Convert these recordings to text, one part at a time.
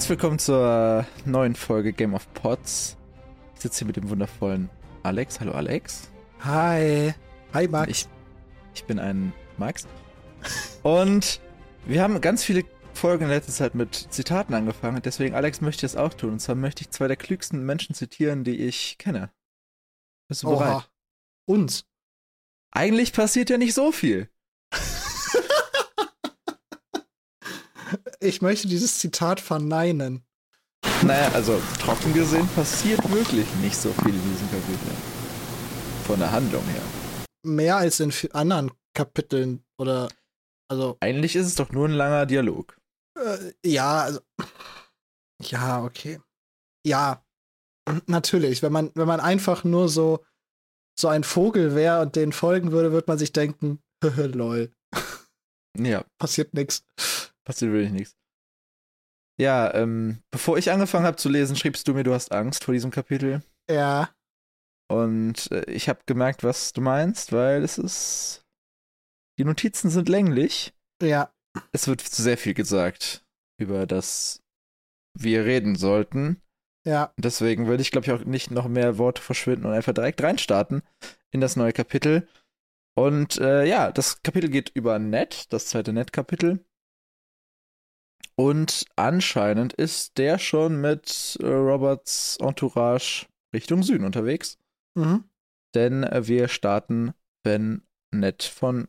Herzlich willkommen zur neuen Folge Game of Pots. Ich sitze hier mit dem wundervollen Alex. Hallo Alex. Hi. Hi Max. Ich, ich bin ein Max. Und wir haben ganz viele Folgen in letzter Zeit mit Zitaten angefangen. Deswegen, Alex, möchte ich das auch tun. Und zwar möchte ich zwei der klügsten Menschen zitieren, die ich kenne. Bist du Oha. bereit? Uns. Eigentlich passiert ja nicht so viel. Ich möchte dieses Zitat verneinen. Naja, also trocken gesehen passiert wirklich nicht so viel in diesem Kapitel. Von der Handlung her. Mehr als in anderen Kapiteln oder also Eigentlich ist es doch nur ein langer Dialog. äh, ja, also ja, okay. Ja. Natürlich, wenn man wenn man einfach nur so so ein Vogel wäre und den folgen würde, würde man sich denken, lol, Ja, passiert nix. Passiert wirklich nichts. Ja, ähm, bevor ich angefangen habe zu lesen, schriebst du mir, du hast Angst vor diesem Kapitel. Ja, Und äh, ich habe gemerkt, was du meinst, weil es ist. Die Notizen sind länglich. ja, Es wird sehr viel gesagt, über das wir reden sollten. ja. Deswegen würde ich, glaube ich, auch nicht noch mehr Worte verschwinden und einfach direkt reinstarten in das neue Kapitel. Und äh, ja, das Kapitel geht über Ned, das zweite Ned-Kapitel. Und anscheinend ist der schon mit äh, Roberts Entourage Richtung Süden unterwegs. Mhm. Denn äh, wir starten, wenn Ned von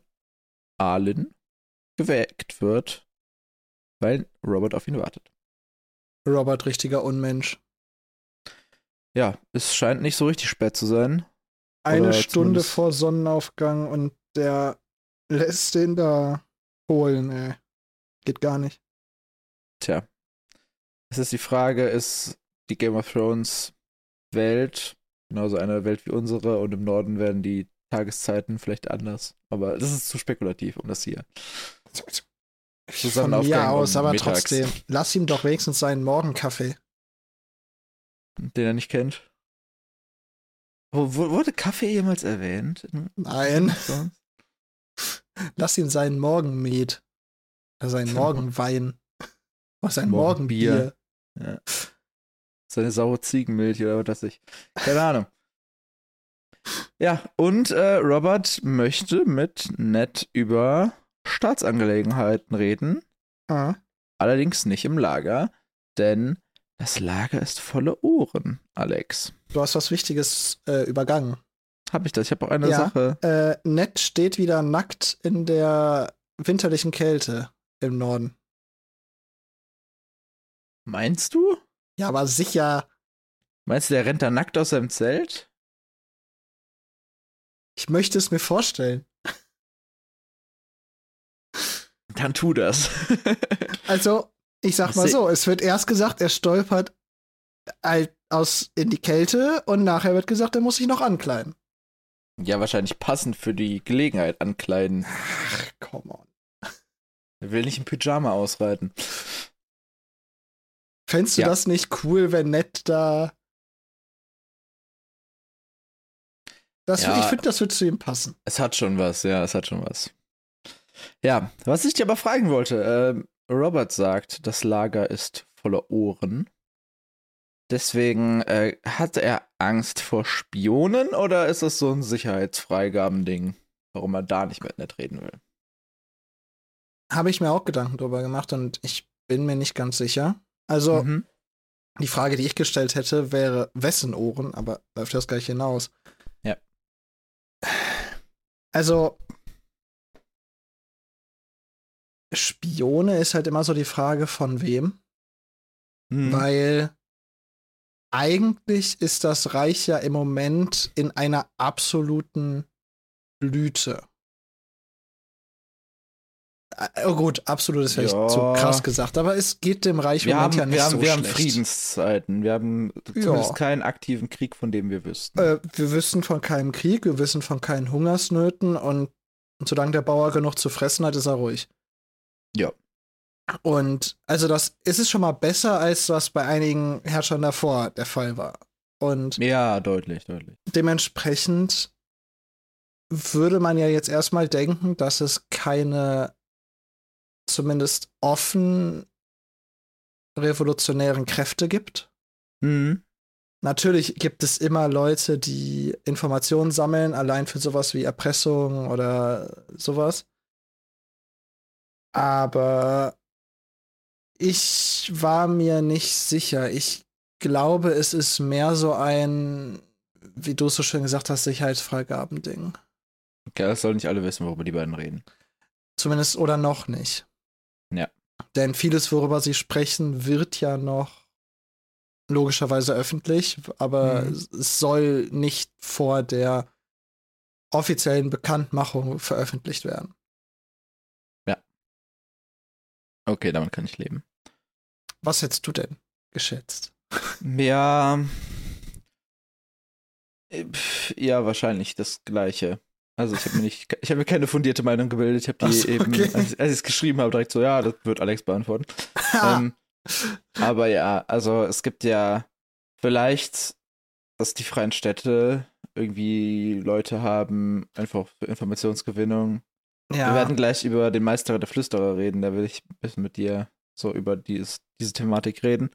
Arlen geweckt wird, weil Robert auf ihn wartet. Robert richtiger Unmensch. Ja, es scheint nicht so richtig spät zu sein. Eine Oder Stunde vor Sonnenaufgang und der lässt den da holen, ey. Geht gar nicht. Tja. Es ist die Frage, ist die Game of Thrones Welt genauso eine Welt wie unsere und im Norden werden die Tageszeiten vielleicht anders. Aber das ist zu spekulativ, um das hier. Von mir aus, aber mittags. trotzdem. Lass ihm doch wenigstens seinen Morgenkaffee. Den er nicht kennt. Wo, wo, wurde Kaffee jemals erwähnt? in- Nein. Lass ihn seinen Morgenmet. Oder seinen Morgenwein. Oder sein Morgenbier. Morgenbier. Ja. Seine saure Ziegenmilch oder was weiß ich. Keine Ahnung. Ja, und äh, Robert möchte mit Ned über Staatsangelegenheiten reden. Ah. Allerdings nicht im Lager, denn das Lager ist voller Ohren, Alex. Du hast was Wichtiges äh, übergangen. Hab ich das? Ich habe auch eine Ja. Sache. Äh, Ned steht wieder nackt in der winterlichen Kälte im Norden. Meinst du? Ja, aber sicher. Meinst du, der rennt da nackt aus seinem Zelt? Ich möchte es mir vorstellen. Dann tu das. Also, ich sag mal so, es wird erst gesagt, er stolpert aus in die Kälte und nachher wird gesagt, er muss sich noch ankleiden. ja, wahrscheinlich passend für die Gelegenheit ankleiden. Ach, come on. Er will nicht im Pyjama ausreiten. Fändest du Ja. das nicht cool, wenn Ned da. Das, Ja. Ich finde, das würde zu ihm passen. Es hat schon was, ja, es hat schon was. Ja, was ich dir aber fragen wollte, ähm, Robert sagt, das Lager ist voller Ohren. Deswegen, äh, hat er Angst vor Spionen oder ist das so ein Sicherheitsfreigabending, warum er da nicht mit Ned reden will? Habe ich mir auch Gedanken drüber gemacht und ich bin mir nicht ganz sicher. Also, Mhm. die Frage, die ich gestellt hätte, wäre, wessen Ohren, aber läuft das gleich hinaus. Ja. Also, Spione ist halt immer so die Frage von wem, Mhm. weil eigentlich ist das Reich ja im Moment in einer absoluten Blüte. Äh, Oh gut, absolut ist vielleicht Ja. zu krass gesagt, aber es geht dem Reich wir haben, ja nicht wir haben, so wir haben schlecht. Friedenszeiten. Wir haben zumindest Ja. keinen aktiven Krieg, von dem wir wüssten. Äh, wir wissen von keinem Krieg, wir wissen von keinen Hungersnöten und, und solange der Bauer genug zu fressen hat, ist er ruhig. Ja. Und also das ist es schon mal besser, als was bei einigen Herrschern davor der Fall war. Und ja, deutlich, deutlich. dementsprechend würde man ja jetzt erstmal denken, dass es keine zumindest offen revolutionären Kräfte gibt. Mhm. Natürlich gibt es immer Leute, die Informationen sammeln, allein für sowas wie Erpressung oder sowas. Aber ich war mir nicht sicher. Ich glaube, es ist mehr so ein, wie du es so schön gesagt hast, Sicherheitsfreigabending. Okay, das sollen nicht alle wissen, worüber die beiden reden. Zumindest oder noch nicht. Ja. Denn vieles, worüber sie sprechen, wird ja noch logischerweise öffentlich, aber Mhm. es soll nicht vor der offiziellen Bekanntmachung veröffentlicht werden. Okay, damit kann ich leben. Was hättest du denn geschätzt? Ja. äh, Ja, wahrscheinlich das Gleiche. Also ich habe mir nicht, ich habe mir keine fundierte Meinung gebildet. Ich habe die so, eben, okay. als, als ich es geschrieben habe, direkt so, ja, das wird Alex beantworten. ähm, aber ja, also es gibt ja vielleicht, dass die freien Städte irgendwie Leute haben, einfach für Informationsgewinnung. ja, Wir werden gleich über den Meister der Flüsterer reden, da will ich ein bisschen mit dir so über dieses, diese Thematik reden.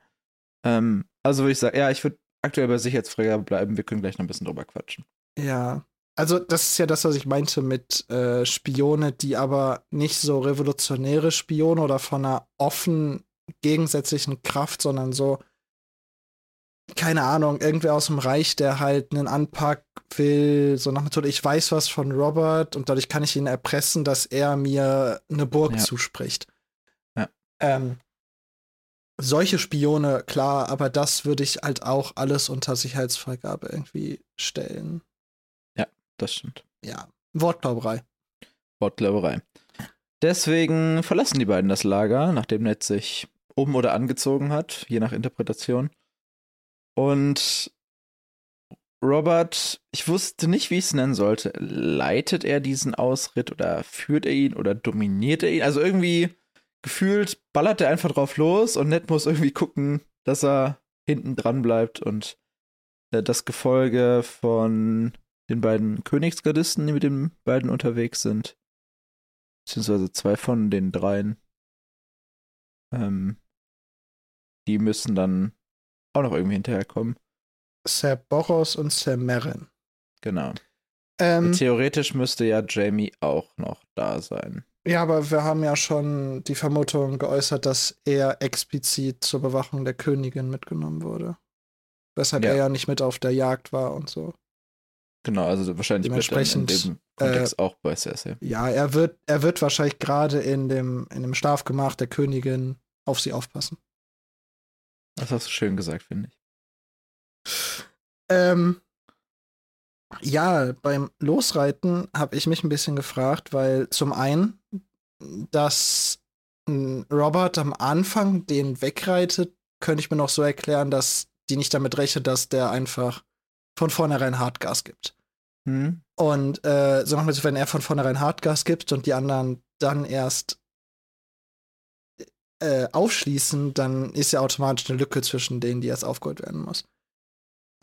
Ähm, also würde ich sagen, ja, ich würde aktuell bei Sicherheitsfreigabe bleiben, wir können gleich noch ein bisschen drüber quatschen. ja. Also das ist ja das, was ich meinte mit äh, Spione, die aber nicht so revolutionäre Spione oder von einer offen gegensätzlichen Kraft, sondern so, keine Ahnung, irgendwer aus dem Reich, der halt einen Anpack will, so nach dem Motto, ich weiß was von Robert und dadurch kann ich ihn erpressen, dass er mir eine Burg Ja. zuspricht. Ja. Ähm, solche Spione, klar, aber das würde ich halt auch alles unter Sicherheitsfreigabe irgendwie stellen. Das stimmt. Ja, Wortklauberei. Wortglauberei. Deswegen verlassen die beiden das Lager, nachdem Ned sich um oder angezogen hat, je nach Interpretation. Und Robert, ich wusste nicht, wie ich es nennen sollte. Leitet er diesen Ausritt oder führt er ihn oder dominiert er ihn? Also irgendwie gefühlt ballert er einfach drauf los und Ned muss irgendwie gucken, dass er hinten dran bleibt und äh, das Gefolge von den beiden Königsgardisten, die mit den beiden unterwegs sind, beziehungsweise zwei von den dreien, ähm, die müssen dann auch noch irgendwie hinterherkommen. Sir Boros und Sir Merrin. Genau. Ähm, Theoretisch müsste ja Jamie auch noch da sein. ja, aber wir haben ja schon die Vermutung geäußert, dass er explizit zur Bewachung der Königin mitgenommen wurde. Weshalb Ja. er ja nicht mit auf der Jagd war und so. Genau, also wahrscheinlich wird er in Dementsprechend, dem Kontext auch bei Cersei. Ja, er wird, er wird wahrscheinlich gerade in dem, in dem Schlafgemach der Königin auf sie aufpassen. Das hast du schön gesagt, finde ich. Ähm, ja, beim Losreiten habe ich mich ein bisschen gefragt, weil zum einen, dass Robert am Anfang den wegreitet, könnte ich mir noch so erklären, dass die nicht damit rechnet, dass der einfach von vornherein Hartgas gibt. Hm? Und äh, sagen wir mal, so, wenn er von vornherein Hartgas gibt und die anderen dann erst äh, aufschließen, dann ist ja automatisch eine Lücke zwischen denen, die erst aufgeholt werden muss.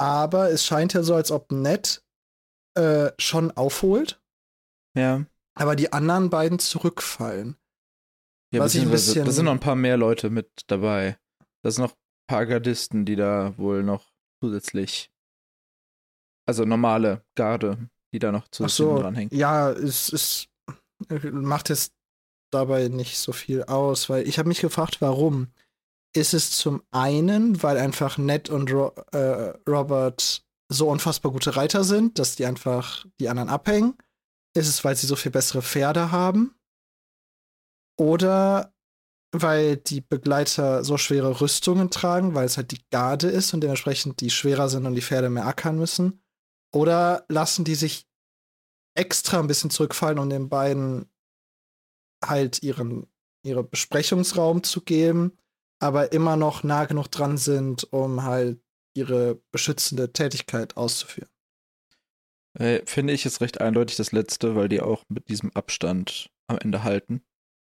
Aber es scheint ja so, als ob Ned äh, schon aufholt, Ja. aber die anderen beiden zurückfallen. ja Was ich ein bisschen- Da sind noch ein paar mehr Leute mit dabei. Da sind noch ein paar Gardisten, die da wohl noch zusätzlich. Also normale Garde, die da noch zusätzlich so, dranhängen. ja, es, es macht jetzt dabei nicht so viel aus, weil ich habe mich gefragt, warum. Ist es zum einen, weil einfach Ned und Ro äh, Robert so unfassbar gute Reiter sind, dass die einfach die anderen abhängen? Ist es, weil sie so viel bessere Pferde haben? Oder weil die Begleiter so schwere Rüstungen tragen, weil es halt die Garde ist und dementsprechend die schwerer sind und die Pferde mehr ackern müssen? Oder lassen die sich extra ein bisschen zurückfallen, um den beiden halt ihren ihre Besprechungsraum zu geben, aber immer noch nah genug dran sind, um halt ihre beschützende Tätigkeit auszuführen. Äh, finde ich es recht eindeutig das letzte, weil die auch mit diesem Abstand am Ende halten.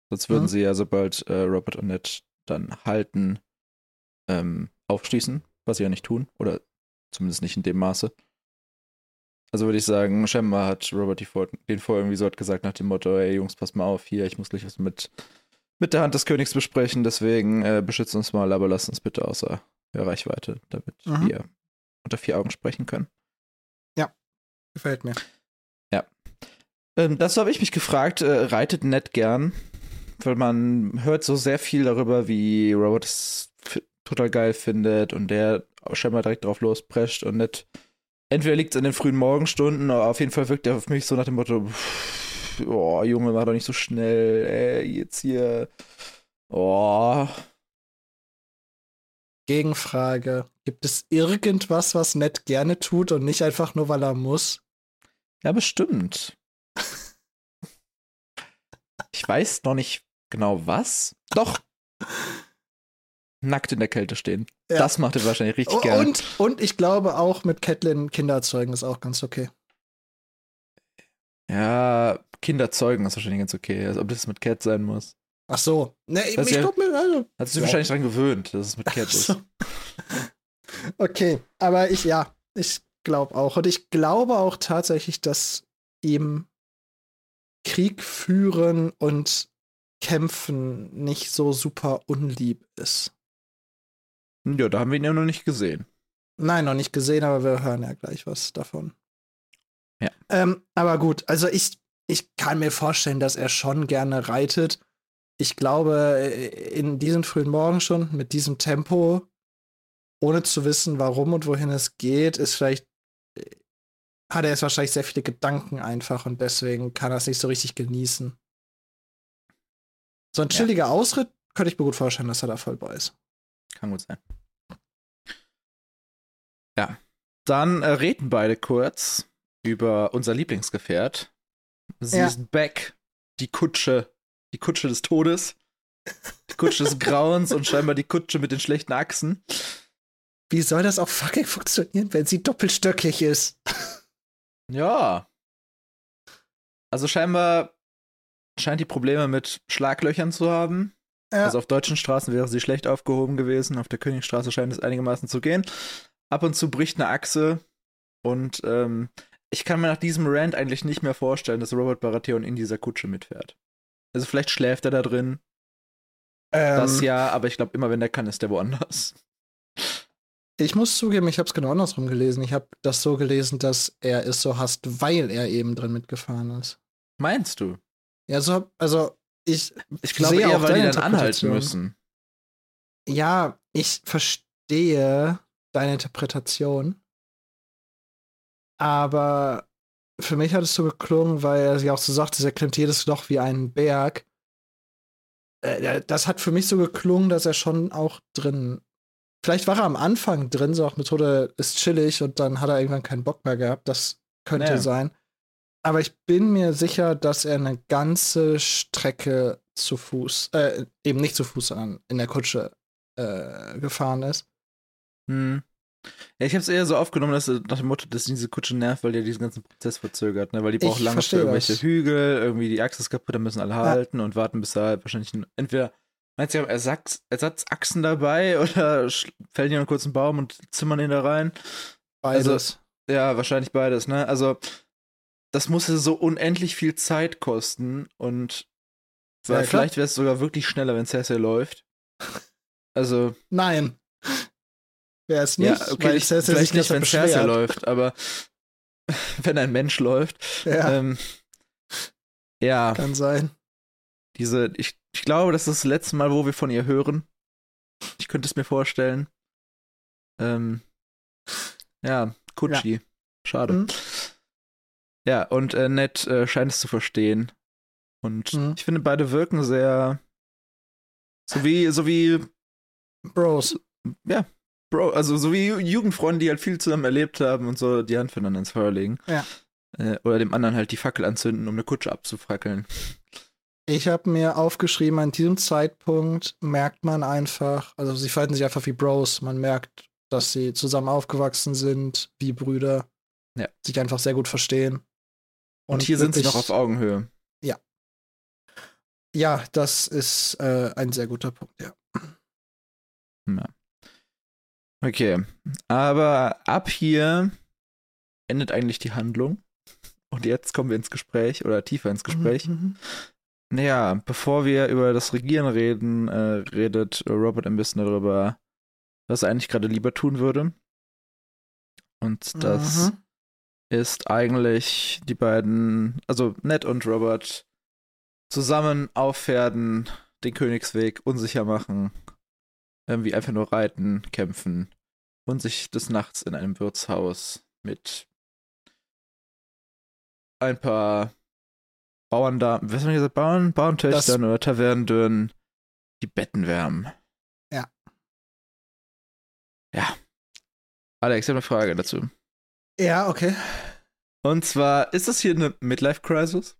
Sonst würden Mhm. sie ja, sobald äh, Robert und Ned dann halten, ähm, aufschließen, was sie ja nicht tun. Oder zumindest nicht in dem Maße. Also würde ich sagen, scheinbar hat Robert den vorher irgendwie so hat gesagt nach dem Motto, ey Jungs, pass mal auf, hier, ich muss gleich was mit mit der Hand des Königs besprechen. Deswegen äh, beschützt uns mal, aber lasst uns bitte außer Reichweite, damit mhm. wir unter vier Augen sprechen können. Ja, gefällt mir. Ja. Ähm, dazu habe ich mich gefragt, äh, reitet Ned gern? Weil man hört so sehr viel darüber, wie Robert es total geil findet und der scheinbar direkt drauf losprescht und Ned entweder liegt es in den frühen Morgenstunden, aber auf jeden Fall wirkt er auf mich so nach dem Motto, oh, Junge, war doch nicht so schnell, ey, jetzt hier, oh. Gegenfrage, gibt es irgendwas, was Ned gerne tut und nicht einfach nur, weil er muss? Ja, bestimmt. ich weiß noch nicht genau was. Doch. Nackt in der Kälte stehen. Ja. Das macht er wahrscheinlich richtig oh, gerne. Und, und ich glaube auch mit Catelyn Kinder erzeugen ist auch ganz okay. Ja, Kinder zeugen ist wahrscheinlich ganz okay. Also, ob das mit Cat sein muss. Ach so. Ne, ich glaube mir, also. Hat sich ja. wahrscheinlich dran gewöhnt, dass es mit Cat so. ist. okay, aber ich, ja, ich glaube auch. Und ich glaube auch tatsächlich, dass ihm Krieg führen und kämpfen nicht so super unlieb ist. Ja, da haben wir ihn ja noch nicht gesehen. Nein, noch nicht gesehen, aber wir hören ja gleich was davon. Ja. Ähm, aber gut, also ich, ich kann mir vorstellen, dass er schon gerne reitet. Ich glaube, in diesen frühen Morgenstunden mit diesem Tempo, ohne zu wissen, warum und wohin es geht, ist vielleicht, hat er jetzt wahrscheinlich sehr viele Gedanken einfach und deswegen kann er es nicht so richtig genießen. So ein chilliger ja. Ausritt könnte ich mir gut vorstellen, dass er da voll bei ist. Kann gut sein. Ja. Dann äh, reden beide kurz über unser Lieblingsgefährt. Sie ja. ist back. Die Kutsche. Die Kutsche des Todes. Die Kutsche des Grauens und scheinbar die Kutsche mit den schlechten Achsen. Wie soll das auch fucking funktionieren, wenn sie doppelstöckig ist? Ja. Also scheinbar scheint die Probleme mit Schlaglöchern zu haben. Ja. Also auf deutschen Straßen wäre sie schlecht aufgehoben gewesen. Auf der Königstraße scheint es einigermaßen zu gehen. Ab und zu bricht eine Achse und ähm, ich kann mir nach diesem Rant eigentlich nicht mehr vorstellen, dass Robert Baratheon in dieser Kutsche mitfährt. Also vielleicht schläft er da drin. Ähm, das ja, aber ich glaube, immer wenn er kann, ist der woanders. Ich muss zugeben, ich habe es genau andersrum gelesen. Ich habe das so gelesen, dass er es so hasst, weil er eben drin mitgefahren ist. Meinst du? Ja, so, also ich, ich glaube eher, weil die dann anhalten müssen. Ja, ich verstehe deine Interpretation. Aber für mich hat es so geklungen, weil er ja auch so sagt, er klimmt jedes Loch wie einen Berg. Äh, das hat für mich so geklungen, dass er schon auch drin. Vielleicht war er am Anfang drin, so auch Methode ist chillig und dann hat er irgendwann keinen Bock mehr gehabt. Das könnte naja. sein. Aber ich bin mir sicher, dass er eine ganze Strecke zu Fuß, äh, eben nicht zu Fuß, sondern in der Kutsche äh, gefahren ist. Hm. Ja, ich habe es eher so aufgenommen, dass nach dem Motto, dass diese Kutsche nervt, weil die diesen ganzen Prozess verzögert, ne? Weil die braucht lange für irgendwelche das. Hügel, irgendwie die Achse ist kaputt, da müssen alle ja. halten und warten, bis da halt wahrscheinlich ein, entweder Meinst du, Ersatz, Ersatzachsen dabei oder fällen die einen Baum und zimmern ihn da rein? Beides. Also, ja, wahrscheinlich beides, ne? Also, das muss ja so unendlich viel Zeit kosten und ja, vielleicht wäre es sogar wirklich schneller, wenn Cersei läuft. Also. Nein. Wäre es nicht. Ja, okay, ich, vielleicht nicht, wenn Cersei läuft, aber wenn ein Mensch läuft. Ja. Ähm, ja. Kann sein. Diese, ich, ich glaube, das ist das letzte Mal, wo wir von ihr hören. Ich könnte es mir vorstellen. Ähm, ja, Kutschi. Ja. Schade. Mhm. Ja, und äh, Ned äh, scheint es zu verstehen. Und mhm. ich finde, beide wirken sehr. So wie, so wie. Bros. Ja, Bro, also so wie Jugendfreunde, die halt viel zusammen erlebt haben und so die Hand füreinander ins Feuer legen. Ja. Äh, oder dem anderen halt die Fackel anzünden, um eine Kutsche abzufackeln. Ich habe mir aufgeschrieben, an diesem Zeitpunkt merkt man einfach, also sie verhalten sich einfach wie Bros. Man merkt, dass sie zusammen aufgewachsen sind, wie Brüder. Ja. Sich einfach sehr gut verstehen. Und, und hier sind sie noch auf Augenhöhe. Ja. Ja, das ist äh, ein sehr guter Punkt, ja. Ja. Okay, aber ab hier endet eigentlich die Handlung. Und jetzt kommen wir ins Gespräch oder tiefer ins Gespräch. Mhm. naja, bevor wir über das Regieren reden, äh, redet Robert ein bisschen darüber, was er eigentlich gerade lieber tun würde. Und das Mhm. ist eigentlich die beiden, also Ned und Robert, zusammen auf Pferden den Königsweg unsicher machen, irgendwie einfach nur reiten, kämpfen und sich des Nachts in einem Wirtshaus mit ein paar Bauern da, was haben wir gesagt, Bauern, Bauerntöchtern oder Tavernendören die Betten wärmen. Ja. Ja. Alex, ich habe eine Frage dazu. Ja, okay. Und zwar, ist das hier eine Midlife-Crisis?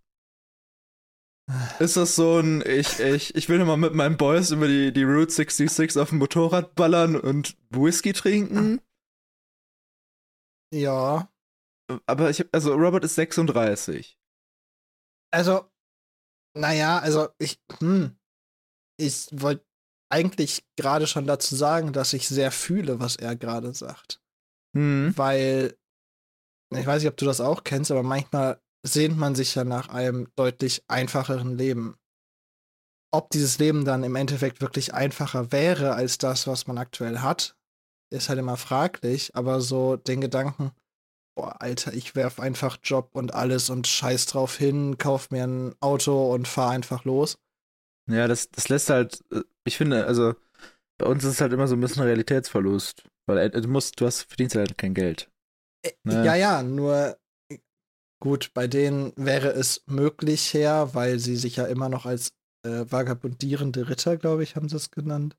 Ist das so ein, ich, ich, ich will nochmal mit meinen Boys über die, die Route 66 auf dem Motorrad ballern und Whisky trinken? Ja. Aber ich also Robert ist 36. Also, naja, also ich, hm, ich wollte eigentlich gerade schon dazu sagen, dass ich sehr fühle, was er gerade sagt. Hm. Weil, ich weiß nicht, ob du das auch kennst, aber manchmal sehnt man sich ja nach einem deutlich einfacheren Leben. Ob dieses Leben dann im Endeffekt wirklich einfacher wäre als das, was man aktuell hat, ist halt immer fraglich, aber so den Gedanken, boah, Alter, ich werf einfach Job und alles und scheiß drauf hin, kauf mir ein Auto und fahr einfach los. Ja, das, das lässt halt, äh, ich finde, also bei uns ist es halt immer so ein bisschen Realitätsverlust. Weil äh, du musst, du hast, verdienst halt kein Geld. Äh, Ne? Ja, ja, nur gut, bei denen wäre es möglich her, weil sie sich ja immer noch als äh, vagabundierende Ritter, glaube ich, haben sie es genannt.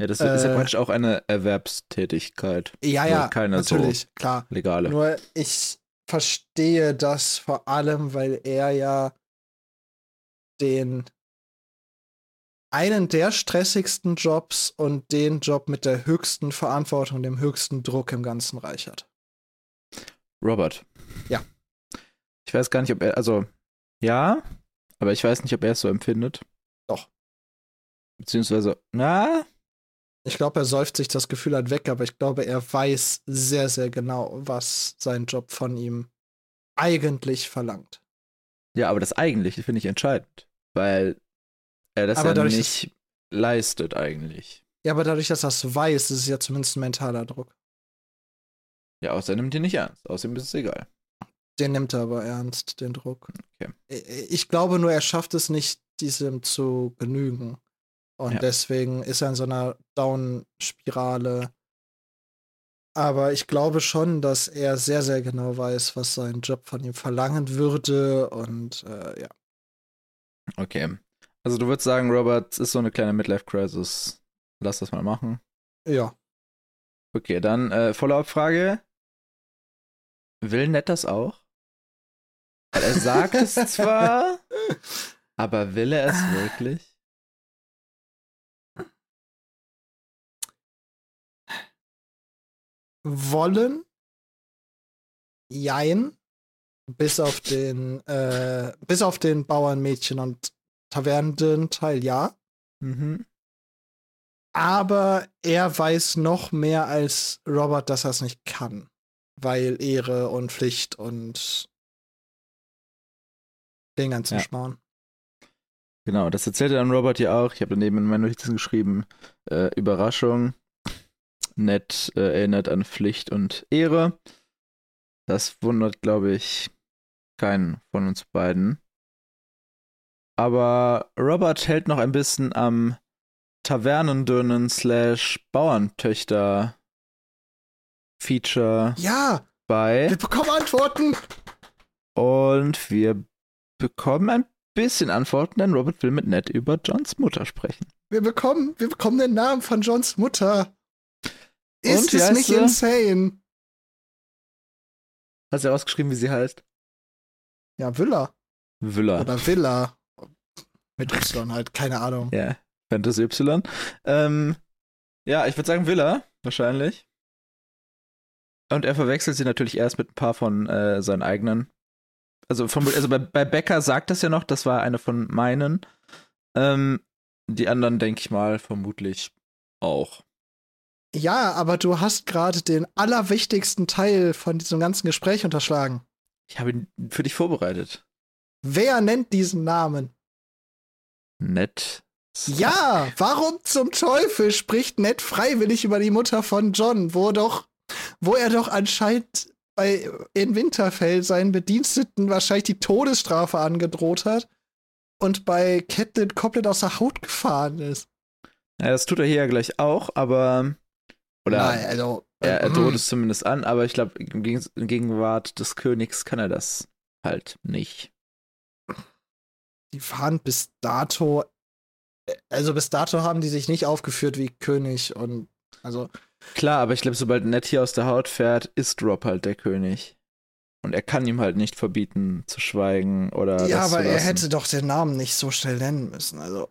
Ja, das ist ja Äh, praktisch auch eine Erwerbstätigkeit. Ja, ja, keine natürlich, klar. so legale. Nur ich verstehe das vor allem, weil er ja den einen der stressigsten Jobs und den Job mit der höchsten Verantwortung, dem höchsten Druck im ganzen Reich hat. Robert. Ich weiß gar nicht, ob er, also, ja, aber ich weiß nicht, ob er es so empfindet. Doch. Beziehungsweise, na, Ich glaube, er säuft sich das Gefühl halt weg, aber ich glaube, er weiß sehr, sehr genau, was sein Job von ihm eigentlich verlangt. ja, aber das Eigentliche finde ich entscheidend, weil er das Aber ja dadurch, nicht leistet eigentlich. Ja, aber dadurch, dass er es weiß, ist es ja zumindest ein mentaler Druck. Ja, außer er nimmt ihn nicht ernst. Außerdem ist es egal. Den nimmt er aber ernst, den Druck. Okay. Ich glaube nur, er schafft es nicht, diesem zu genügen. Und Ja. deswegen ist er in so einer Down-Spirale. Aber ich glaube schon, dass er sehr, sehr genau weiß, was sein Job von ihm verlangen würde. Und äh, ja. Okay. Also du würdest sagen, Robert, es ist so eine kleine Midlife-Crisis. Lass das mal machen. Ja. Okay, dann äh, Follow-up-Frage. Will Ned das auch? Er sagt es zwar, aber will er es wirklich? Wollen? Jein. Bis auf den, äh, bis auf den Bauernmädchen und Tavernenteil, ja. Mhm. Aber er weiß noch mehr als Robert, dass er es nicht kann. Weil Ehre und Pflicht und den ganzen Ja. Schmarrn. Genau, das erzählte dann Robert ja auch. Ich habe daneben in meinen Notizen geschrieben, äh, Überraschung. Ned äh, erinnert an Pflicht und Ehre. Das wundert, glaube ich, keinen von uns beiden. Aber Robert hält noch ein bisschen am Tavernendönen slash Bauerntöchter Feature Ja, bei. wir bekommen Antworten. Und wir bekommen ein bisschen Antworten, denn Robert will mit Ned über Johns Mutter sprechen. Wir bekommen, wir bekommen den Namen von Johns Mutter. Ist es nicht sie? insane? Hast du rausgeschrieben, wie sie heißt? Ja, Villa. Wüller. Oder Villa. Mit Y halt, keine Ahnung. Ja, Fantasy Y. Ähm, ja, ich würde sagen Villa, wahrscheinlich. Und er verwechselt sie natürlich erst mit ein paar von äh, seinen eigenen. Also, vom, also bei, bei Becker sagt das ja noch, das war eine von meinen. Ähm, die anderen, denke ich mal, vermutlich auch. Ja, aber du hast gerade den allerwichtigsten Teil von diesem ganzen Gespräch unterschlagen. Ich habe ihn für dich vorbereitet. Wer nennt diesen Namen? Ned. Ja, warum zum Teufel spricht Ned freiwillig über die Mutter von John, wo doch, wo er doch anscheinend bei in Winterfell seinen Bediensteten wahrscheinlich die Todesstrafe angedroht hat und bei Catelyn komplett aus der Haut gefahren ist. Ja, das tut er hier ja gleich auch, aber. Oder Nein, also. er, er äh, droht es zumindest an, aber ich glaube, in, Geg in Gegenwart des Königs kann er das halt nicht. die fahren bis dato, also bis dato haben die sich nicht aufgeführt wie König und also Klar, aber ich glaube, sobald Ned hier aus der Haut fährt, ist Rob halt der König. Und er kann ihm halt nicht verbieten, zu schweigen oder. ja, aber er hätte doch den Namen nicht so schnell nennen müssen. Also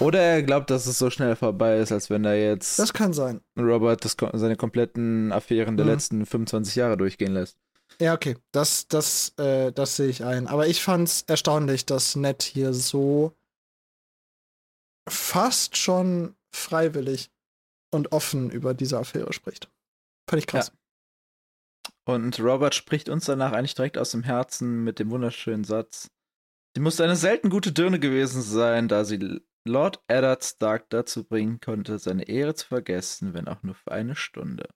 Oder er glaubt, dass es so schnell vorbei ist, als wenn er jetzt das kann sein. Robert das, seine kompletten Affären der Mhm. letzten 25 Jahre durchgehen lässt. Ja, okay, das das äh, das sehe ich ein. Aber ich fand's erstaunlich, dass Ned hier so fast schon freiwillig und offen über diese Affäre spricht. Fand ich krass. Und Robert spricht uns danach eigentlich direkt aus dem Herzen mit dem wunderschönen Satz. Sie muss eine selten gute Dirne gewesen sein, da sie Lord Eddard Stark dazu bringen konnte, seine Ehre zu vergessen, wenn auch nur für eine Stunde.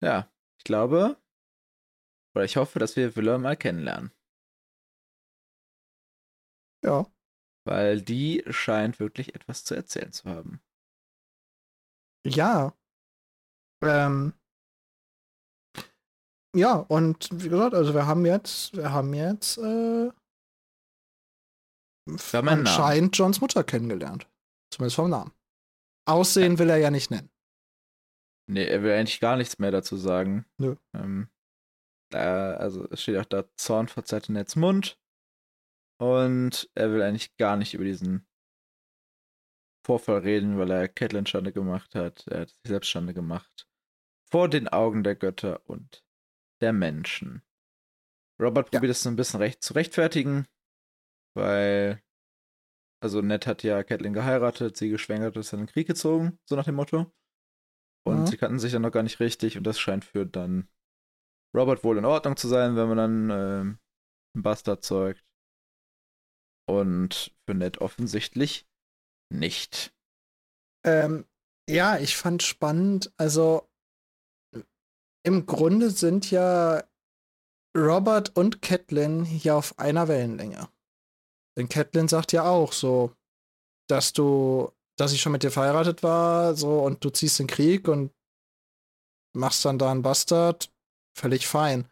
Ja, ich glaube, oder ich hoffe, dass wir Willa mal kennenlernen. Ja. Weil die scheint wirklich etwas zu erzählen zu haben. Ja. Ähm. Ja, und wie gesagt, also wir haben jetzt, wir haben jetzt äh, haben einen Namen. anscheinend Johns Mutter kennengelernt. Zumindest vom Namen. Aussehen will er ja nicht nennen. Nee, er will eigentlich gar nichts mehr dazu sagen. Nö. Ähm, äh, also es steht auch da, Zorn verzerrte Nets Mund. Und er will eigentlich gar nicht über diesen Vorfall reden, weil er Catelyn Schande gemacht hat. Er hat sich selbst Schande gemacht. Vor den Augen der Götter und der Menschen. Robert Ja. probiert es so ein bisschen recht zu rechtfertigen, weil also Ned hat ja Catelyn geheiratet, sie geschwängert, ist dann in den Krieg gezogen, so nach dem Motto. Und Mhm. sie kannten sich dann noch gar nicht richtig und das scheint für dann Robert wohl in Ordnung zu sein, wenn man dann ähm, einen Bastard zeugt. Und für Ned offensichtlich nicht. Ähm, ja, ich fand spannend, also im Grunde sind ja Robert und Catelyn hier auf einer Wellenlänge. Denn Catelyn sagt ja auch so, dass du, dass ich schon mit dir verheiratet war, so und du ziehst den Krieg und machst dann da einen Bastard, völlig fein.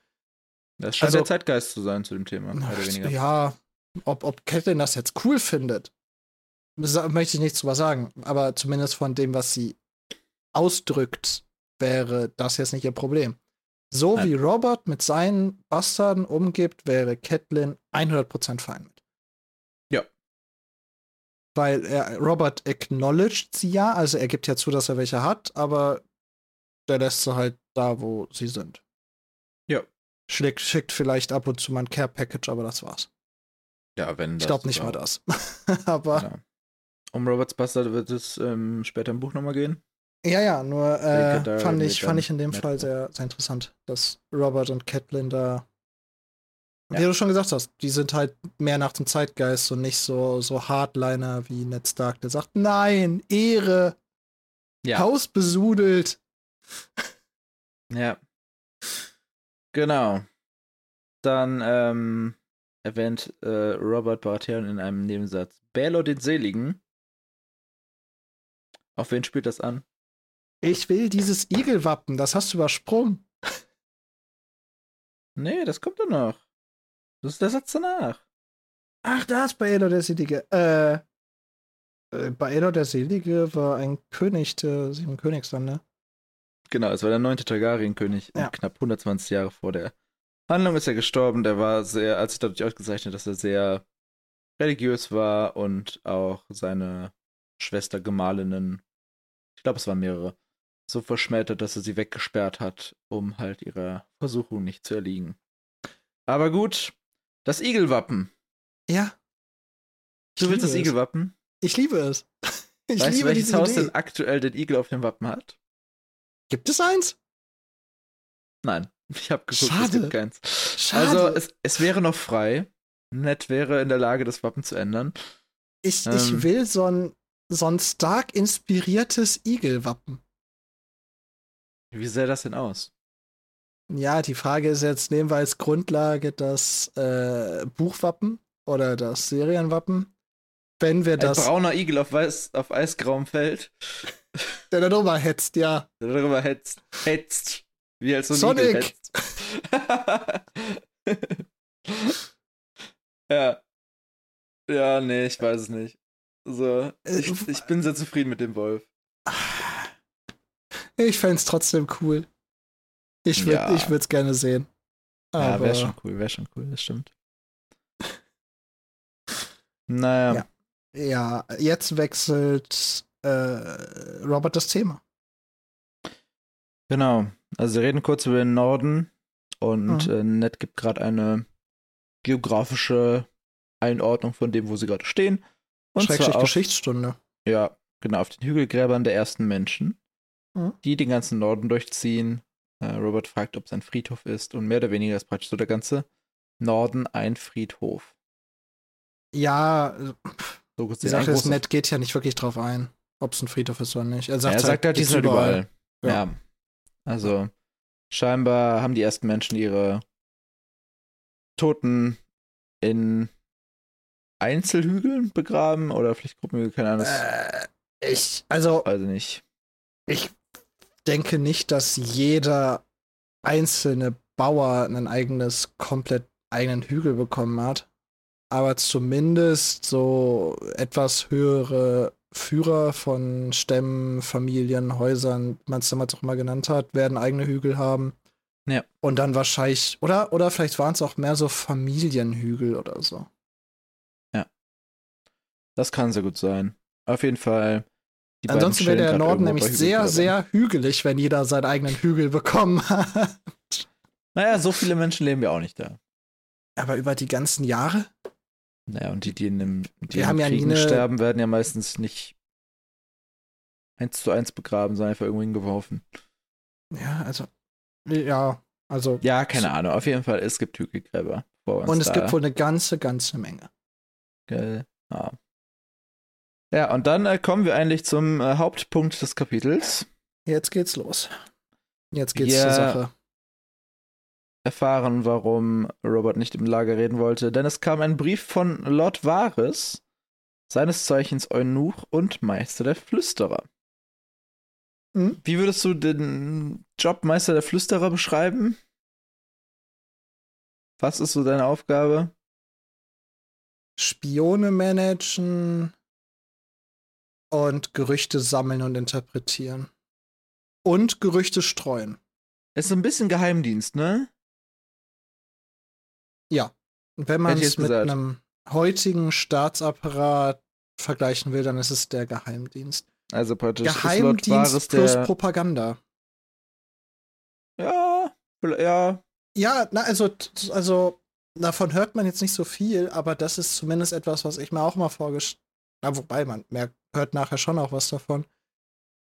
Das scheint Also- der Zeitgeist zu sein zu dem Thema, mehr oder weniger. Ja, ob, ob Catelyn das jetzt cool findet, möchte ich nichts drüber sagen. Aber zumindest von dem, was sie ausdrückt, wäre das jetzt nicht ihr Problem. So Nein. wie Robert mit seinen Bastarden umgibt, wäre Catelyn 100% fein mit. Ja. Weil er, Robert acknowledged sie ja, also er gibt ja zu, dass er welche hat, aber der lässt sie halt da, wo sie sind. Ja. Schickt, schickt vielleicht ab und zu mal ein Care-Package, aber das war's. Ja, wenn Ich das glaube nicht mal das. aber Ja. Um Roberts Bastard wird es ähm, später im Buch nochmal gehen. ja, ja, nur äh, fand, ich, fand ich in dem Fall sehr, sehr interessant, dass Robert und Catelyn da, Ja. wie du schon gesagt hast, die sind halt mehr nach dem Zeitgeist und nicht so, so Hardliner wie Ned Stark, der sagt, nein, Ehre, Ja. Haus besudelt. Ja. Genau. Dann ähm, erwähnt äh, Robert Baratheon in einem Nebensatz Baelor den Seligen. Auf wen spielt das an? Ich will dieses Igelwappen, das hast du übersprungen. Nee, das kommt doch noch. Das ist der Satz danach. Ach, da ist Baelor der Selige. Äh, äh, Baelor der Selige war ein König der sieben Königslande. Genau, es war der neunte Targaryen-König. Ja. Knapp 120 Jahre vor der Handlung ist er gestorben. Der war sehr, als sich dadurch ausgezeichnet, dass er sehr religiös war und auch seine Schwester Gemahlinnen, ich glaube, es waren mehrere, so verschmäht dass er sie weggesperrt hat, um halt ihrer Versuchung nicht zu erliegen. Aber gut, das Igelwappen. Ja. Ich Du willst das es. Igelwappen? Ich liebe es. Ich weißt du, liebe welches diese Haus Idee. denn aktuell den Igel auf dem Wappen hat? Gibt es eins? Nein. Ich habe geguckt, es Schade. gibt keins. Schade. Also, es, es wäre noch frei. Ned wäre in der Lage, das Wappen zu ändern. Ich, Ähm. ich will so ein, so ein stark inspiriertes Igelwappen. Wie sähe das denn aus? Ja, die Frage ist jetzt, nehmen wir als Grundlage das äh, Buchwappen oder das Serienwappen? Wenn wir Ein das, brauner Igel auf, weiß, auf eisgrauem Feld, der da drüber hetzt, ja. der darüber hetzt. hetzt wie als so ein Sonic! Ja. Ja, nee, ich weiß es nicht. So, Äh, ich, ich bin sehr zufrieden mit dem Wolf. Ich fände es trotzdem cool. Ich würde Ja. ich es gerne sehen. Ja, Aber wäre schon cool, wäre schon cool, das stimmt. Naja, ja, jetzt wechselt äh, Robert das Thema. genau. Also wir reden kurz über den Norden und Mhm. äh, Ned gibt gerade eine geografische Einordnung von dem, wo sie gerade stehen. Und Schrägstrich zwar auf, Geschichtsstunde. ja, genau, auf den Hügelgräbern der ersten Menschen, Mhm. die den ganzen Norden durchziehen. Äh, Robert fragt, ob es ein Friedhof ist und mehr oder weniger ist praktisch so der ganze Norden ein Friedhof. Ja, So die Sache ist, Ned geht ja nicht wirklich drauf ein, ob es ein Friedhof ist oder nicht. Er sagt, er sagt halt, die gibt's sind halt überall. Ja. Ja. Also, scheinbar haben die ersten Menschen ihre Toten in Einzelhügeln begraben oder vielleicht Gruppenhügel, keine Ahnung. Äh, ich, also, weiß ich nicht. ich denke nicht, dass jeder einzelne Bauer einen eigenes, komplett eigenen Hügel bekommen hat. Aber zumindest so etwas höhere Führer von Stämmen, Familien, Häusern, wie man es damals auch mal genannt hat, werden eigene Hügel haben. Ja. Und dann wahrscheinlich, oder, oder vielleicht waren es auch mehr so Familienhügel oder so. Das kann sehr gut sein. Auf jeden Fall. Ansonsten wäre der Norden nämlich sehr, sehr hügelig, wenn jeder seinen eigenen Hügel bekommen hat. Naja, so viele Menschen leben ja auch nicht da. Aber über die ganzen Jahre? Naja, und die, die in dem die in haben ja Kriegen eine- sterben, werden ja meistens nicht eins zu eins begraben, sondern einfach irgendwo hingeworfen. Ja, also. Ja, also. Ja, keine Ahnung. Auf jeden Fall, es gibt Hügelgräber. vor uns Und es da. gibt wohl eine ganze, ganze Menge. Gell. Ja. ja, und dann äh, kommen wir eigentlich zum äh, Hauptpunkt des Kapitels. Jetzt geht's los. Jetzt geht's Ja. zur Sache. Erfahren, warum Robert nicht im Lager reden wollte, denn es kam ein Brief von Lord Varys, seines Zeichens Eunuch und Meister der Flüsterer. Hm? Wie würdest du den Job Meister der Flüsterer beschreiben? Was ist so deine Aufgabe? Spione managen und Gerüchte sammeln und interpretieren. Und Gerüchte streuen. Ist so ein bisschen Geheimdienst, ne? Und wenn man es mit gesagt. einem heutigen Staatsapparat vergleichen will, dann ist es der Geheimdienst. Also praktisch Geheimdienst plus der. Propaganda. Ja, ja, Ja, na, also, also, davon hört man jetzt nicht so viel, aber das ist zumindest etwas, was ich mir auch mal vorgestellt habe. Wobei, man merkt, hört nachher schon auch was davon.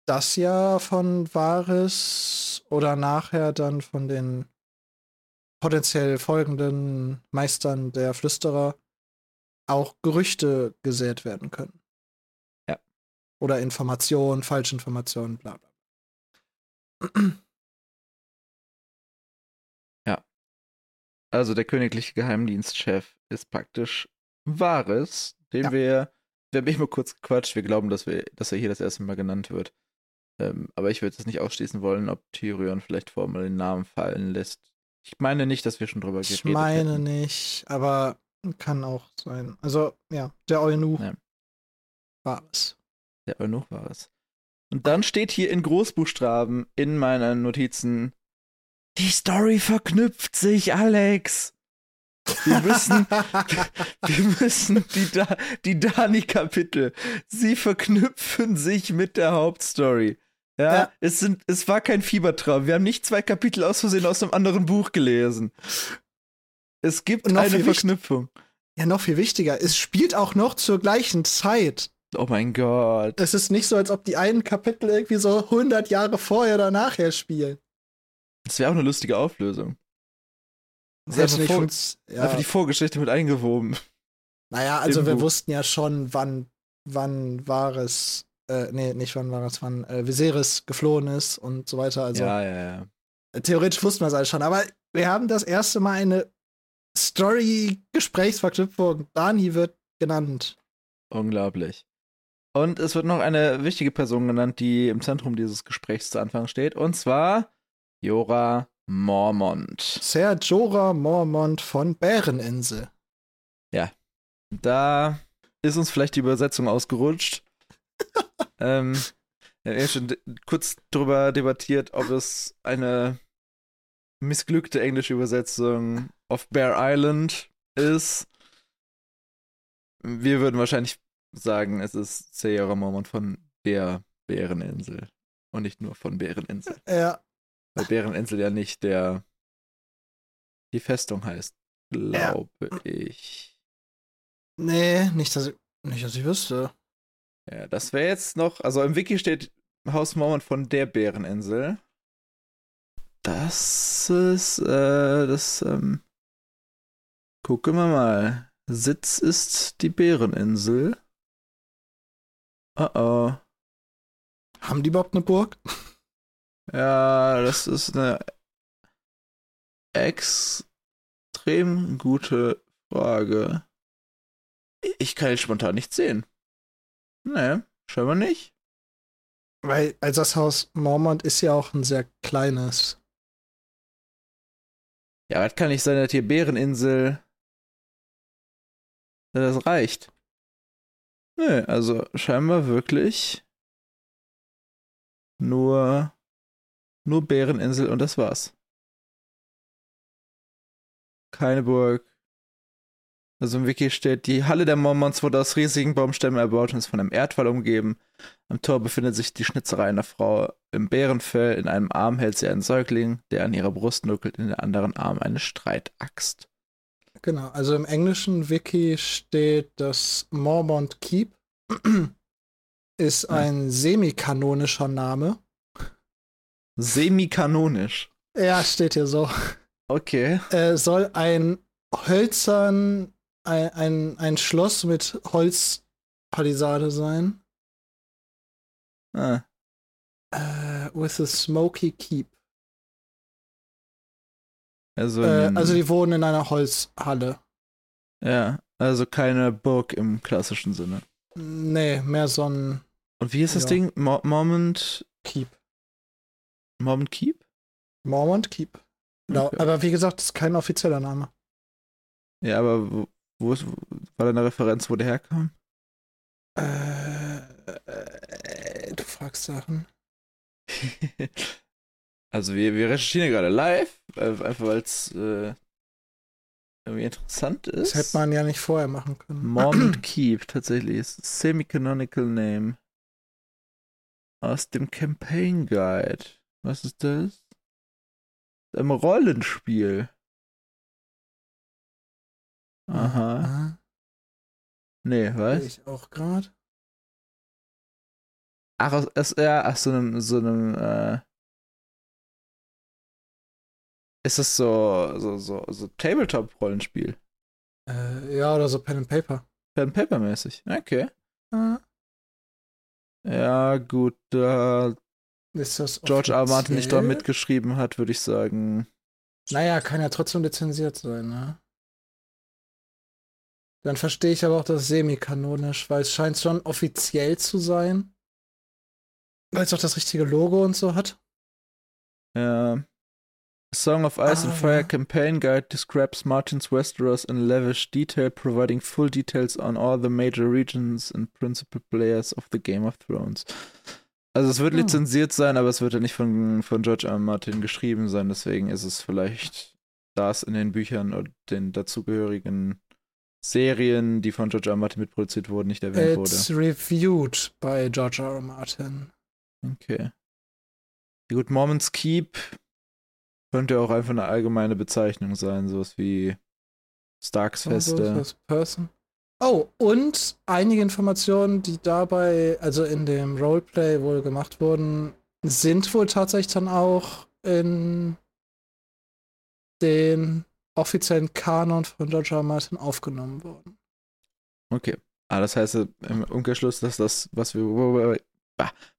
Das ja von Varys oder nachher dann von den potenziell folgenden Meistern der Flüsterer auch Gerüchte gesät werden können. Ja. Oder Informationen, Falschinformationen, bla bla. Also der königliche Geheimdienstchef ist praktisch Varys, den Ja. wir, wir haben eben kurz gequatscht, wir glauben, dass, wir, dass er hier das erste Mal genannt wird. Ähm, aber ich würde es nicht ausschließen wollen, ob Tyrion vielleicht vorher mal den Namen fallen lässt. Ich meine nicht, dass wir schon drüber geredet Ich meine hätten. nicht, aber kann auch sein. Also, ja, der Eunuch Ja. war es. Der Eunuch war es. Und dann steht hier in Großbuchstaben in meinen Notizen, die Story verknüpft sich, Alex. Wir müssen, wir müssen die, da die Dani-Kapitel, sie verknüpfen sich mit der Hauptstory. Ja, Ja. Es, sind, es war kein Fiebertraum. Wir haben nicht zwei Kapitel aus Versehen aus einem anderen Buch gelesen. Es gibt eine Verknüpfung. ja, noch viel wichtiger, es spielt auch noch zur gleichen Zeit. Oh mein Gott. Es ist nicht so, als ob die einen Kapitel irgendwie so 100 Jahre vorher oder nachher spielen. Das wäre auch eine lustige Auflösung. Das hätte ist einfach, vor, ja. einfach die Vorgeschichte mit eingewoben. Naja, also im wir Buch. wussten ja schon, wann, wann Varys, äh, nee, nicht wann Varys, wann äh, Viserys geflohen ist und so weiter. Also ja, ja, ja. theoretisch wussten wir es alles schon, aber wir haben das erste Mal eine Story-Gesprächsverknüpfung. Dani wird genannt. Unglaublich. Und es wird noch eine wichtige Person genannt, die im Zentrum dieses Gesprächs zu Anfang steht, und zwar Jora Mormont. Ser Jorah Mormont von Bäreninsel. Da ist uns vielleicht die Übersetzung ausgerutscht. ähm, wir haben ja schon kurz darüber debattiert, ob es eine missglückte englische Übersetzung of Bear Island ist. Wir würden wahrscheinlich sagen, es ist Sierra Mormont von der Bäreninsel und nicht nur von Bäreninsel. Ja, Weil Bäreninsel ja nicht der die Festung heißt, glaube ich. nee, nicht, dass ich, nicht, dass ich wüsste. Ja, das wäre jetzt noch, also im Wiki steht Haus Mormon von der Bäreninsel. Das ist, äh, das, ähm, gucken wir mal. Sitz ist die Bäreninsel. Oh oh. Haben die überhaupt eine Burg? Ja, das ist eine extrem gute Frage. Ich kann jetzt spontan nicht sehen. Nee, scheinbar nicht. Weil, also das Haus Mormont ist ja auch ein sehr kleines. Ja, das kann nicht sein, dass hier Bäreninsel. Das reicht. Nö, also scheinbar wirklich nur nur Bäreninsel und das war's. Keine Burg. Also im Wiki steht, die Halle der Mormons wurde aus riesigen Baumstämmen erbaut und ist von einem Erdwall umgeben. Am Tor befindet sich die Schnitzerei einer Frau im Bärenfell. In einem Arm hält sie einen Säugling, der an ihrer Brust nuckelt, in den anderen Arm eine Streitaxt. Genau, also im englischen Wiki steht, dass Mormont Keep ist Ja. ein semikanonischer Name. Semikanonisch. Ja, steht hier so. Okay. äh, soll ein hölzern, ein, ein, ein Schloss mit Holzpalisade sein. Ah, Äh, with a smoky keep. also, Äh, also die wohnen in einer Holzhalle. ja, also keine Burg im klassischen Sinne. Nee, mehr so ein Und wie ist das Ja. Ding? Mo Moment, Keep. Moment Keep? Mormont Keep. Okay. Aber wie gesagt, das ist kein offizieller Name. Ja, aber wo, ist, war da eine Referenz, wo der herkam? Äh, äh, du fragst Sachen. also wir, wir recherchieren hier gerade live, äh, einfach weil es äh, irgendwie interessant ist. Das hätte man ja nicht vorher machen können. Mormont Keep, tatsächlich. Ist Semi-Canonical Name. Aus dem Campaign Guide. Was ist das? Ein Rollenspiel. Aha. Ah, Nee, was? ich auch gerade. Ach, aus, aus, ja, aus so einem, so einem, äh. Ist das so, so, so, so Tabletop-Rollenspiel? Äh, ja, oder so Pen and Paper. Pen Paper mäßig. Okay. Ah, Ja, gut, da ist das George R. Martin nicht dran mitgeschrieben hat, würde ich sagen. Naja, kann ja trotzdem lizenziert sein, ne? Dann verstehe ich aber auch das semi-kanonisch, weil es scheint schon offiziell zu sein. Weil es auch das richtige Logo und so hat. Ja. A Song of Ice and Ah, Fire ja. campaign guide describes Martin's Westeros in lavish detail, providing full details on all the major regions and principal players of the Game of Thrones. Also es wird Hm. lizenziert sein, aber es wird ja nicht von, von George R. R. Martin geschrieben sein, deswegen ist es vielleicht das in den Büchern und den dazugehörigen Serien, die von George R. R. Martin mitproduziert wurden, nicht erwähnt It's wurde. reviewed bei George R. R. Martin. Okay. Ja, gut, Mormons Keep könnte auch einfach eine allgemeine Bezeichnung sein, sowas wie Starks Feste. Person. Oh, und einige Informationen, die dabei, also in dem Roleplay wohl gemacht wurden, sind wohl tatsächlich dann auch in den offiziellen Kanon von George R. R. Martin aufgenommen worden. Okay. Ah, das heißt im Umkehrschluss, dass das, was wir, worüber,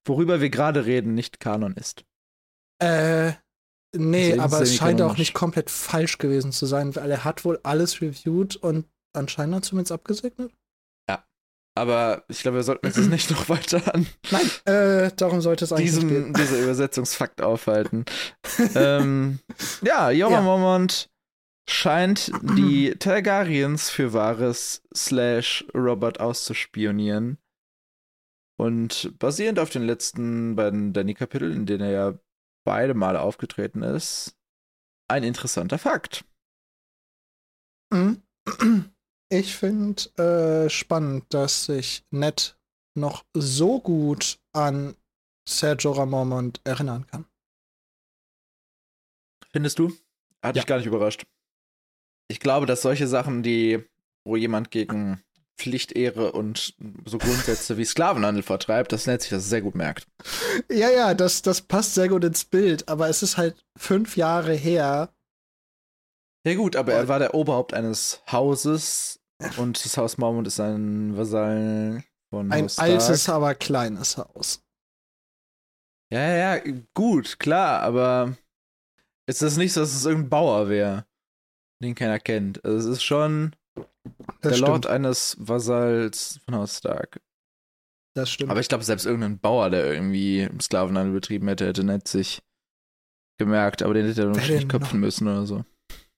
worüber wir gerade reden, nicht Kanon ist. Äh, nee, aber es scheint auch nicht komplett falsch gewesen zu sein, weil er hat wohl alles reviewed und anscheinend zumindest abgesegnet. Ja. Aber ich glaube, wir sollten uns jetzt nicht noch weiter an Nein, äh, darum sollte es eigentlich diesem, dieser Übersetzungsfakt aufhalten. ähm, ja, Jorah Ja. Mormont scheint die Targaryens für Varys slash Robert auszuspionieren. Und basierend auf den letzten beiden Danny-Kapiteln, in denen er ja beide Male aufgetreten ist, ein interessanter Fakt. Mhm. Ich finde äh, spannend, dass sich Ned noch so gut an Sergio Ramormont erinnern kann. Findest du? Hat Ja. dich gar nicht überrascht. Ich glaube, dass solche Sachen, die, wo jemand gegen Pflichtehre und so Grundsätze wie Sklavenhandel vertreibt, dass Ned sich das sehr gut merkt. Ja, ja, das, das passt sehr gut ins Bild, aber es ist halt fünf Jahre her. Ja gut, aber er war der Oberhaupt eines Hauses und das Haus Mormont ist ein Vasall von Ein Haus Stark. altes, aber kleines Haus. Ja, ja, ja, gut, klar, aber ist das nicht so, dass es irgendein Bauer wäre, den keiner kennt. Also es ist schon Das der stimmt. Lord eines Vasalls von Haus Stark. das stimmt. Aber ich glaube, selbst irgendein Bauer, der irgendwie Sklavenhandel betrieben hätte, hätte Ned sich gemerkt, aber den hätte er wahrscheinlich köpfen müssen oder so.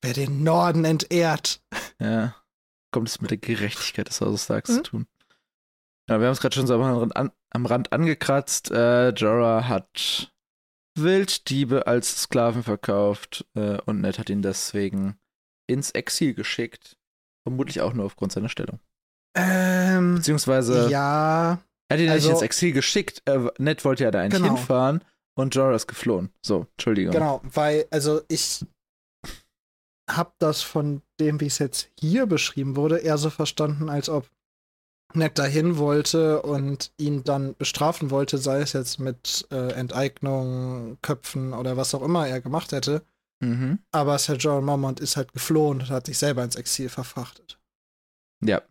Wer den Norden entehrt. Ja. Kommt es mit der Gerechtigkeit des Hauses Starks Mhm. zu tun. Ja, wir haben es gerade schon so am Rand, an, am Rand angekratzt. Äh, Jorah hat Wilddiebe als Sklaven verkauft äh, und Ned hat ihn deswegen ins Exil geschickt. Vermutlich auch nur aufgrund seiner Stellung. Ähm, Beziehungsweise, ja, er hat ihn ja nicht also- ins Exil geschickt. Äh, Ned wollte ja da eigentlich Genau. hinfahren und Jorah ist geflohen. So, Entschuldigung. genau, weil, also ich hab das von dem, wie es jetzt hier beschrieben wurde, eher so verstanden, als ob Ned dahin wollte und ihn dann bestrafen wollte, sei es jetzt mit äh, Enteignung, Köpfen oder was auch immer er gemacht hätte. Mhm. Aber Sir John Mormont ist halt geflohen und hat sich selber ins Exil verfrachtet. Ja,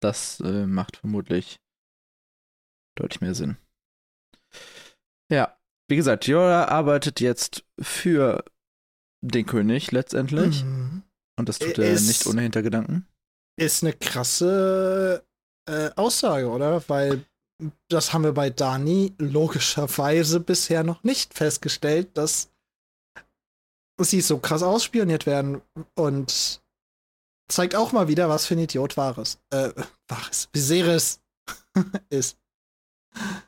das äh, macht vermutlich deutlich mehr Sinn. Ja, wie gesagt, Jorah arbeitet jetzt für den König letztendlich. Mhm. Und das tut er Ist- nicht ohne Hintergedanken. Ist eine krasse äh, Aussage, oder? Weil das haben wir bei Dani logischerweise bisher noch nicht festgestellt, dass sie so krass ausspioniert werden und zeigt auch mal wieder, was für ein Idiot Wahres, äh, Wahres, Viserys ist.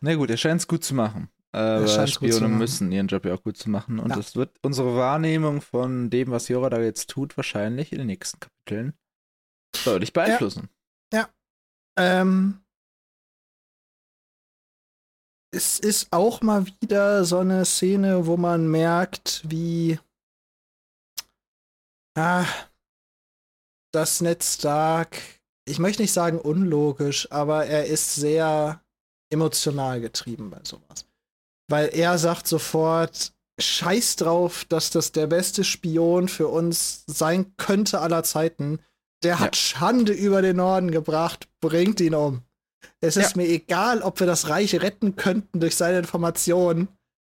Na gut, er scheint es gut zu machen. Zu Spione müssen ihren Job ja auch gut zu machen. Und Ja. das wird unsere Wahrnehmung von dem, was Jorah da jetzt tut, wahrscheinlich in den nächsten Kapiteln deutlich beeinflussen. Ähm, es ist auch mal wieder so eine Szene, wo man merkt, wie ah, das Ned Stark, ich möchte nicht sagen unlogisch, aber er ist sehr emotional getrieben bei sowas. Weil er sagt sofort, scheiß drauf, dass das der beste Spion für uns sein könnte aller Zeiten. Der hat Schande über den Norden gebracht, bringt ihn um. Es ist Ja. mir egal, ob wir das Reich retten könnten durch seine Informationen.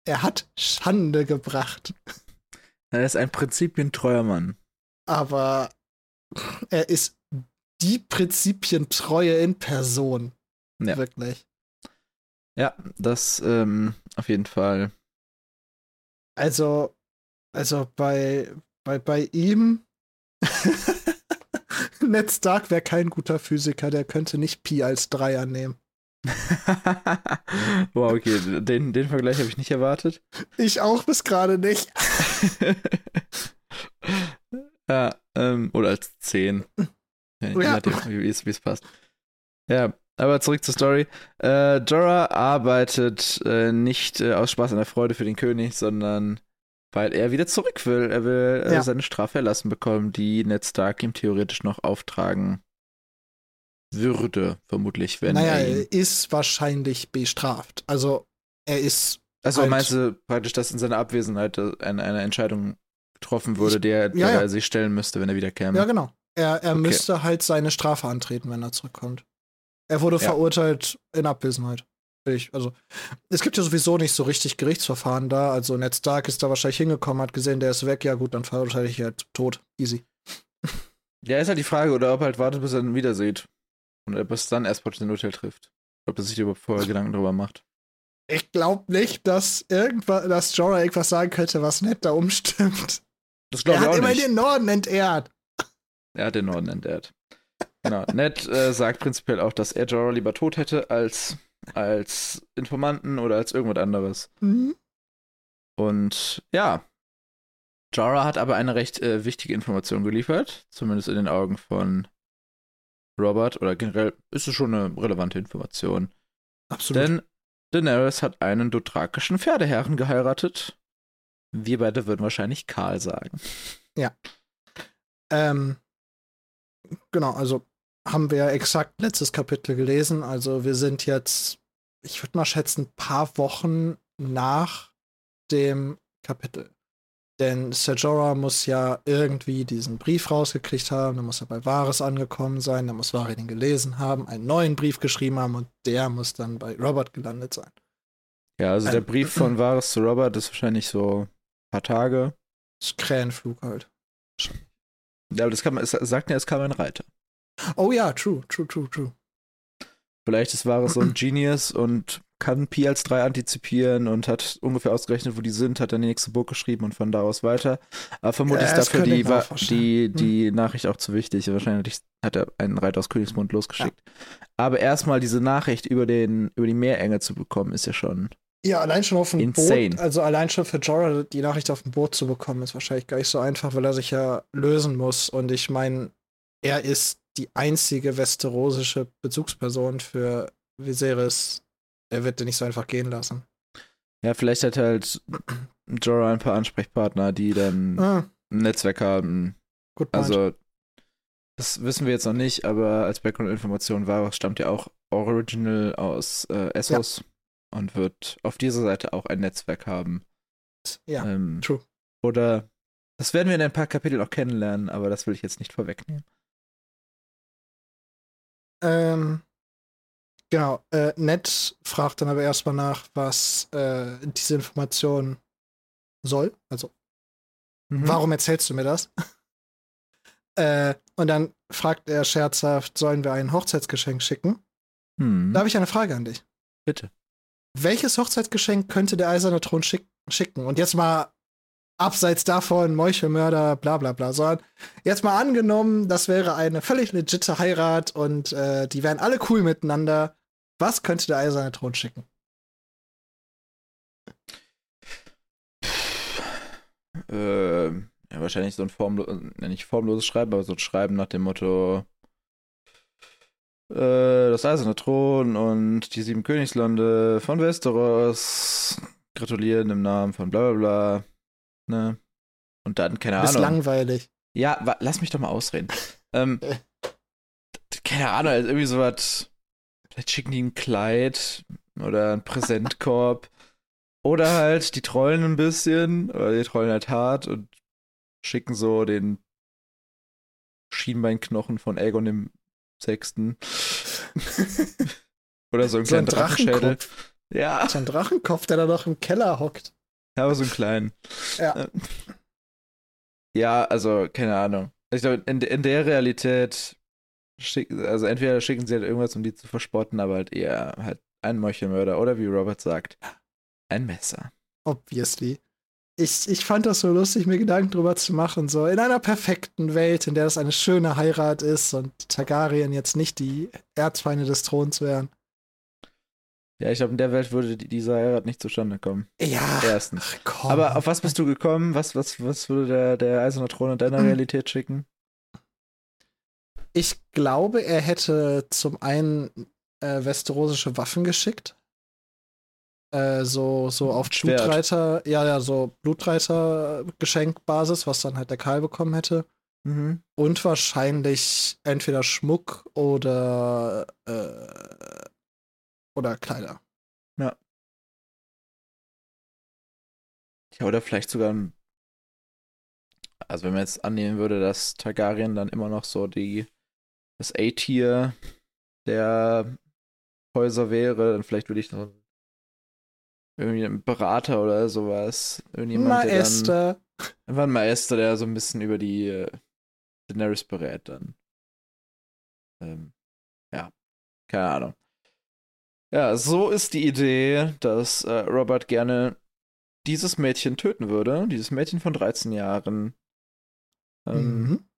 Er hat Schande gebracht. Er ist ein prinzipientreuer Mann. Aber er ist die Prinzipientreue in Person. Ja. Wirklich. Ja, das ähm, auf jeden Fall. Also, also bei, bei, bei ihm. Ned Stark wäre kein guter Physiker, der könnte nicht Pi als Dreier nehmen. wow, okay, den, den Vergleich habe ich nicht erwartet. Ich auch bis gerade nicht. ja, ähm, oder als 10. Ja, je nachdem, wie es passt. Ja, aber zurück zur Story. Äh, Jorah arbeitet äh, nicht äh, aus Spaß an der Freude für den König, sondern weil er wieder zurück will. Er will äh, Ja. seine Strafe erlassen bekommen, die Ned Stark ihm theoretisch noch auftragen würde, vermutlich, wenn naja, er ihn er ist wahrscheinlich bestraft. Also, er ist. Also halt- meinst du praktisch, dass in seiner Abwesenheit äh, eine, eine Entscheidung getroffen wurde, der, der Ja, ja. sich stellen müsste, wenn er wieder käme. Ja, genau. Er, er Okay. müsste halt seine Strafe antreten, wenn er zurückkommt. Er wurde Ja. verurteilt in Abwesenheit. Also, es gibt ja sowieso nicht so richtig Gerichtsverfahren da. Also Ned Stark ist da wahrscheinlich hingekommen, hat gesehen, der ist weg. Ja gut, dann verurteile ich ihn halt tot. Easy. Ja, ist halt die Frage, oder ob er halt wartet, bis er ihn wieder sieht. Und ob es dann erst ein Urteil trifft. Ob er sich überhaupt vorher Gedanken drüber macht. Ich glaube nicht, dass irgendwas, dass Jorah irgendwas sagen könnte, was Ned da umstimmt. Das Er glaube ich hat auch immer nicht. den Norden entehrt. Er hat den Norden entehrt. Genau. Ned äh, sagt prinzipiell auch, dass er Jorah lieber tot hätte als, als Informanten oder als irgendwas anderes. Mhm. Und ja, Jorah hat aber eine recht äh, wichtige Information geliefert, zumindest in den Augen von Robert, oder generell ist es schon eine relevante Information. Absolut. Denn Daenerys hat einen dothrakischen Pferdeherren geheiratet. Wir beide würden wahrscheinlich Karl sagen. Ähm, genau, also haben wir ja exakt letztes Kapitel gelesen. Also wir sind jetzt, ich würde mal schätzen, ein paar Wochen nach dem Kapitel. Denn Ser Jorah muss ja irgendwie diesen Brief rausgekriegt haben, dann muss er bei Varys angekommen sein, dann muss Varys ihn gelesen haben, einen neuen Brief geschrieben haben und der muss dann bei Robert gelandet sein. Ja, also der Ähm, Brief von Varys zu Robert ist wahrscheinlich so ein paar Tage. Das ist Krähenflug halt. Ja, aber das kann man, es sagt ja, es kam ein Reiter. Oh ja, true, true, true, true. Vielleicht ist Varys so ein Genius und kann Pi als 3 antizipieren und hat ungefähr ausgerechnet, wo die sind, hat dann die nächste Burg geschrieben und von da aus weiter. Aber vermutlich Ja, ist dafür die, ich mir auch Wa- vorstellen. die, Hm. die Nachricht auch zu wichtig. Wahrscheinlich hat er einen Reiter aus Königsmund losgeschickt. Aber erstmal diese Nachricht über, den, über die Meerenge zu bekommen, ist ja schon. Ja, allein schon auf dem Insane. Boot, also allein schon für Jorah die Nachricht auf dem Boot zu bekommen, ist wahrscheinlich gar nicht so einfach, weil er sich ja lösen muss. Und ich meine, er ist die einzige westerosische Bezugsperson für Viserys. Er wird den nicht so einfach gehen lassen. Ja, vielleicht hat halt Jorah ein paar Ansprechpartner, die dann Ah, ein Netzwerk haben. gut point. Also, das wissen wir jetzt noch nicht, aber als Background-Information, Varus stammt ja auch original aus äh, Essos und wird auf dieser Seite auch ein Netzwerk haben. ja, ähm, true. Oder, das werden wir in ein paar Kapiteln auch kennenlernen, aber das will ich jetzt nicht vorwegnehmen. Ähm, genau, äh, Ned fragt dann aber erstmal nach, was äh, diese Information soll. Also, Mhm. warum erzählst du mir das? äh, und dann fragt er scherzhaft, sollen wir ein Hochzeitsgeschenk schicken? Hm. Da habe ich eine Frage an dich. Bitte. Welches Hochzeitsgeschenk könnte der eiserne Thron schick schicken? Und jetzt mal abseits davon, Meuchelmörder, bla bla bla, sondern jetzt mal angenommen, das wäre eine völlig legitte Heirat und äh, die wären alle cool miteinander. Was könnte der eiserne Thron schicken? Äh, ja, wahrscheinlich so ein formlo äh, nicht formloses Schreiben, aber so ein Schreiben nach dem Motto das Eiserne Thron und die sieben Königslande von Westeros gratulieren im Namen von bla bla bla. Ne? Und dann, keine Ist Ahnung. langweilig. Ja, lass mich doch mal ausreden. ähm, keine Ahnung, also irgendwie sowas. Vielleicht schicken die ein Kleid oder einen Präsentkorb. Oder halt, die trollen ein bisschen, oder die trollen halt hart und schicken so den Schienbeinknochen von Aegon dem Sechsten. oder so einen So ein Drachenschädel. Drachenkopf. Ja, So ein Drachenkopf, der da noch im Keller hockt. ja, aber so einen kleinen. Ja. Ähm, Ja, also, keine Ahnung. Ich glaube, in, in der Realität, schick, also entweder schicken sie halt irgendwas, um die zu verspotten, aber halt eher halt ein Meuchelmörder oder wie Robert sagt, ein Messer. Obviously. Ich, ich fand das so lustig, mir Gedanken drüber zu machen. So in einer perfekten Welt, in der es eine schöne Heirat ist und die Targaryen jetzt nicht die Erzfeinde des Throns wären. Ja, ich glaube, in der Welt würde die- dieser Heirat nicht zustande kommen. Ja. Erstens. Ach. Aber auf was bist du gekommen? Was, was, was würde der, der Eiserne Thron in deiner Mhm. Realität schicken? Ich glaube, er hätte zum einen äh, westerosische Waffen geschickt. Äh, so, so auf. Blutreiter, ja, ja, so Blutreiter-Geschenkbasis, was dann halt der Karl bekommen hätte. Mhm. Und wahrscheinlich entweder Schmuck oder äh, oder Kleider. Ja, oder vielleicht sogar ein also wenn man jetzt annehmen würde, dass Targaryen dann immer noch so die das A-Tier der Häuser wäre, dann vielleicht würde ich noch irgendwie einen Berater oder sowas. Irgendjemand, Maester. Der dann, einfach ein Maester, der so ein bisschen über die äh, Daenerys berät dann. Ähm, ja, keine Ahnung. Ja, so ist die Idee, dass äh, Robert gerne dieses Mädchen töten würde, dieses Mädchen von 13 Jahren. Ähm, mhm.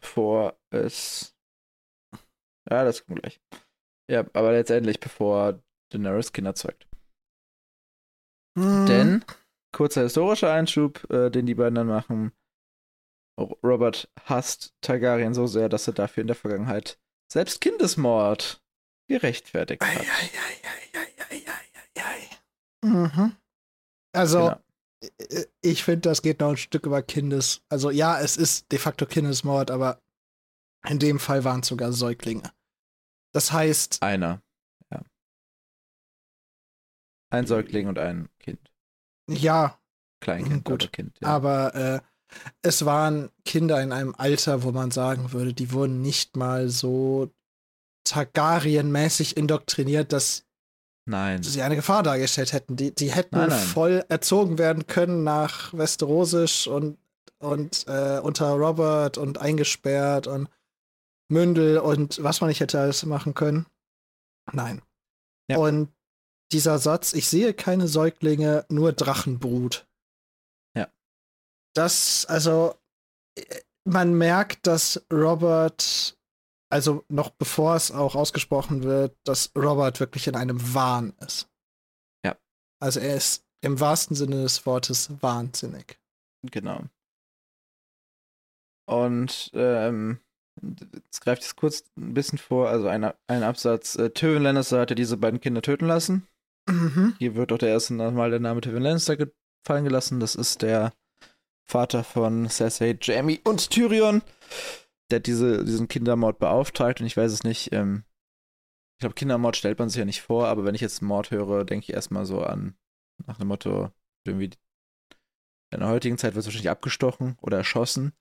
Bevor es. Ja, das kommt gleich. Ja, aber letztendlich, bevor Daenerys Kinder zeugt. Mhm. Denn, kurzer historischer Einschub, äh, den die beiden dann machen. Robert hasst Targaryen so sehr, dass er dafür in der Vergangenheit selbst Kindesmord gerechtfertigt hat. Mhm. Also, genau. ich finde, das geht noch ein Stück über Kindes. Also, ja, es ist de facto Kindesmord, aber in dem Fall waren es sogar Säuglinge. Das heißt. Einer. Ein Säugling und ein Kind. Ja. Kleinkind, gut. Kind. Ja. Aber äh, es waren Kinder in einem Alter, wo man sagen würde, die wurden nicht mal so Targaryen-mäßig indoktriniert, dass nein. sie eine Gefahr dargestellt hätten. Die, die hätten nein, nein. voll erzogen werden können nach Westerosisch und, und äh, unter Robert und eingesperrt und Mündel und was man nicht hätte alles machen können. Nein. Ja. Und dieser Satz, ich sehe keine Säuglinge, nur Drachenbrut das, also, man merkt, dass Robert, also noch bevor es auch ausgesprochen wird, dass Robert wirklich in einem Wahn ist. Ja. Also er ist im wahrsten Sinne des Wortes wahnsinnig. Genau. Und ähm, jetzt greift es kurz ein bisschen vor, also ein, ein Absatz. Äh, Tyrion Lannister hatte diese beiden Kinder töten lassen. Mhm. Hier wird auch der erste Mal der Name Tyrion Lannister gefallen gelassen. Das ist der Vater von Cersei, Jamie und Tyrion. Der hat diese, diesen Kindermord beauftragt und ich weiß es nicht. Ähm, ich glaube, Kindermord stellt man sich ja nicht vor, aber wenn ich jetzt Mord höre, denke ich erstmal so an, nach dem Motto, irgendwie in der heutigen Zeit wird es wahrscheinlich abgestochen oder erschossen.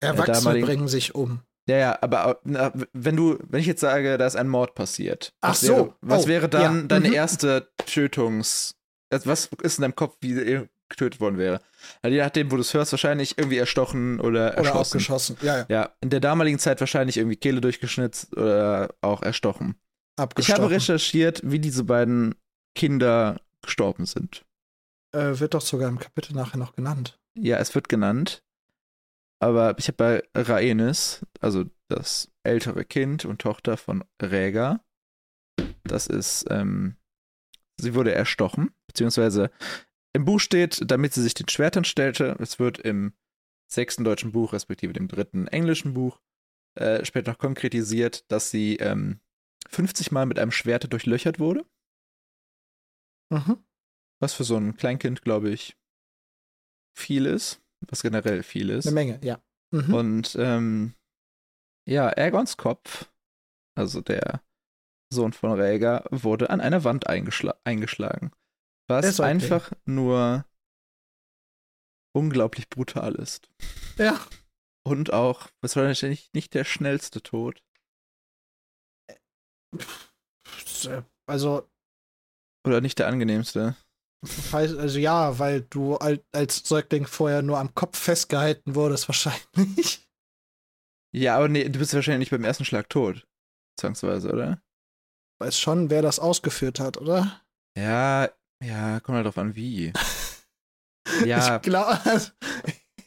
Erwachsene bringen sich um. Ja, ja, aber na, wenn du, wenn ich jetzt sage, da ist ein Mord passiert, Ach was so. wäre, was oh, wäre dann ja. deine mhm. erste Tötungs, also was ist in deinem Kopf, wie getötet worden wäre. Also je nachdem, wo du es hörst, wahrscheinlich irgendwie erstochen oder erschossen. Oder abgeschossen, ja, ja. Ja, in der damaligen Zeit wahrscheinlich irgendwie Kehle durchgeschnitzt oder auch erstochen. Ich habe recherchiert, wie diese beiden Kinder gestorben sind. Äh, wird doch sogar im Kapitel nachher noch genannt. Ja, es wird genannt. Aber ich habe bei Rhaenys, also das ältere Kind und Tochter von Rhaegar, das ist, ähm, sie wurde erstochen, beziehungsweise im Buch steht, damit sie sich den Schwertern stellte. Es wird im sechsten deutschen Buch, respektive dem dritten englischen Buch, äh, später noch konkretisiert, dass sie ähm, 50 Mal mit einem Schwert durchlöchert wurde. Mhm. Was für so ein Kleinkind, glaube ich, viel ist. Was generell viel ist. Eine Menge, ja. Mhm. Und ähm, ja, Ergons Kopf, also der Sohn von Rhaegar, wurde an einer Wand eingeschl eingeschlagen. Was einfach nur unglaublich brutal ist. Ja. Und auch, was wahrscheinlich nicht der schnellste Tod. Also. Oder nicht der angenehmste. Also ja, weil du als Säugling vorher nur am Kopf festgehalten wurdest, wahrscheinlich. Ja, aber nee, du bist wahrscheinlich nicht beim ersten Schlag tot. Zwangsweise, oder? Weiß schon, wer das ausgeführt hat, oder? Ja, ja, kommt halt drauf an, wie. ja. Ich, glaub, also,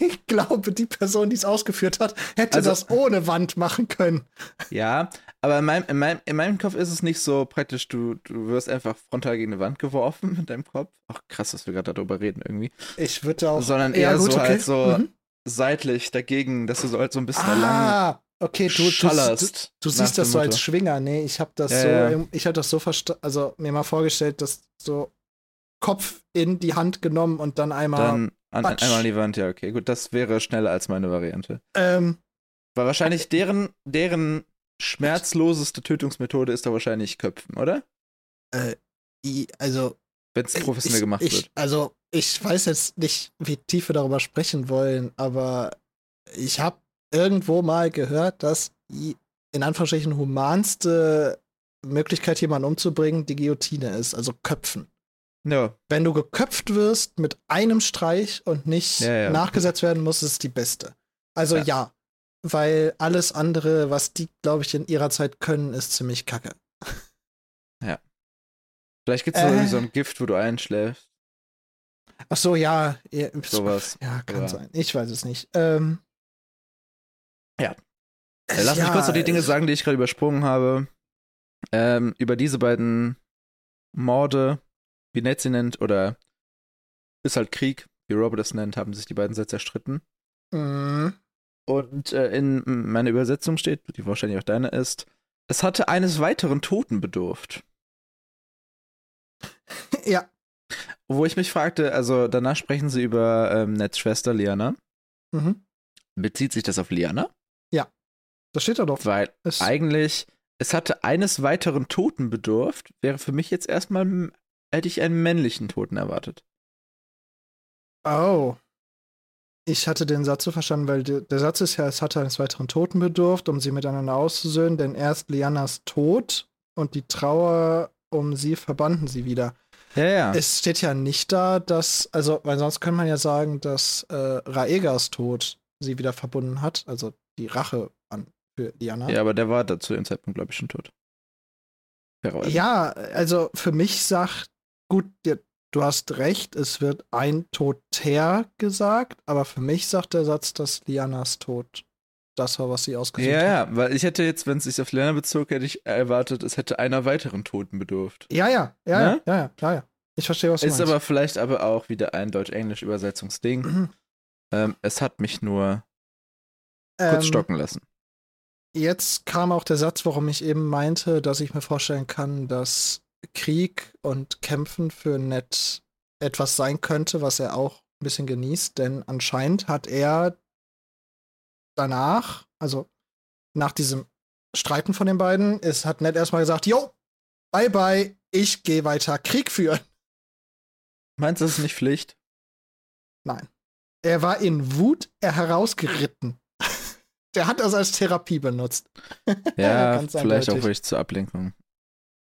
ich glaube, die Person, die es ausgeführt hat, hätte also, das ohne Wand machen können. Ja, aber in meinem, in, meinem, in meinem Kopf ist es nicht so praktisch, du, du wirst einfach frontal gegen eine Wand geworfen mit deinem Kopf. Ach, krass, dass wir gerade darüber reden irgendwie. Ich würde auch. Sondern eher ja, gut, so okay. halt so mhm. seitlich dagegen, dass du so halt so ein bisschen ah, lang okay, du, du, du, du siehst das so als Schwinger. Nee, ich habe das ja, so, ja. ich habe das so verstanden, also mir mal vorgestellt, dass so Kopf in die Hand genommen und dann einmal. Dann an, einmal an die Wand, ja, okay. Gut, das wäre schneller als meine Variante. Ähm, Weil wahrscheinlich deren, deren schmerzloseste Tötungsmethode ist da wahrscheinlich Köpfen, oder? Äh, also. Wenn es professionell ich, gemacht ich, wird. Also, ich weiß jetzt nicht, wie tief wir darüber sprechen wollen, aber ich habe irgendwo mal gehört, dass die in Anführungsstrichen humanste Möglichkeit, jemanden umzubringen, die Guillotine ist, also Köpfen. Ja. Wenn du geköpft wirst mit einem Streich und nicht Ja, ja. nachgesetzt werden muss, ist es die beste. Also Ja. ja. Weil alles andere, was die, glaube ich, in ihrer Zeit können, ist ziemlich kacke. Vielleicht gibt es Äh. so ein Gift, wo du einschläfst. Ach so, ja. ja Sowas. Ja, kann Ja. sein. Ich weiß es nicht. Ähm, Ja. Äh, Lass mich ja, kurz noch die Dinge sagen, die ich gerade übersprungen habe. Ähm, über diese beiden Morde, wie Ned sie nennt, oder ist halt Krieg, wie Robert es nennt, haben sich die beiden sehr zerstritten. mh, Und äh, in meiner Übersetzung steht, die wahrscheinlich auch deine ist, es hatte eines weiteren Toten bedurft. ja. Wo ich mich fragte, also danach sprechen sie über ähm, Neds Schwester Liana. Mhm. Bezieht sich das auf Liana? Das steht da doch. Weil Es, eigentlich, es hatte eines weiteren Toten bedurft, wäre für mich jetzt erstmal, hätte ich einen männlichen Toten erwartet. oh. Ich hatte den Satz so verstanden, weil der, Satz ist ja, es hatte eines weiteren Toten bedurft, um sie miteinander auszusöhnen, denn erst Lianas Tod und die Trauer um sie verbanden sie wieder. Ja, ja. Es steht ja nicht da, dass, also, weil sonst könnte man ja sagen, dass äh, Raegas Tod sie wieder verbunden hat, also die Rache an für Liana. ja, aber der war da zu dem Zeitpunkt, glaube ich, schon tot. Ja, also für mich sagt, gut, dir- du hast recht, es wird ein Toter gesagt, aber für mich sagt der Satz, dass Lianas Tod das war, was sie ausgesucht Ja, hat. ja, weil ich hätte jetzt, wenn es sich auf Liana bezog, hätte ich erwartet, es hätte einer weiteren Toten bedurft. Ja, ja, ja, Ne? ja, ja, ja, ja. Ich verstehe, was du Ist meinst. aber vielleicht aber auch wieder ein Deutsch-Englisch-Übersetzungsding. Mhm. ähm, es hat mich nur kurz Ähm, stocken lassen. Jetzt kam auch der Satz, warum ich eben meinte, dass ich mir vorstellen kann, dass Krieg und Kämpfen für Ned etwas sein könnte, was er auch ein bisschen genießt, denn anscheinend hat er danach, also nach diesem Streiten von den beiden, ist, hat Ned erstmal gesagt, jo, bye bye, ich gehe weiter Krieg führen. Meinst du, das ist nicht Pflicht? Nein. Er war in Wut er herausgeritten. Der hat das als Therapie benutzt. Ja, vielleicht auch wirklich zur Ablenkung.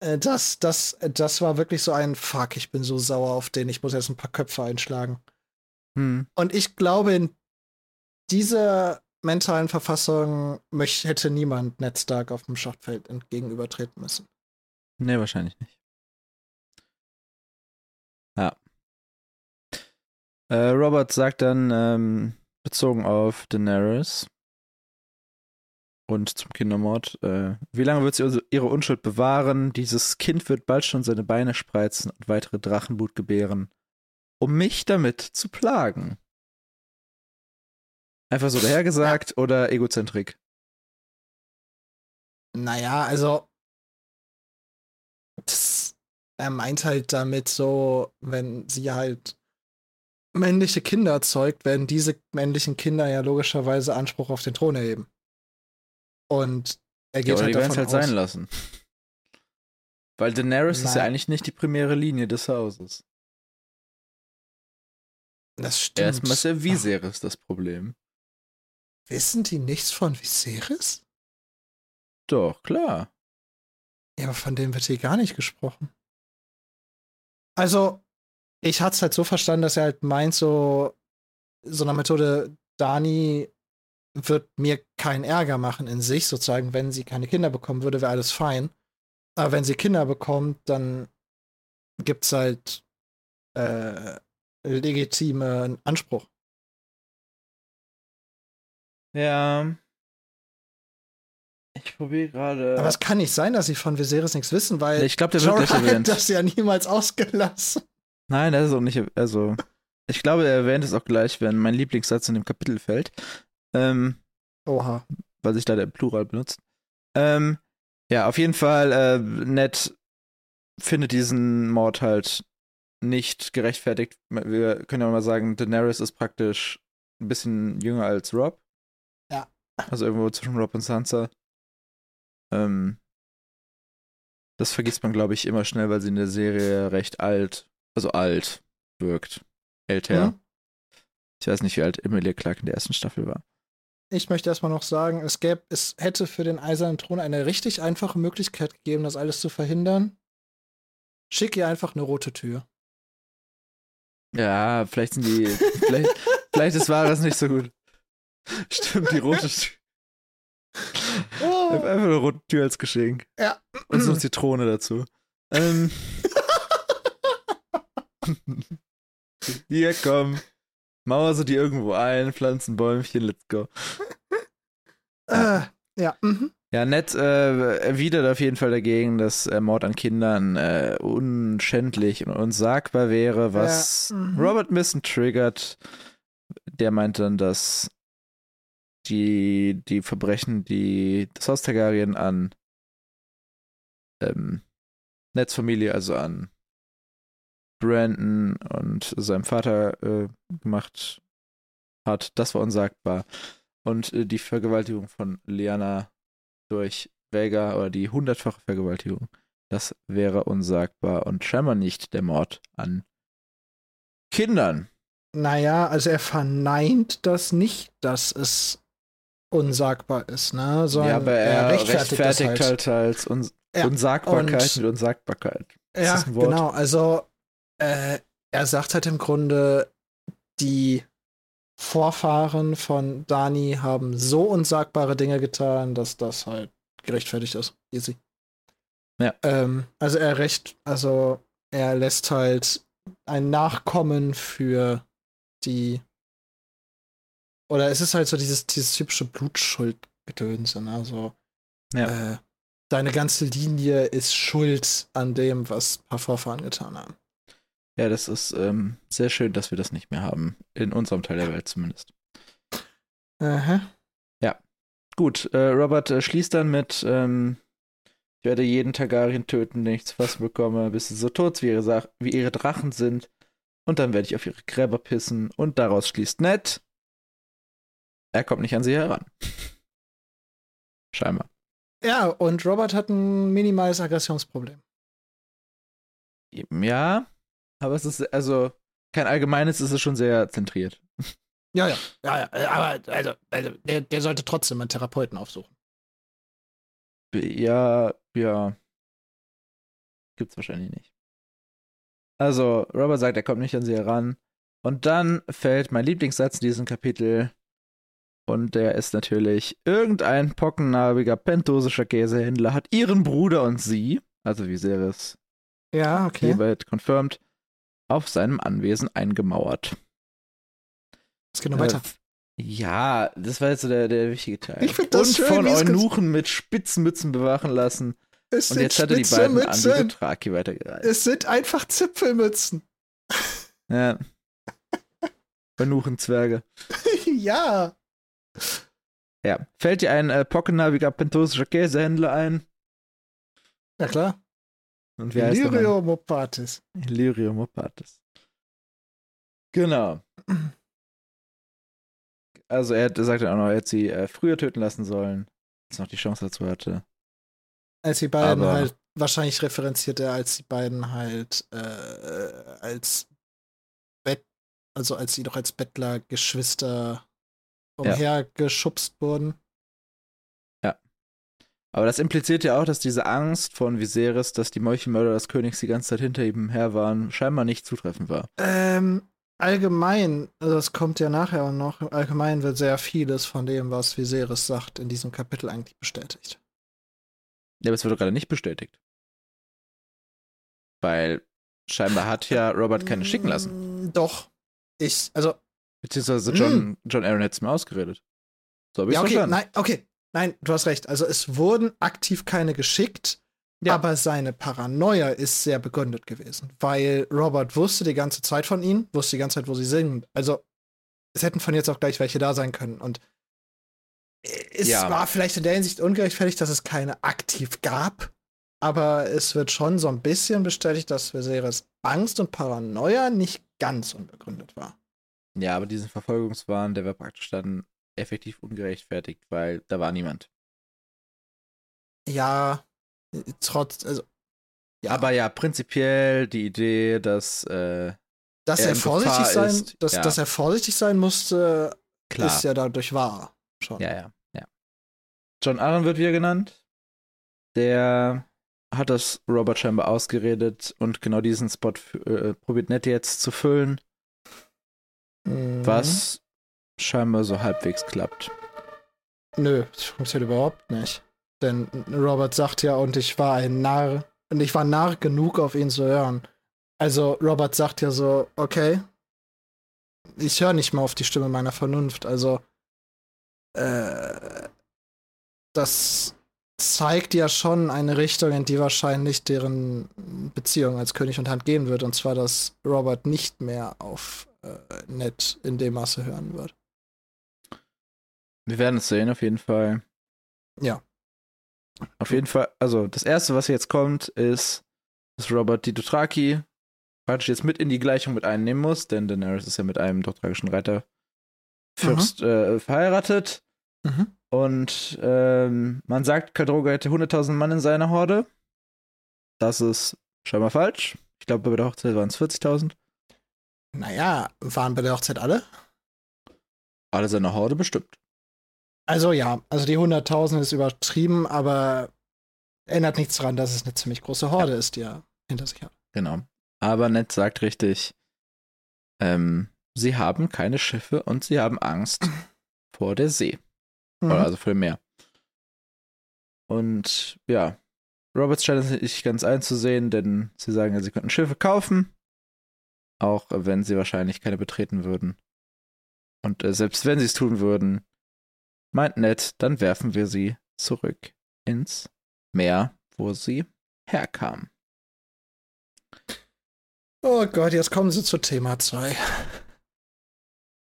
Äh, Das, das, das war wirklich so ein Fuck, ich bin so sauer auf den, ich muss jetzt ein paar Köpfe einschlagen. Hm. Und ich glaube, in dieser mentalen Verfassung möch, hätte niemand Ned Stark auf dem Schlachtfeld entgegenübertreten müssen. Nee, wahrscheinlich nicht. Ja. Äh, Robert sagt dann, ähm, bezogen auf Daenerys und zum Kindermord, äh, wie lange wird sie also ihre Unschuld bewahren? Dieses Kind wird bald schon seine Beine spreizen und weitere Drachenblut gebären, um mich damit zu plagen. Einfach so dahergesagt oder Egozentrik? Naja, also. Das, er meint halt damit so, wenn sie halt männliche Kinder zeugt, werden diese männlichen Kinder ja logischerweise Anspruch auf den Thron erheben. Und er Ja, geht oder halt die davon es halt aus, sein lassen. Weil Daenerys ist ja Nein. eigentlich nicht die primäre Linie des Hauses. Das stimmt. Erstmal ist ja Viserys das Problem. Wissen die nichts von Viserys? Doch, klar. Ja, aber von dem wird hier gar nicht gesprochen. Also, ich hatte es halt so verstanden, dass er halt meint, so, so eine Methode, Dani wird mir keinen Ärger machen in sich, sozusagen, wenn sie keine Kinder bekommen würde, wäre alles fein. Aber wenn sie Kinder bekommt, dann gibt's halt äh, legitimen Anspruch. Ja. Ich probiere gerade. Aber es kann nicht sein, dass sie von Viserys nichts wissen, weil Ich glaube, der wird erwähnt. das ja niemals ausgelassen. Nein, das ist auch nicht. Also, ich glaube, er erwähnt es auch gleich, wenn mein Lieblingssatz in dem Kapitel fällt. Ähm, Oha. weil sich da der Plural benutzt. Ähm, ja, auf jeden Fall, äh, Ned findet diesen Mord halt nicht gerechtfertigt. Wir können ja mal sagen, Daenerys ist praktisch ein bisschen jünger als Rob. Ja. Also irgendwo zwischen Rob und Sansa. Ähm, das vergisst man, glaube ich, immer schnell, weil sie in der Serie recht alt, also alt wirkt. älter. Hm? Ich weiß nicht, wie alt Emilia Clarke in der ersten Staffel war. Ich möchte erstmal noch sagen, es gäbe, es hätte für den Eisernen Thron eine richtig einfache Möglichkeit gegeben, das alles zu verhindern. Schick ihr einfach eine rote Tür. Ja, vielleicht sind die. vielleicht, vielleicht ist Wahres nicht so gut. Stimmt, die rote Tür. Einfach eine rote Tür als Geschenk. Ja. Und so eine Zitrone dazu. Ähm. Hier, komm. Mauer sie die irgendwo ein, pflanzen Bäumchen, let's go. Äh, ja. Mhm. Ja, Ned äh, erwidert auf jeden Fall dagegen, dass äh, Mord an Kindern äh, unschändlich und unsagbar wäre, was Ja, mhm. Robert bisschen triggert. Der meint dann, dass die, die Verbrechen, die das Haus Targaryen an ähm, Neds Familie, also an Brandon und seinem Vater äh, gemacht hat, das war unsagbar. Und äh, die Vergewaltigung von Liana durch Vega oder die hundertfache Vergewaltigung, das wäre unsagbar und scheinbar nicht der Mord an Kindern. Naja, also er verneint das nicht, dass es unsagbar ist, ne? Sondern ja, aber er, rechtfertigt, rechtfertigt, das halt. halt als Uns Ja, Unsagbarkeit und- mit Unsagbarkeit. Ist Ja, genau. Also äh, er sagt halt im Grunde, die Vorfahren von Dani haben so unsagbare Dinge getan, dass das halt gerechtfertigt ist. Easy. Ja. Ähm, also er recht, also er lässt halt ein Nachkommen für die oder es ist halt so dieses, dieses typische Blutschuldgedönse, ne? Also Ja. äh, deine ganze Linie ist schuld an dem, was ein paar Vorfahren getan haben. Ja, das ist ähm, sehr schön, dass wir das nicht mehr haben. In unserem Teil der Welt zumindest. Aha. Gut, äh, Robert äh, schließt dann mit, ähm, ich werde jeden Targaryen töten, den ich zu fassen bekomme, bis sie so tot wie ihre, Sach wie ihre Drachen sind. Und dann werde ich auf ihre Gräber pissen. Und daraus schließt Ned, er kommt nicht an sie heran. Scheinbar. Ja, und Robert hat ein minimales Aggressionsproblem. Ja, aber es ist also kein allgemeines, es ist schon sehr zentriert. Ja, ja, ja, ja. äh, Aber also, also der, der sollte trotzdem einen Therapeuten aufsuchen. Ja, ja. Gibt's wahrscheinlich nicht. Also, Robert sagt, er kommt nicht an sie heran. Und dann fällt mein Lieblingssatz in diesem Kapitel. Und der ist natürlich: Irgendein pockennarbiger, pentosischer Käsehändler hat ihren Bruder und sie, also Viserys, Ja, okay. hierbei confirmed, auf seinem Anwesen eingemauert. Es geht noch weiter. Äh, ja, das war jetzt so der, der wichtige Teil. Ich find das und schön, von wie Eunuchen mit Spitzmützen bewachen lassen. Es Und sind jetzt hat er die beiden an Mützen. die Dothraki weitergereicht. Es sind einfach Zipfelmützen. Ja. Eunuchenzwerge. ja. Ja. Fällt dir ein äh, pockennarbiger pentosischer Käsehändler ein? Ja, klar. Und er? Lirio Mopatis. dann? Illyrio Mopatis. Genau. Also er, hat- er sagt dann auch noch, er hätte sie äh, früher töten lassen sollen, als noch die Chance dazu hatte. Als die beiden Aber- halt, wahrscheinlich referenziert er, als die beiden halt äh, als Bett, also als sie doch als Bettler Geschwister Ja. umhergeschubst wurden. Aber das impliziert ja auch, dass diese Angst von Viserys, dass die Meuchelmörder des Königs die ganze Zeit hinter ihm her waren, scheinbar nicht zutreffend war. Ähm, allgemein, also das kommt ja nachher noch, allgemein wird sehr vieles von dem, was Viserys sagt, in diesem Kapitel eigentlich bestätigt. Ja, aber es wird doch gerade nicht bestätigt. Weil scheinbar hat ja Robert keine schicken lassen. Mm, Doch. Ich, also, Beziehungsweise John, John Aaron hätte es mir ausgeredet. So habe ich ja, okay, verstanden. nein, okay. Nein, du hast recht. Also es wurden aktiv keine geschickt, Ja. aber seine Paranoia ist sehr begründet gewesen, weil Robert wusste die ganze Zeit von ihnen, wusste die ganze Zeit, wo sie sind. Also es hätten von jetzt auch gleich welche da sein können. Und es Ja. war vielleicht in der Hinsicht ungerechtfertigt, dass es keine aktiv gab, aber es wird schon so ein bisschen bestätigt, dass Viserys Angst und Paranoia nicht ganz unbegründet war. Ja, aber diesen Verfolgungswahn, der war praktisch dann effektiv ungerechtfertigt, weil da war niemand. Ja, trotz, also ja. Aber ja, prinzipiell die Idee, dass äh, dass er er, vorsichtig sein, ist, dass, ja. dass er vorsichtig sein musste, Klar. ist ja dadurch wahr. Schon. Ja, ja, ja. John Aaron wird wieder genannt. Der hat das Robert scheinbar ausgeredet und genau diesen Spot äh, probiert Ned jetzt zu füllen, Mhm. was scheinbar so halbwegs klappt. Nö, das funktioniert überhaupt nicht. Denn Robert sagt ja, und ich war ein Narr. Und ich war Narr genug, auf ihn zu hören. Also, Robert sagt ja so, okay, ich höre nicht mehr auf die Stimme meiner Vernunft. Also, äh, das zeigt ja schon eine Richtung, in die wahrscheinlich deren Beziehung als König und Hand gehen wird. Und zwar, dass Robert nicht mehr auf äh, Ned in dem Maße hören wird. Wir werden es sehen, auf jeden Fall. Ja. Auf jeden Fall, also das erste, was jetzt kommt, ist, dass Robert die Dothraki praktisch jetzt mit in die Gleichung mit einnehmen muss, denn Daenerys ist ja mit einem dothrakischen Reiter Fürst äh, verheiratet. Mhm. Und ähm, man sagt, Kadroga hätte 100.000 Mann in seiner Horde. Das ist scheinbar falsch. Ich glaube, bei der Hochzeit waren es 40.000. Naja, waren bei der Hochzeit alle? Alle seiner Horde bestimmt. Also ja, also die 100.000 ist übertrieben, aber ändert nichts daran, dass es eine ziemlich große Horde ist, die er hinter sich hat. Genau. Aber Ned sagt richtig, ähm, sie haben keine Schiffe und sie haben Angst vor der See. Mhm. Oder also vor dem Meer. Und ja, Roberts scheint es nicht ganz einzusehen, denn sie sagen ja, sie könnten Schiffe kaufen, auch wenn sie wahrscheinlich keine betreten würden. Und äh, selbst wenn sie es tun würden, meint Ned, dann werfen wir sie zurück ins Meer, wo sie herkamen. Oh Gott, jetzt kommen sie zu Thema 2.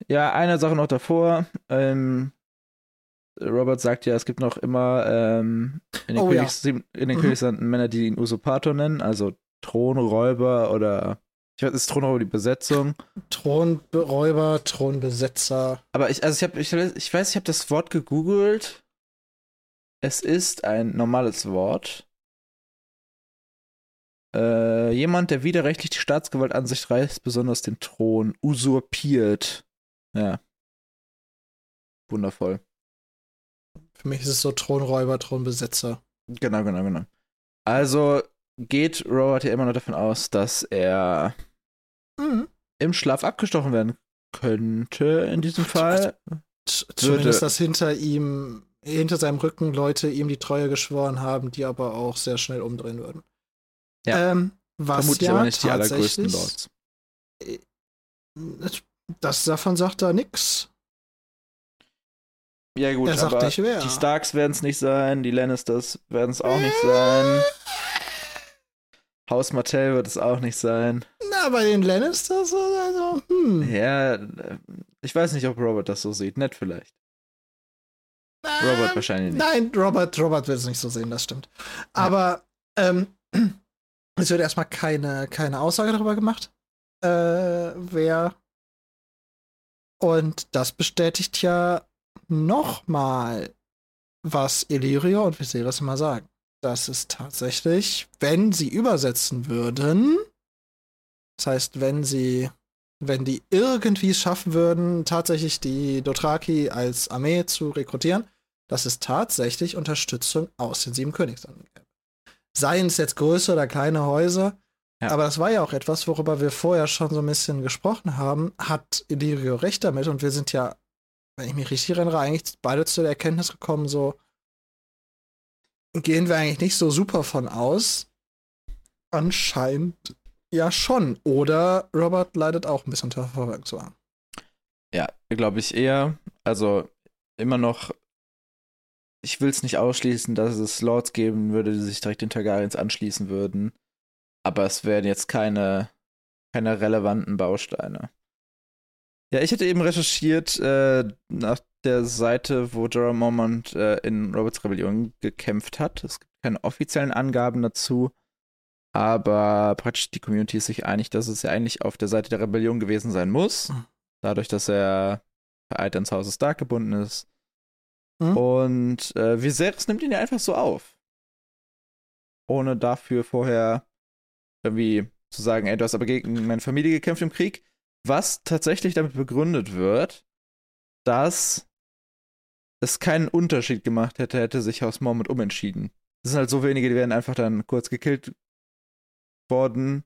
Ja, eine Sache noch davor. Ähm, Robert sagt ja, es gibt noch immer ähm, in den, Oh, ja. Königs in den Mhm. Königslanden Männer, die ihn Usurpator nennen, also Thronräuber oder ich weiß, ist Thronräuber die Besetzung? Thronräuber, Thronbesetzer. Aber ich, also ich habe, ich, ich weiß, ich habe das Wort gegoogelt. Es ist ein normales Wort. Äh, jemand, der widerrechtlich die Staatsgewalt an sich reißt, besonders den Thron, usurpiert. Ja. Wundervoll. Für mich ist es so Thronräuber, Thronbesetzer. Genau, genau, genau. Also geht Robert ja immer noch davon aus, dass er Mhm. im Schlaf abgestochen werden könnte in diesem Fall. Zumindest, Würde- dass hinter ihm, hinter seinem Rücken Leute ihm die Treue geschworen haben, die aber auch sehr schnell umdrehen würden. Ja. Ähm, was Vermutlich ja aber nicht die allergrößten Lords. Das davon sagt er nix. Ja, gut, er sagt aber nicht wer. die Starks werden es nicht sein, die Lannisters werden es auch nicht sein. Haus Martell wird es auch nicht sein. Na, bei den Lannisters, also, hm. Ja, äh, ich weiß nicht, ob Robert das so sieht. Nett vielleicht. Robert Ähm, wahrscheinlich nicht. Nein, Robert, Robert wird es nicht so sehen, das stimmt. Aber ähm, es wird erstmal keine, keine Aussage darüber gemacht, äh, wer. Und das bestätigt ja nochmal, was Illyrio und Viserys immer sagen. Das ist tatsächlich, wenn sie übersetzen würden, das heißt, wenn sie, wenn die irgendwie es schaffen würden, tatsächlich die Dothraki als Armee zu rekrutieren, dass es tatsächlich Unterstützung aus den sieben Königslanden gäbe. Seien es jetzt größere oder kleine Häuser, Ja. aber das war ja auch etwas, worüber wir vorher schon so ein bisschen gesprochen haben, hat Illyrio recht damit und wir sind ja, wenn ich mich richtig erinnere, eigentlich beide zu der Erkenntnis gekommen, so gehen wir eigentlich nicht so super von aus. Anscheinend ja schon. Oder Robert leidet auch ein bisschen unter Verfolgungswahn. Ja, glaube ich eher. Also immer noch. Ich will es nicht ausschließen, dass es Lords geben würde, die sich direkt den Targaryens anschließen würden. Aber es wären jetzt keine, keine relevanten Bausteine. Ja, ich hätte eben recherchiert äh, nach der Seite, wo Jorah Mormont äh, in Roberts Rebellion gekämpft hat. Es gibt keine offiziellen Angaben dazu. Aber praktisch die Community ist sich einig, dass es ja eigentlich auf der Seite der Rebellion gewesen sein muss. Mhm. Dadurch, dass er vereint ins Haus Stark gebunden ist. Mhm. Und äh, Viserys nimmt ihn ja einfach so auf. Ohne dafür vorher irgendwie zu sagen, ey, du hast aber gegen meine Familie gekämpft im Krieg, was tatsächlich damit begründet wird, dass es keinen Unterschied gemacht hätte, hätte sich Haus Mormont umentschieden. Es sind halt so wenige, die werden einfach dann kurz gekillt worden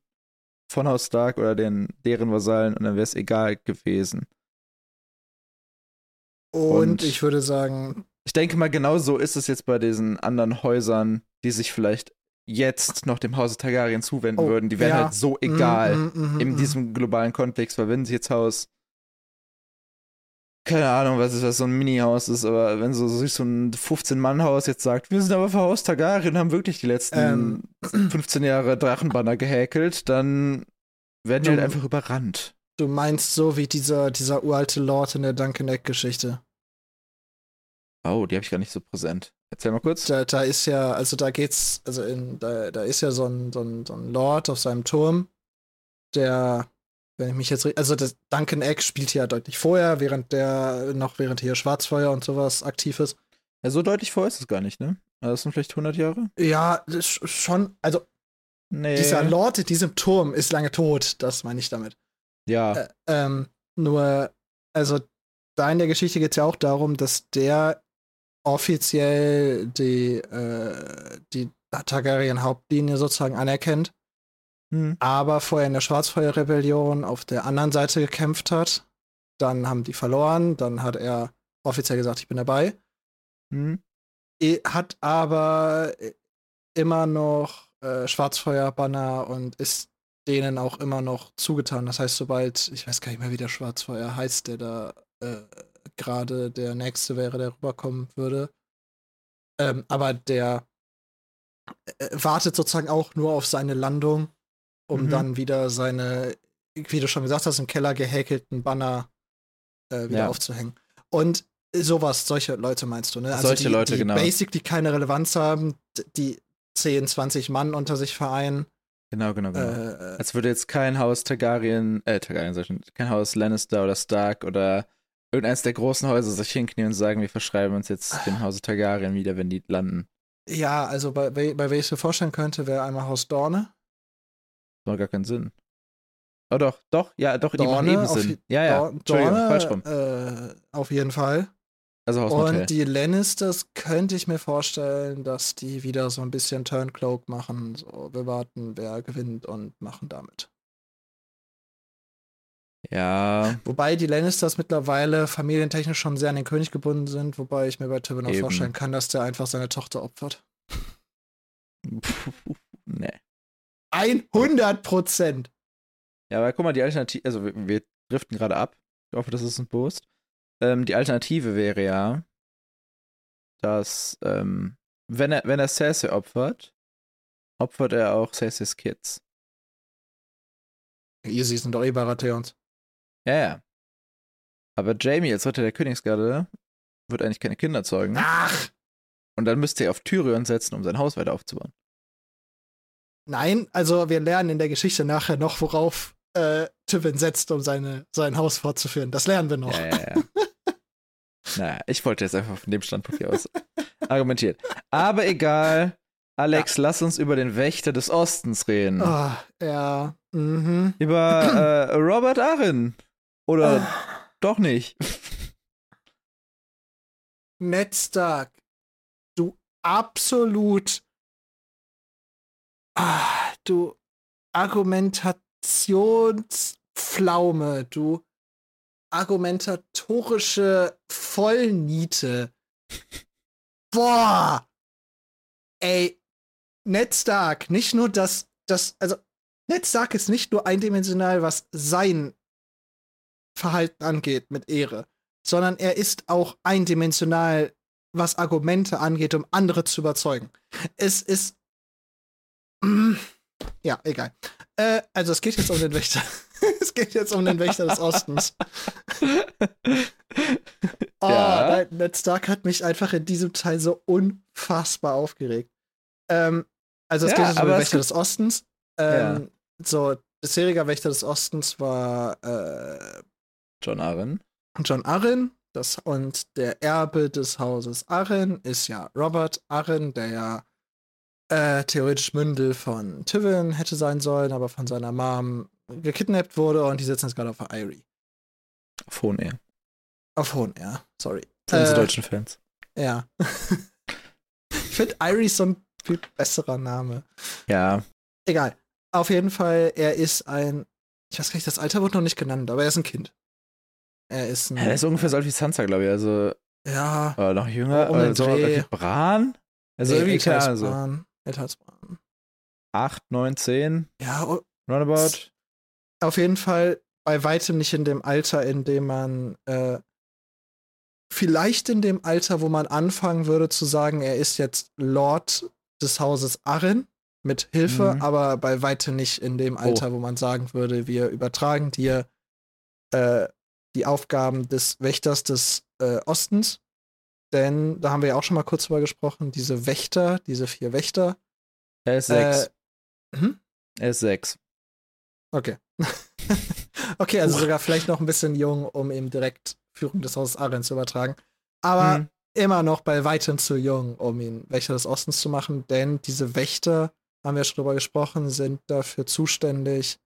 von Haus Stark oder den, deren Vasallen und dann wäre es egal gewesen. Und, und, ich würde sagen. Ich denke mal, genau so ist es jetzt bei diesen anderen Häusern, die sich vielleicht jetzt noch dem Hause Targaryen zuwenden oh, würden. Die wären ja. halt so egal mm, mm, mm, in diesem globalen Kontext, weil wenn sich jetzt Haus keine Ahnung, was ist das, so ein Mini-Haus ist, aber wenn so, so, so ein 15-Mann-Haus jetzt sagt, wir sind aber für Haus Targaryen, haben wirklich die letzten ähm. 15 Jahre Drachenbanner gehäkelt, dann werden die halt einfach überrannt. Du meinst so wie dieser, dieser uralte Lord in der Duncan Egg-Geschichte. Oh, die habe ich gar nicht so präsent. Erzähl mal kurz. Da, da ist ja, also da geht's, also in, da, da ist ja so ein, so, ein, so ein Lord auf seinem Turm, der wenn ich mich jetzt also das Duncan Egg spielt ja deutlich vorher, während der noch während hier Schwarzfeuer und sowas aktiv ist. Ja, so deutlich vorher ist es gar nicht, ne? Also das sind vielleicht 100 Jahre? Ja, schon, also nee. dieser Lord in diesem Turm ist lange tot, das meine ich damit. Ja. Äh, ähm, nur, also da in der Geschichte geht es ja auch darum, dass der offiziell die, äh, die Targaryen-Hauptlinie sozusagen anerkennt mhm. aber vorher in der Schwarzfeuerrebellion auf der anderen Seite gekämpft hat. Dann haben die verloren, dann hat er offiziell gesagt, ich bin dabei. Mhm. Hat aber immer noch äh, Schwarzfeuerbanner und ist denen auch immer noch zugetan. Das heißt, sobald, ich weiß gar nicht mehr, wie der Schwarzfeuer heißt, der da äh, gerade der nächste wäre, der rüberkommen würde. Ähm, aber der äh, wartet sozusagen auch nur auf seine Landung um mhm. dann wieder seine, wie du schon gesagt hast, im Keller gehäkelten Banner äh, wieder ja. aufzuhängen. Und sowas, solche Leute meinst du, ne? Also solche die, Leute, die genau. Basic, die keine Relevanz haben, die 10, 20 Mann unter sich vereinen. Genau, genau, genau. Äh, Als würde jetzt kein Haus Targaryen, äh, Targaryen, kein Haus Lannister oder Stark oder irgendeines der großen Häuser sich hinknien und sagen, wir verschreiben uns jetzt dem Hause Targaryen wieder, wenn die landen. Ja, also bei, bei, bei wer ich es mir vorstellen könnte, wäre einmal Haus Dorne. Das macht gar keinen Sinn. Oh doch, doch, ja, doch, Dorne, die machen eben Sinn. Ja, ja, Dorne, falsch rum. Äh, auf jeden Fall. Also Haus Und die Lannisters könnte ich mir vorstellen, dass die wieder so ein bisschen Turncloak machen. So, wir warten, wer gewinnt und machen damit. Ja. Wobei die Lannisters mittlerweile familientechnisch schon sehr an den König gebunden sind, wobei ich mir bei Tywin auch vorstellen kann, dass der einfach seine Tochter opfert. nee. 100 Prozent. Ja, aber guck mal, die Alternative, also wir, wir driften gerade ab. Ich hoffe, das ist ein Post. Ähm, die Alternative wäre ja, dass, ähm, wenn er, wenn er Cersei opfert, opfert er auch Cerseis Kids. Easy sind doch eh Baratheons. Ja, ja. Aber Jamie als Ritter der Königsgarde wird eigentlich keine Kinder zeugen. Ach! Und dann müsste er auf Tyrion setzen, um sein Haus weiter aufzubauen. Nein, also wir lernen in der Geschichte nachher noch, worauf äh, Tywin setzt, um seine, sein Haus fortzuführen. Das lernen wir noch. Ja, ja, ja. naja, ich wollte jetzt einfach von dem Standpunkt hier aus argumentieren. Aber egal. Alex, ja. lass uns über den Wächter des Ostens reden. Oh, ja. Mhm. Über äh, Robert Arryn. Oder oh. doch nicht. Ned Stark, du absolut ah, du Argumentationspflaume, du argumentatorische Vollniete. Boah! Ey, Ned Stark, nicht nur das, das, also, Ned Stark ist nicht nur eindimensional, was sein Verhalten angeht mit Ehre, sondern er ist auch eindimensional, was Argumente angeht, um andere zu überzeugen. Es ist ja, egal. Äh, also es geht jetzt um den Wächter. es geht jetzt um den Wächter des Ostens. oh, ja. Ned Stark hat mich einfach in diesem Teil so unfassbar aufgeregt. Ähm, also es ja, geht jetzt um den Wächter des Ostens. Ähm, ja. So, bisheriger Wächter des Ostens war äh, John Arryn. John Arryn. Das, und der Erbe des Hauses Arryn ist ja Robert Arryn, der ja äh, theoretisch Mündel von Tivin hätte sein sollen, aber von seiner Mom gekidnappt wurde und die sitzen jetzt gerade auf der Irie. Auf Hohen Air. Auf Hohen Air, sorry. Für unsere Äh, deutschen Fans. Ja. ich finde Irie so ein viel besserer Name. Ja, Egal. Auf jeden Fall, er ist ein, ich weiß gar nicht, das Alter wurde noch nicht genannt, aber er ist ein Kind. Er ist ein, er ist ungefähr so alt wie Sansa, glaube ich. Also, ja, oder noch jünger. Um den Oder so, Bran? Also, nee, irgendwie, älter keine als Bran. Älter als Bran. 8, 9, 10, Ja, o- roundabout. auf jeden Fall bei weitem nicht in dem Alter, in dem man äh, vielleicht in dem Alter, wo man anfangen würde zu sagen, er ist jetzt Lord des Hauses Arryn mit Hilfe, Mhm. aber bei weitem nicht in dem Alter, wo man sagen würde, wir übertragen dir äh, die Aufgaben des Wächters des äh, Ostens. Denn da haben wir ja auch schon mal kurz drüber gesprochen, diese Wächter, diese vier Wächter. Er ist 6. Äh, hm? er ist 6. Okay. okay, also Huch. sogar vielleicht noch ein bisschen jung, um ihm direkt Führung des Hauses Aren zu übertragen. Aber Hm. immer noch bei weitem zu jung, um ihn Wächter des Ostens zu machen, denn diese Wächter, haben wir schon drüber gesprochen, sind dafür zuständig,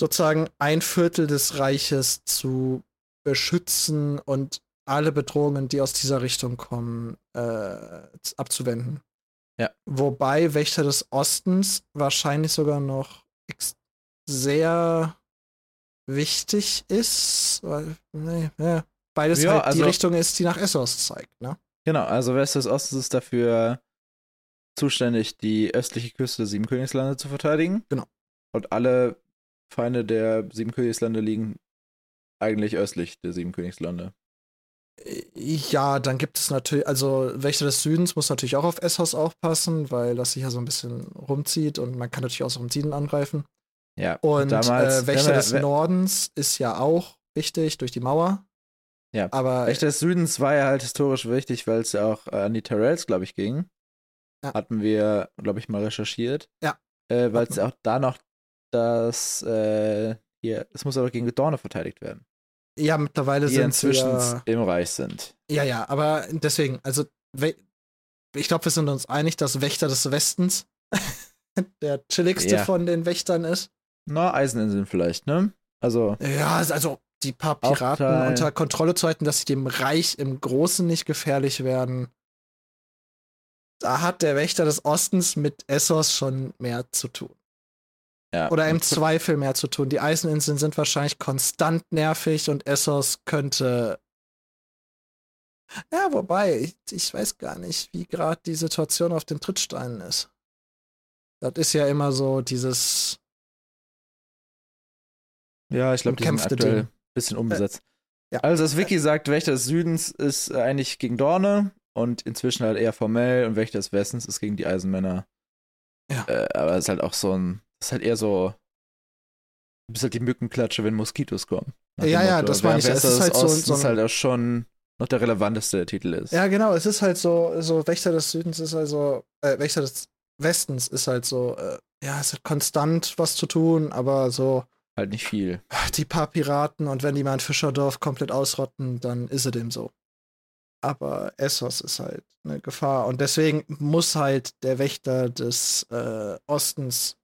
sozusagen ein Viertel des Reiches zu beschützen und alle Bedrohungen, die aus dieser Richtung kommen, äh, abzuwenden. Ja. Wobei Wächter des Ostens wahrscheinlich sogar noch sehr wichtig ist, weil, nee, ja, beides Ja, halt also- die Richtung ist, die nach Essos zeigt, ne? Genau, also West des Ostens ist dafür zuständig, die östliche Küste der Sieben Königslande zu verteidigen. Genau. Und alle Feinde der Sieben Königslande liegen eigentlich östlich der Sieben Königslande. Ja, dann gibt es natürlich, also Wächter des Südens muss natürlich auch auf Essos aufpassen, weil das sich ja so ein bisschen rumzieht und man kann natürlich auch so im Süden angreifen. Ja, Und damals, äh, Wächter wir- des Nordens ist ja auch wichtig durch die Mauer. Ja, Aber Wächter des Südens war ja halt historisch wichtig, weil es ja auch äh, an die Tyrells, glaube ich, ging. Ja. Hatten wir, glaube ich, mal recherchiert. Ja. Äh, weil es auch da noch das, äh, hier, es muss aber gegen Dorne verteidigt werden. ja, mittlerweile Die sind inzwischen wir, im Reich sind. Ja, ja, aber deswegen, also ich glaube, wir sind uns einig, dass Wächter des Westens der chilligste Ja. von den Wächtern ist. Na, Eiseninseln vielleicht, ne? Also, Ja, also die paar Piraten unter Kontrolle zu halten, dass sie dem Reich im Großen nicht gefährlich werden. Da hat der Wächter des Ostens mit Essos schon mehr zu tun. Ja. Oder im Zweifel mehr zu tun. Die Eiseninseln sind wahrscheinlich konstant nervig und Essos könnte. Ja, wobei, ich, ich weiß gar nicht, wie gerade die Situation auf den Trittsteinen ist. Das ist ja immer so dieses. Ja, ich glaube, die sind aktuell ein bisschen umbesetzt. ja. Also, das Wiki sagt, Wächter des Südens ist äh, eigentlich gegen Dorne und inzwischen halt eher formell und Wächter des Westens ist gegen die Eisenmänner. Ja. Äh, aber es ist halt auch so ein, es ist halt eher so, du bist halt die Mückenklatsche, wenn Moskitos kommen. Ja, ja, Motto. das meine ich. Während Es ist des halt so- Ostens so ein- halt auch schon noch der relevanteste der Titel ist. Ja, genau, es ist halt so, so Wächter des Südens ist also, äh, Wächter des Westens ist halt so, äh, ja, es hat konstant was zu tun, aber so Halt nicht viel. die paar Piraten und wenn die mal ein Fischerdorf komplett ausrotten, dann ist es dem so. Aber Essos ist halt eine Gefahr und deswegen muss halt der Wächter des äh, Ostens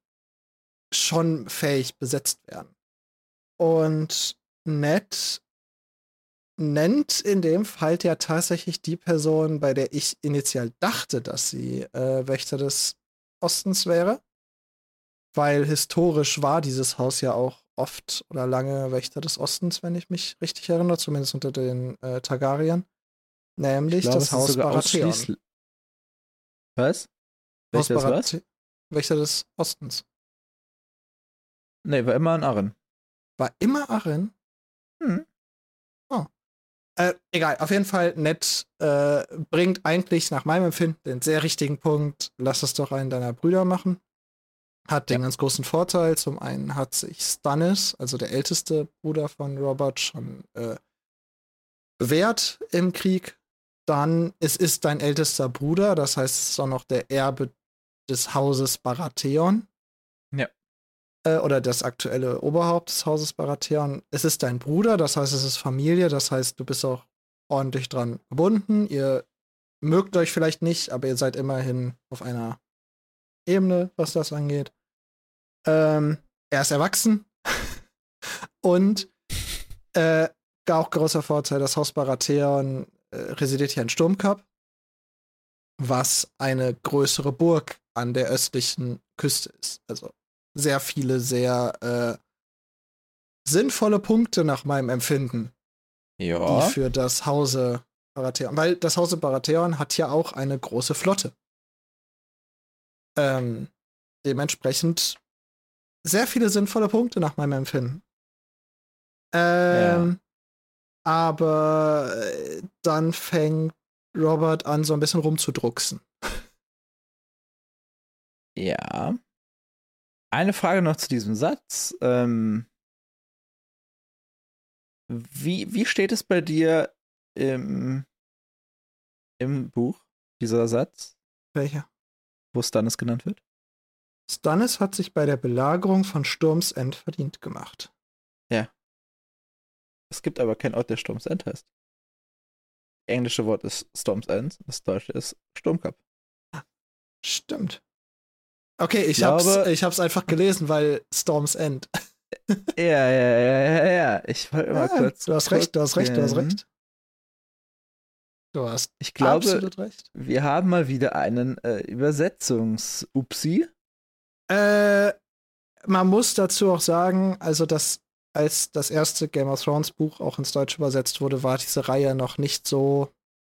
schon fähig besetzt werden. Und Ned nennt in dem Fall ja tatsächlich die Person, bei der ich initial dachte, dass sie äh, Wächter des Ostens wäre. Weil historisch war dieses Haus ja auch oft oder lange Wächter des Ostens, wenn ich mich richtig erinnere, zumindest unter den äh, Targaryen. Nämlich Ich glaube, das Haus Baratheon. Was? Haus des was? Wächter des Ostens. Nee, war immer ein Arren. War immer Arryn. Hm. Äh, egal, auf jeden Fall, Ned äh, bringt eigentlich nach meinem Empfinden den sehr richtigen Punkt, lass es doch einen deiner Brüder machen. Hat den Ja. ganz großen Vorteil. Zum einen hat sich Stannis, also der älteste Bruder von Robert, schon äh, bewährt im Krieg. Dann, es ist dein ältester Bruder, das heißt, es ist auch noch der Erbe des Hauses Baratheon. Äh, oder das aktuelle Oberhaupt des Hauses Baratheon. Es ist dein Bruder, das heißt, es ist Familie, das heißt, du bist auch ordentlich dran gebunden. Ihr mögt euch vielleicht nicht, aber ihr seid immerhin auf einer Ebene, was das angeht. Ähm, er ist erwachsen und äh, auch großer Vorteil, das Haus Baratheon äh, residiert hier in Sturmkap, was eine größere Burg an der östlichen Küste ist. Also sehr viele sehr äh, sinnvolle Punkte nach meinem Empfinden, Ja. die für das Hause Baratheon, weil das Hause Baratheon hat ja auch eine große Flotte. Ähm, dementsprechend sehr viele sinnvolle Punkte nach meinem Empfinden. Ähm, Aber äh, dann fängt Robert an, so ein bisschen rumzudrucksen. Ja. Eine Frage noch zu diesem Satz. Ähm, wie, wie steht es bei dir im, im Buch, dieser Satz, Welcher? wo Stannis genannt wird? Stannis hat sich bei der Belagerung von Sturms End verdient gemacht. Es gibt aber keinen Ort, der Sturms End heißt. Das englische Wort ist Storms End, das deutsche ist Sturmkap. Stimmt. Okay, ich, Ich hab's, glaube- ich hab's einfach gelesen, weil Storms End. Ja, ja, ja, ja, ja. Ich wollte immer Ja, kurz. du hast recht, du hast recht, du hast recht. Du hast Ich glaube, absolut recht. wir haben mal wieder einen äh, Übersetzungs-Upsi. Äh, man muss dazu auch sagen, also dass als das erste Game of Thrones Buch auch ins Deutsche übersetzt wurde, war diese Reihe noch nicht so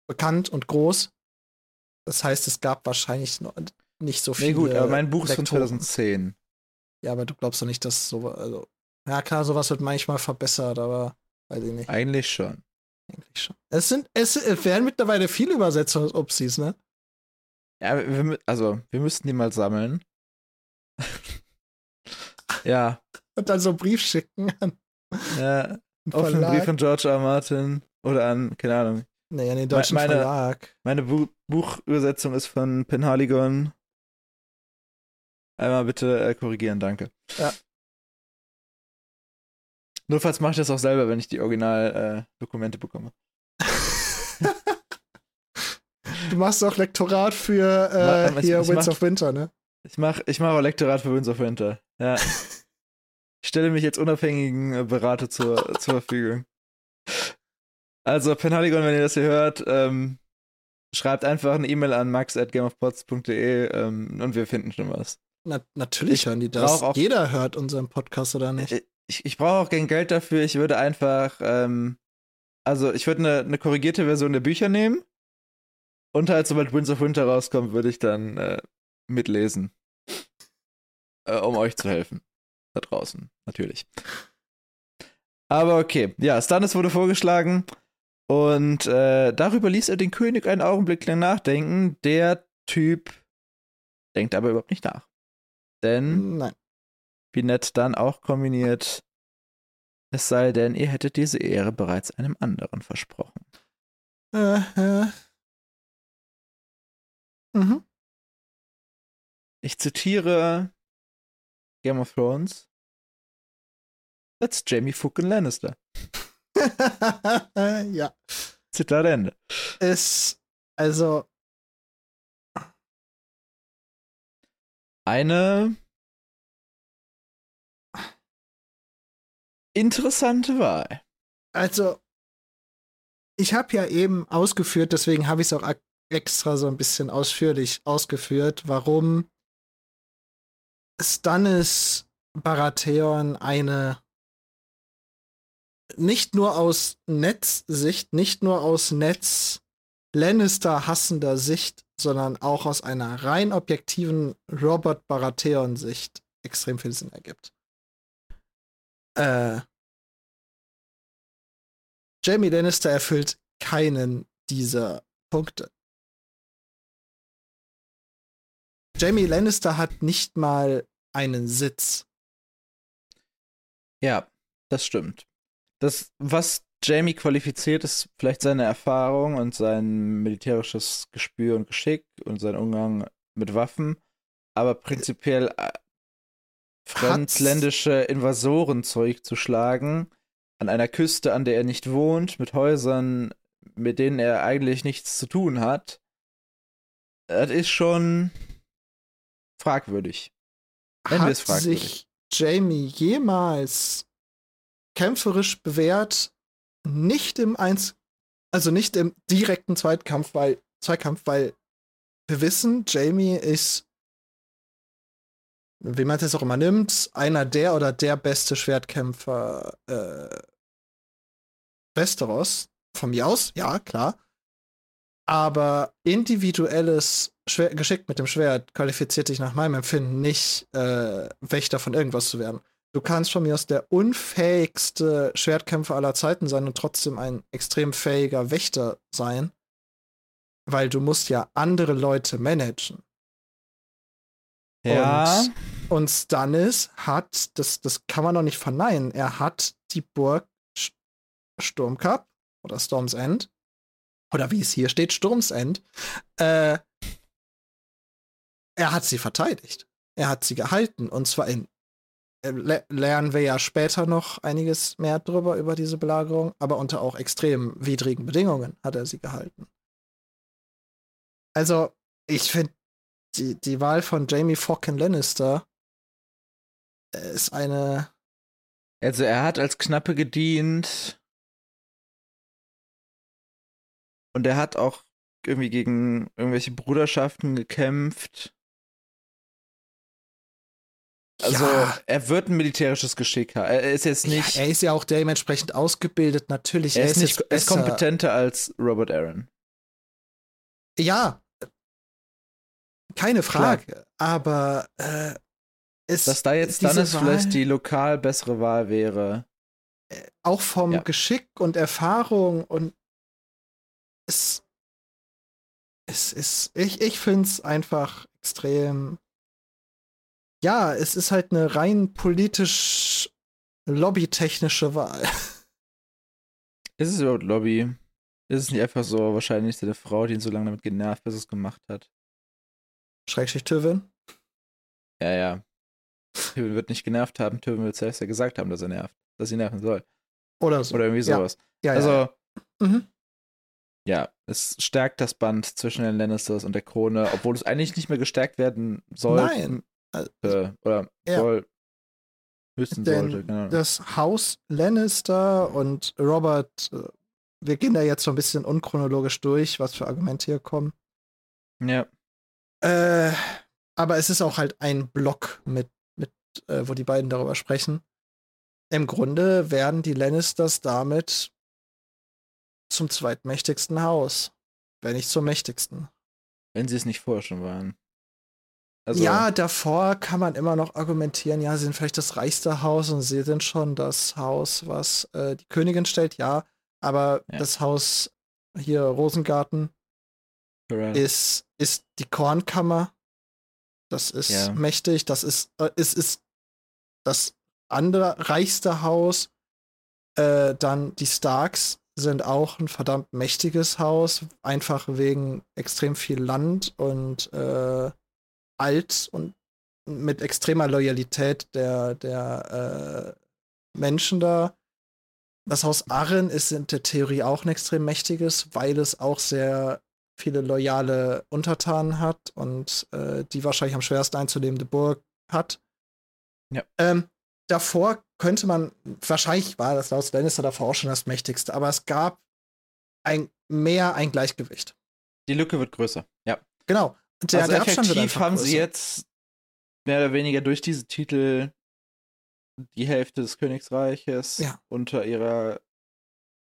bekannt und groß. Das heißt, es gab wahrscheinlich noch nicht so viele. Nee, gut, aber mein Buch ist von Lektoren. 2010. Ja, aber du glaubst doch nicht, dass so, also, ja klar, sowas wird manchmal verbessert, aber weiß ich nicht. Eigentlich schon. Eigentlich schon. Es sind, es werden mittlerweile viele Übersetzungsupsis, ne? Ja, wir, also, wir müssten die mal sammeln. ja, Und dann so einen Brief schicken an ja. Auf einen. Brief von George R. R. Martin oder an, keine Ahnung. nee, an den deutschen meine- Verlag. Meine Bu Buchübersetzung ist von Penhaligon. Einmal bitte äh, korrigieren, danke. Ja. Notfalls mache ich das auch selber, wenn ich die Original-Dokumente bekomme. Du machst auch Lektorat für äh, ich- hier ich Winds mach- of Winter, ne? Ich mache ich mach auch Lektorat für Winds of Winter. Ja. ich stelle mich jetzt unabhängigen äh, Berater zur, zur Verfügung. Also, Penhaligon, wenn ihr das hier hört, ähm, schreibt einfach eine E-Mail an max.gameofpods.de ähm, und wir finden schon was. Na, natürlich Ich hören die das. auch- Jeder hört unseren Podcast, oder nicht? Ich, ich, ich brauche auch kein Geld dafür. Ich würde einfach, ähm, also ich würde eine, eine korrigierte Version der Bücher nehmen und halt, sobald Winds of Winter rauskommt, würde ich dann äh, mitlesen. Äh, um euch zu helfen. Da draußen, natürlich. Aber okay, ja, Stannis wurde vorgeschlagen und äh, darüber ließ er den König einen Augenblick lang nachdenken. Der Typ denkt aber überhaupt nicht nach. Denn Nein. wie nett dann auch kombiniert. Es sei denn, ihr hättet diese Ehre bereits einem anderen versprochen. Äh, äh. Mhm. Ich zitiere Game of Thrones. That's Jamie fucking Lannister. ja. Zitat Ende. Es, also, Eine interessante Wahl. also, ich habe ja eben ausgeführt, deswegen habe ich es auch extra so ein bisschen ausführlich ausgeführt, warum Stannis Baratheon eine nicht nur aus Netzsicht, nicht nur aus Netz Lannister hassender Sicht, sondern auch aus einer rein objektiven Robert Baratheon Sicht extrem viel Sinn ergibt. Äh, Jamie Lannister erfüllt keinen dieser Punkte. Jamie Lannister hat nicht mal einen Sitz. Ja, das stimmt. Das, was Jamie qualifiziert, ist vielleicht seine Erfahrung und sein militärisches Gespür und Geschick und sein Umgang mit Waffen. Aber prinzipiell äh, fremdländische Invasoren zurückzuschlagen, an einer Küste, an der er nicht wohnt, mit Häusern, mit denen er eigentlich nichts zu tun hat, das ist schon fragwürdig. Nennen Hat es fragwürdig. sich Jamie jemals kämpferisch bewährt? Nicht im Eins, also nicht im direkten Zweitkampf, weil Zweikampf, weil wir wissen, Jamie ist, wie man es auch immer nimmt, einer der oder der beste Schwertkämpfer äh, Westeros. Von mir aus, ja, klar. Aber individuelles Schwer Geschick mit dem Schwert qualifiziert dich nach meinem Empfinden nicht, äh, Wächter von irgendwas zu werden. Du kannst von mir aus der unfähigste Schwertkämpfer aller Zeiten sein und trotzdem ein extrem fähiger Wächter sein, weil du musst ja andere Leute managen. Ja. Und, und Stannis hat, das, das kann man noch nicht verneinen, er hat die Burg St Sturmcup oder Storm's End, oder wie es hier steht, Sturms End, äh, er hat sie verteidigt. Er hat sie gehalten. Und zwar in le lernen wir ja später noch einiges mehr drüber, über diese Belagerung, aber unter auch extrem widrigen Bedingungen hat er sie gehalten. Also, ich finde, die, die Wahl von Jamie Fucking Lannister äh, ist eine. Also er hat als Knappe gedient. Und er hat auch irgendwie gegen irgendwelche Bruderschaften gekämpft. Also Ja. er wird ein militärisches Geschick haben. Er ist jetzt nicht, Ja, er ist ja auch dementsprechend ausgebildet, natürlich. er ist nicht jetzt er ist kompetenter als Robert Aaron. Ja. Keine Frage. Aber äh, es, Dass da jetzt Stannis Wahl- vielleicht die lokal bessere Wahl wäre. auch vom Ja. Geschick und Erfahrung und es, es ist, ich, ich finde es einfach extrem. Ja, es ist halt eine rein politisch lobbytechnische Wahl. Ist es überhaupt Lobby? Ist es nicht einfach so wahrscheinlich seine Frau, die ihn so lange damit genervt, bis es gemacht hat? Schrägstrich Tywin. Ja, ja. Tywin wird nicht genervt haben, Tywin wird selbst ja gesagt haben, dass er nervt, dass sie nerven soll. Oder so. Oder irgendwie Ja. sowas. ja, also, ja. Mhm. ja, es stärkt das Band zwischen den Lannisters und der Krone, obwohl es eigentlich nicht mehr gestärkt werden soll. Nein. Äh, oder Ja. soll. Müssen Denn sollte, genau. das Haus Lannister und Robert, äh, wir gehen da jetzt so ein bisschen unchronologisch durch, was für Argumente hier kommen. ja. Äh, aber es ist auch halt ein Block mit, mit äh, wo die beiden darüber sprechen. Im Grunde werden die Lannisters damit zum zweitmächtigsten Haus. Wenn nicht zum mächtigsten. Wenn sie es nicht vorher schon waren. Also, ja, davor kann man immer noch argumentieren, ja, sie sind vielleicht das reichste Haus und sie sind schon das Haus, was äh, die Königin stellt, ja. Aber Ja. das Haus hier Rosengarten Correct. ist, ist die Kornkammer. Das ist Ja. mächtig. Das ist, äh, ist, ist das andere reichste Haus. Äh, dann die Starks sind auch ein verdammt mächtiges Haus, einfach wegen extrem viel Land und äh, alt und mit extremer Loyalität der, der äh, Menschen da. Das Haus Arren ist in der Theorie auch ein extrem mächtiges, weil es auch sehr viele loyale Untertanen hat und äh, die wahrscheinlich am schwersten einzunehmende Burg hat. Ja. Ähm, davor könnte man, wahrscheinlich war das Haus Lannister davor auch schon das mächtigste, aber es gab ein mehr ein Gleichgewicht. Die Lücke wird größer. Ja. Genau. Und Der, also der effektiv haben sie größer. jetzt mehr oder weniger durch diese Titel die Hälfte des Königsreiches Ja. unter ihrer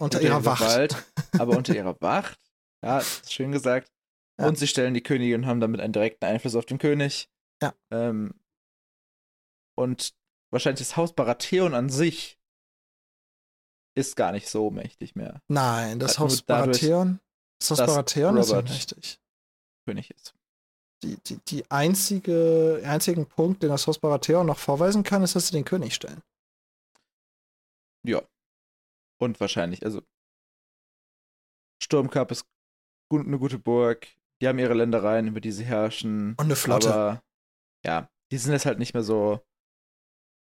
unter ihrer Wacht. Gewalt, aber unter ihrer Wacht. Ja, schön gesagt. Ja. Und sie stellen die Königin und haben damit einen direkten Einfluss auf den König. Ja. Ähm, und wahrscheinlich das Haus Baratheon an sich ist gar nicht so mächtig mehr. Nein, das nur Haus dadurch, Baratheon. Das Haus Baratheon ist unmächtig. König ist. Die, die, die einzige, einzigen Punkt, den das Haus Baratheon noch vorweisen kann, ist, dass sie den König stellen. Ja. Und wahrscheinlich, also Sturmcup ist gut, eine gute Burg. Die haben ihre Ländereien, über die sie herrschen. Und eine Flotte. Aber ja, die sind jetzt halt nicht mehr so.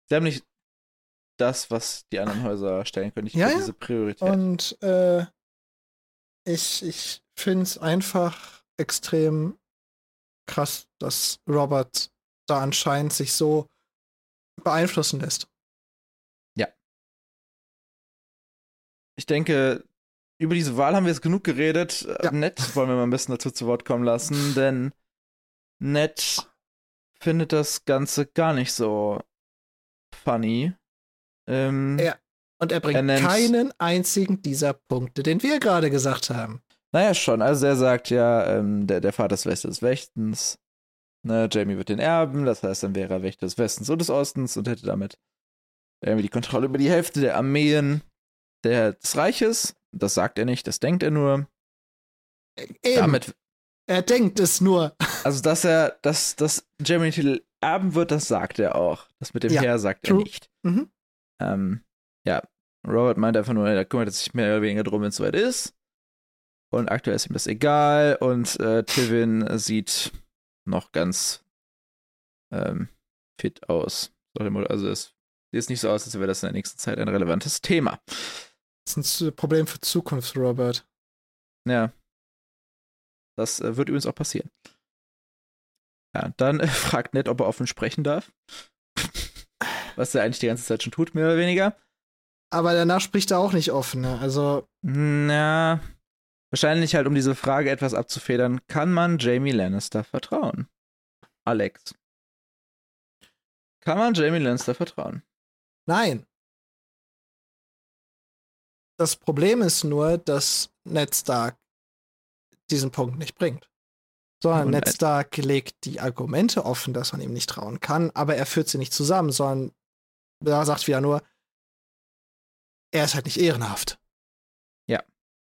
Sie haben nicht das, was die anderen Häuser stellen können. Ja, mehr ja. diese Priorität. Und äh, ich, ich finde es einfach extrem krass, dass Robert da anscheinend sich so beeinflussen lässt. Ich denke, über diese Wahl haben wir jetzt genug geredet. Ja. Ned wollen wir mal ein bisschen dazu zu Wort kommen lassen, denn Ned findet das Ganze gar nicht so funny. Ähm, Ja. Und er bringt Er nennt- keinen einzigen dieser Punkte, den wir gerade gesagt haben. Naja, schon. Also er sagt ja, ähm, der, der Vater ist Wächter des Wächtens. Ne, Jamie wird den erben, das heißt, dann wäre er Wächter des Westens und des Ostens und hätte damit irgendwie die Kontrolle über die Hälfte der Armeen der, des Reiches. Das sagt er nicht, das denkt er nur. Eben, Damit, er denkt es nur. also dass er, dass, dass Jamie den Titel erben wird, das sagt er auch. Das mit dem Ja, Heer sagt true. er nicht. Mhm. Ähm, ja, Robert meint einfach nur, er kümmert sich mehr oder weniger drum, wenn es soweit ist. Und aktuell ist ihm das egal. Und äh, Tivin sieht noch ganz ähm, fit aus. Also es sieht nicht so aus, als wäre das in der nächsten Zeit ein relevantes Thema. Das ist ein Problem für Zukunft, Robert. Ja. Das äh, wird übrigens auch passieren. Ja, dann äh, fragt Ned, ob er offen sprechen darf. Was er eigentlich die ganze Zeit schon tut, mehr oder weniger. Aber danach spricht er auch nicht offen. Ne? Also, Na, wahrscheinlich halt, um diese Frage etwas abzufedern, kann man Jamie Lannister vertrauen? Alex. Kann man Jamie Lannister vertrauen? nein. Das Problem ist nur, dass Ned Stark diesen Punkt nicht bringt. Sondern Und Ned Stark legt die Argumente offen, dass man ihm nicht trauen kann, aber er führt sie nicht zusammen, sondern er sagt wieder nur, er ist halt nicht ehrenhaft.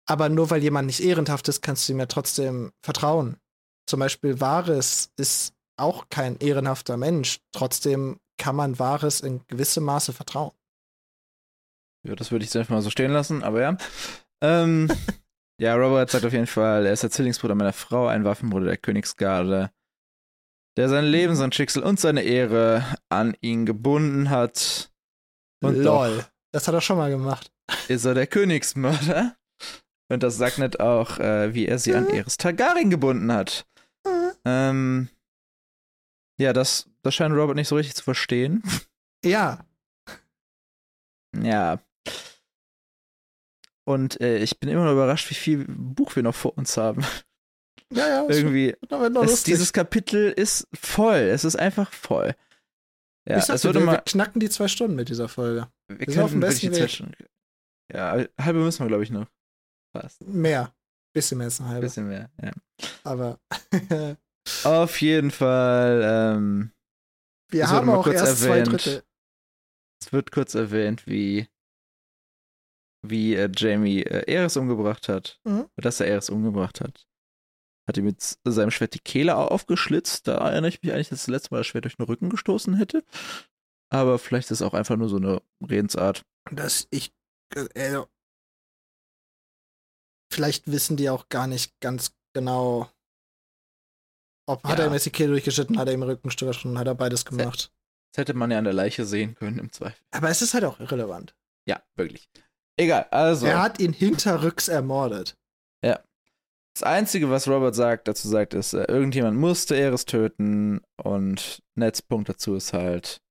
Aber nur weil jemand nicht ehrenhaft ist, kannst du ihm ja trotzdem vertrauen. Zum Beispiel Varys ist auch kein ehrenhafter Mensch. Trotzdem kann man Varys in gewissem Maße vertrauen. Ja, das würde ich jetzt einfach mal so stehen lassen, aber ja. Ähm, ja, Robert sagt auf jeden Fall, er ist der Zwillingsbruder meiner Frau, ein Waffenbruder der Königsgarde, der sein Leben, sein Schicksal und seine Ehre an ihn gebunden hat. Und Lol. Das hat er schon mal gemacht. ist er der Königsmörder. Und das sagt nicht auch, äh, wie er sie an Eris Targaryen gebunden hat. Ähm, ja, das, das scheint Robert nicht so richtig zu verstehen. Ja, Ja. Und äh, ich bin immer noch überrascht, wie viel Buch wir noch vor uns haben. ja, ja. Irgendwie, es, dieses Kapitel ist voll. Es ist einfach voll. Ja, ich sagte, würde wir, wir mal. knacken die zwei Stunden mit dieser Folge. Wir sind auf dem besten schon. Ja, halbe müssen wir, glaube ich, noch. Fast. Mehr. Bisschen mehr als eine Ein halbe. bisschen mehr, ja. Aber Auf jeden Fall, ähm, wir haben auch kurz erst zwei erwähnt. Drittel. es wird kurz erwähnt, wie, wie äh, Jamie äh, Eris umgebracht hat. Mhm. Dass er Eris umgebracht hat. Hat ihm mit seinem Schwert die Kehle au- aufgeschlitzt. Da erinnere ich mich eigentlich, dass das letzte Mal das Schwert durch den Rücken gestoßen hätte. Aber vielleicht ist es auch einfach nur so eine Redensart. dass ich äh, vielleicht wissen die auch gar nicht ganz genau, ob hat Ja. er ihm jetzt die Kehle durchgeschnitten, hat er ihm Rücken gestochen, hat er beides gemacht. Das hätte man ja an der Leiche sehen können, im Zweifel. Aber es ist halt auch irrelevant. Ja, wirklich. Egal, also. Er hat ihn hinterrücks ermordet. Das Einzige, was Robert sagt, dazu sagt, ist, äh, irgendjemand musste Eris töten und Neds Punkt dazu ist halt,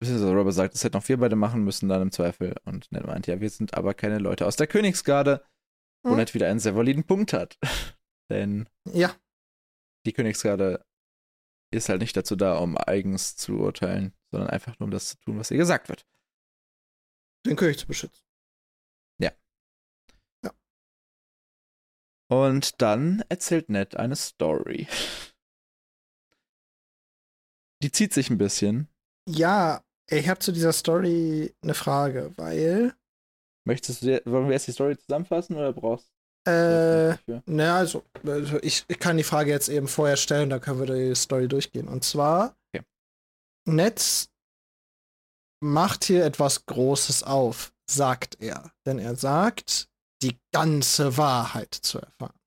beziehungsweise Robert sagt, das hätten auch wir beide machen müssen dann im Zweifel und Ned meint, ja, wir sind aber keine Leute aus der Königsgarde, Hm. Ned wieder einen sehr validen Punkt hat. Denn Ja, die Königsgarde ist halt nicht dazu da, um eigens zu urteilen, sondern einfach nur, um das zu tun, was ihr gesagt wird. den König zu beschützen. Und dann erzählt Ned eine Story. Die zieht sich ein bisschen. Ja, ich habe zu dieser Story eine Frage, weil Möchtest du, wollen wir erst die Story zusammenfassen oder brauchst du äh, dafür? Na, also, also ich, ich kann die Frage jetzt eben vorher stellen, da können wir die Story durchgehen. Und zwar, Okay. Netz macht hier etwas Großes auf, sagt er. Denn er sagt, die ganze Wahrheit zu erfahren.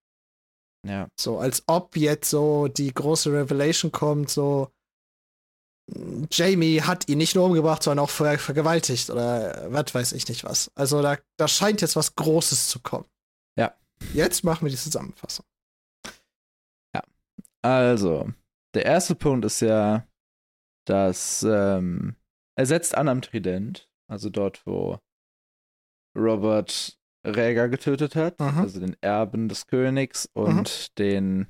Ja. So, als ob jetzt so die große Revelation kommt, so Jamie hat ihn nicht nur umgebracht, sondern auch ver vergewaltigt oder was weiß ich nicht was. Also da, da scheint jetzt was Großes zu kommen. Ja. Jetzt machen wir die Zusammenfassung. Also, der erste Punkt ist ja, dass ähm, er setzt an am Trident, also dort, wo Robert Rhaegar getötet hat, Mhm. also den Erben des Königs und den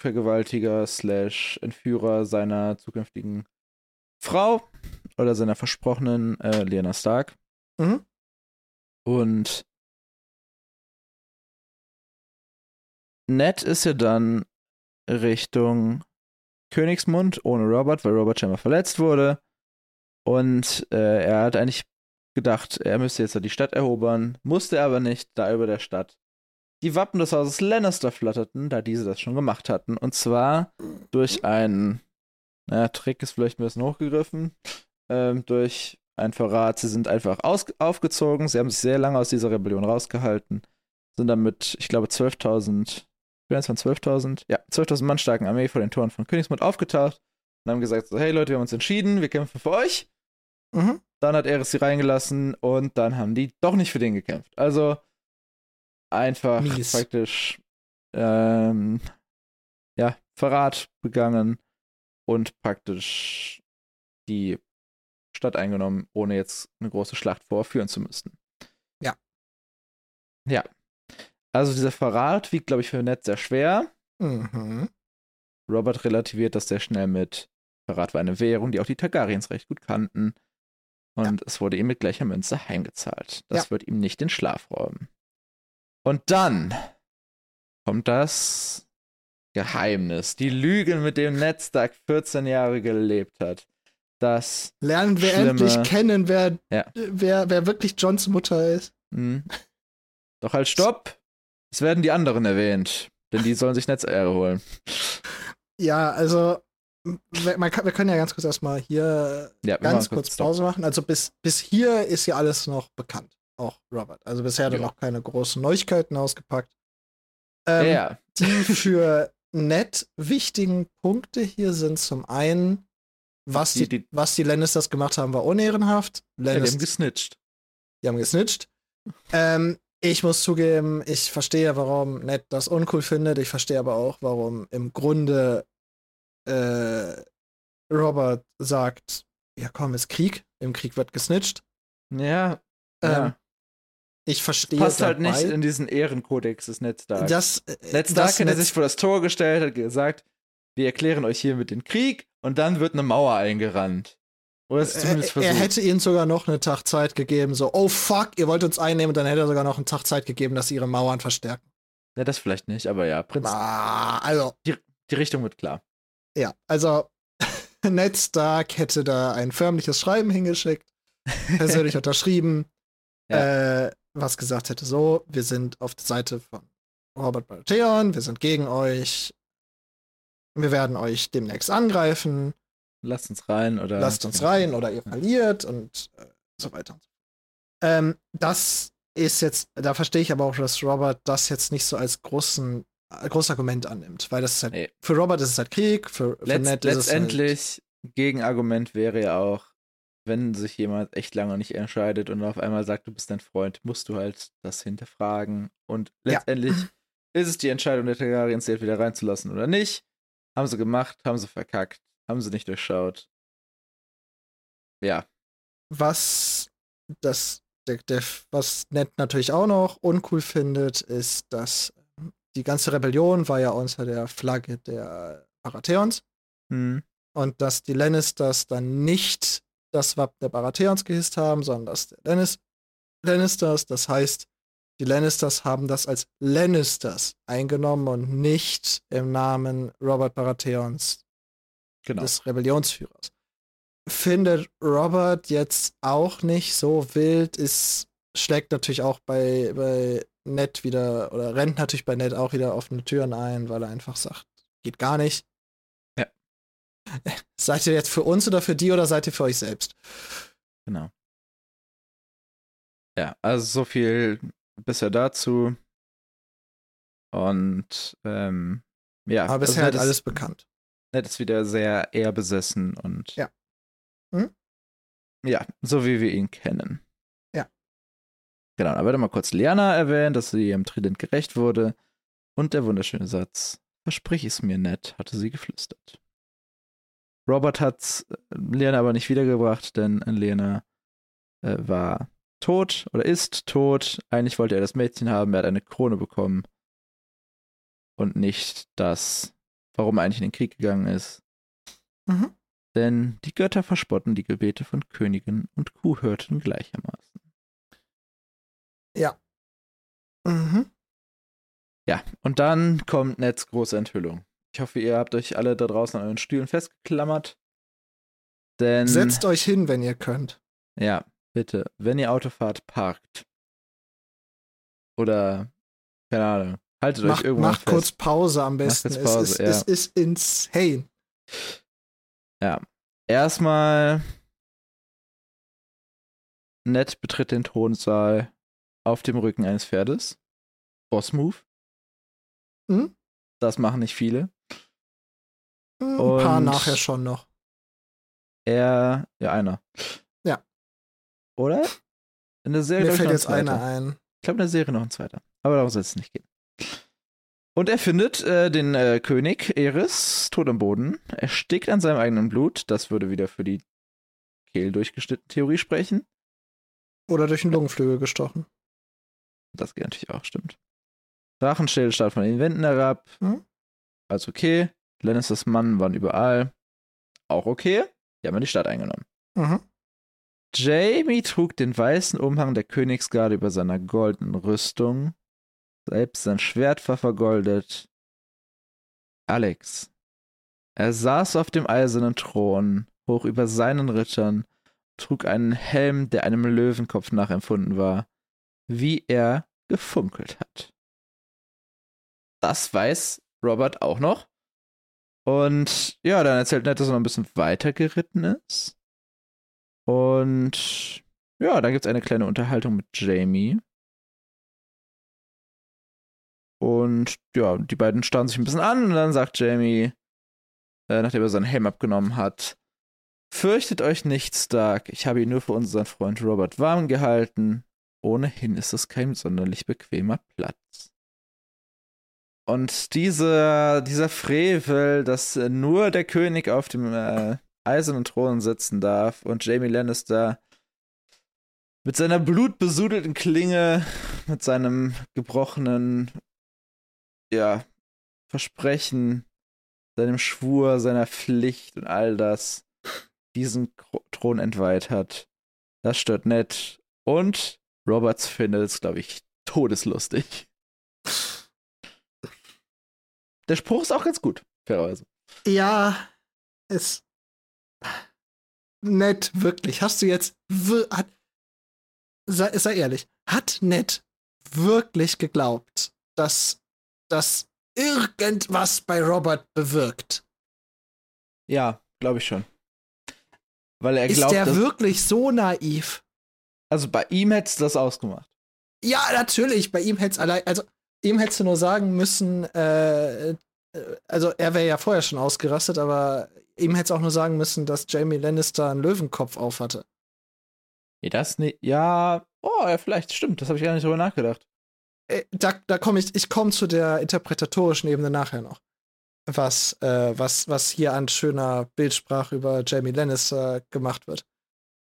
Vergewaltiger slash Entführer seiner zukünftigen Frau oder seiner versprochenen äh, Lyanna Stark. Mhm. Und Ned ist ja dann Richtung Königsmund ohne Robert, weil Robert scheinbar verletzt wurde. Und äh, er hat eigentlich gedacht, er müsste jetzt die Stadt erobern, musste er aber nicht, da über der Stadt die Wappen des Hauses Lannister flatterten, da diese das schon gemacht hatten. Und zwar durch einen, naja, Trick ist vielleicht ein bisschen hochgegriffen, ähm, durch einen Verrat. Sie sind einfach aus aufgezogen, sie haben sich sehr lange aus dieser Rebellion rausgehalten, sind dann mit, ich glaube, 12.000, wie waren es von 12.000? Ja, 12.000 Mann starken Armee vor den Toren von Königsmund aufgetaucht und haben gesagt, so, hey Leute, wir haben uns entschieden, wir kämpfen für euch. Mhm. Dann hat Eris sie reingelassen und dann haben die doch nicht für den gekämpft. Also einfach Mies. praktisch ähm, ja, Verrat begangen und praktisch die Stadt eingenommen, ohne jetzt eine große Schlacht vorführen zu müssen. Ja. Ja. Also dieser Verrat wiegt, glaube ich, für Ned sehr schwer. Mhm. Robert relativiert das sehr schnell mit Verrat war eine Währung, die auch die Targaryens recht gut kannten. Und es wurde ihm mit gleicher Münze heimgezahlt. Das Ja. wird ihm nicht den Schlaf räumen. Und dann kommt das Geheimnis, die Lüge, mit dem Ned Stark 14 Jahre gelebt hat. Das, Lernen wir Schlimme- endlich kennen, wer, Ja. wer, wer wirklich Johns Mutter ist. hm. Doch halt, stopp! Es werden die anderen erwähnt, denn die sollen sich Netzehre holen. Ja, also wir- man kann, wir können ja ganz kurz erstmal hier Ja, ganz kurz Stopp. Pause machen. Also bis, bis hier ist ja alles noch bekannt. Auch Robert. Also bisher hat er Ja. noch keine großen Neuigkeiten ausgepackt. Ähm, ja, Die für Ned wichtigen Punkte hier sind zum einen, was die, Die- die- was die Lannisters gemacht haben, war unehrenhaft. ja die haben gesnitcht. die haben gesnitcht. Ähm, ich muss zugeben, ich verstehe, warum Ned das uncool findet. Ich verstehe aber auch, warum im Grunde äh, Robert sagt, ja komm, ist Krieg. Im Krieg wird gesnitcht. Ja, Ähm, ja. Ich verstehe passt halt dabei, nicht in diesen Ehrenkodex des Ned Stark. das, äh, Ned Stark das hätte Ned- sich vor das Tor gestellt, hat gesagt, wir erklären euch hiermit den Krieg und dann wird eine Mauer eingerannt. Oder es ist zumindest er, er versucht. hätte ihnen sogar noch einen Tag Zeit gegeben, so, oh fuck, ihr wollt uns einnehmen, und dann hätte er sogar noch einen Tag Zeit gegeben, dass sie ihre Mauern verstärken. ja, das vielleicht nicht, aber ja, Prinz, Ah, also, die Richtung wird klar. ja, also Ned Stark hätte da ein förmliches Schreiben hingeschickt, persönlich unterschrieben, äh, was gesagt hätte, so, wir sind auf der Seite von Robert Baratheon, wir sind gegen euch, wir werden euch demnächst angreifen, Lasst uns rein oder. lasst uns rein oder ihr verliert und äh, so weiter. Ähm, das ist jetzt, da verstehe ich aber auch, dass Robert das jetzt nicht so als großen, äh, großes Argument annimmt, weil das ist halt, Nee. für Robert ist es halt Krieg, für, für Letzt, Ned ist es halt, letztendlich, Gegenargument wäre ja auch, wenn sich jemand echt lange nicht entscheidet und auf einmal sagt, du bist dein Freund, musst du halt das hinterfragen. Und Ja. letztendlich ist es die Entscheidung der Targaryens, sie entweder reinzulassen oder nicht. Haben sie gemacht, haben sie verkackt, haben sie nicht durchschaut. Ja, was das, der, der, was Ned natürlich auch noch uncool findet, ist, dass die ganze Rebellion war ja unter der Flagge der Baratheons. hm. und dass die Lannisters dann nicht das Wappen der Baratheons gehisst haben, sondern das der Lannis Lannisters. Das heißt, die Lannisters haben das als Lannisters eingenommen und nicht im Namen Robert Baratheons, genau. des Rebellionsführers. Findet Robert jetzt auch nicht so wild, ist, schlägt natürlich auch bei, bei Ned wieder, oder rennt natürlich bei Ned auch wieder offene Türen ein, weil er einfach sagt, geht gar nicht. Seid ihr jetzt für uns oder für die oder seid ihr für euch selbst? Genau. Ja, also so viel bisher dazu. Und ähm, ja, Aber also bisher halt Ned ist- alles bekannt. Ned ist wieder sehr eher besessen und Ja. Hm? ja, so wie wir ihn kennen. Ja. Genau, da wird mal kurz Liana erwähnt, dass sie ihrem Trident gerecht wurde Und der wunderschöne Satz, versprich es mir nett, hatte sie geflüstert. Robert hat äh, Lena aber nicht wiedergebracht, denn Lena äh, war tot oder ist tot. Eigentlich wollte er das Mädchen haben, er hat eine Krone bekommen. Und nicht das, warum er eigentlich in den Krieg gegangen ist. Mhm. Denn die Götter verspotten die Gebete von Königen und Kuhhirten gleichermaßen. Ja. Mhm. Ja, und dann kommt Nets große Enthüllung. Ich hoffe, ihr habt euch alle da draußen an euren Stühlen festgeklammert. Denn. Setzt euch hin, wenn ihr könnt. Ja, bitte, wenn ihr Auto fahrt, parkt. Oder, keine Ahnung, haltet macht, euch irgendwo Macht fest. kurz Pause am besten. kurz Pause, es, ist, ja. es ist insane. Ja. Erstmal. Ned betritt den Thronsaal auf dem Rücken eines Pferdes. Boss-Move. Hm? Das machen nicht viele. Hm, Ein paar Und- nachher schon noch. Er. Ja, einer. Ja. Oder? In der Serie Mir fällt ein jetzt einer ein. Ich glaube, in der Serie noch ein zweiter. Aber darum soll es nicht gehen. Und er findet äh, den äh, König Eris tot am Boden. Er stickt an seinem eigenen Blut. Das würde wieder für die Kehl durchgeschnitten Theorie sprechen. Oder durch den Lungenflügel gestochen. Das geht natürlich auch, stimmt. Drachenschädel starrt von den Wänden herab. Mhm. Also okay. Lannisters Mann waren überall. Auch okay. Die haben die Stadt eingenommen. Mhm. Jamie trug den weißen Umhang der Königsgarde über seiner goldenen Rüstung. Selbst sein Schwert war vergoldet. Alex. Er saß auf dem eisernen Thron, hoch über seinen Rittern, trug einen Helm, der einem Löwenkopf nachempfunden war, wie er gefunkelt hat. Das weiß Robert auch noch. Und ja, dann erzählt Ned, dass er noch ein bisschen weiter geritten ist. Und ja, dann gibt es eine kleine Unterhaltung mit Jamie. Und ja, die beiden starren sich ein bisschen an und dann sagt Jamie, äh, nachdem er seinen Helm abgenommen hat, Fürchtet euch nicht, Stark. Ich habe ihn nur für unseren Freund Robert warm gehalten. Ohnehin ist es kein sonderlich bequemer Platz. Und dieser, dieser Frevel, dass äh, nur der König auf dem äh, eisernen Thron sitzen darf und Jamie Lannister mit seiner blutbesudelten Klinge, mit seinem gebrochenen, ja, Versprechen, seinem Schwur, seiner Pflicht und all das diesen Thron entweiht hat. Das stört Ned. Und Roberts findet es, glaube ich, todeslustig. Der Spruch ist auch ganz gut, fairerweise. Ja, ist nett, wirklich. Hast du jetzt, hat, sei, sei ehrlich, hat Ned wirklich geglaubt, dass das irgendwas bei Robert bewirkt? Ja, glaube ich schon. Weil er Ist glaubt, der dass, wirklich so naiv? also bei ihm hätte es das ausgemacht. Ja, natürlich, bei ihm hätte es allein, also ihm hättest du nur sagen müssen, äh, äh, also er wäre ja vorher schon ausgerastet, aber ihm hätte es auch nur sagen müssen, dass Jamie Lannister einen Löwenkopf auf hatte. Nee, das nicht. Ja, oh, ja, vielleicht stimmt. Das habe ich gar nicht drüber nachgedacht. Äh, da, da komme ich, ich komme zu der interpretatorischen Ebene nachher noch. Was, äh, was, was hier an schöner Bildsprache über Jamie Lannister gemacht wird.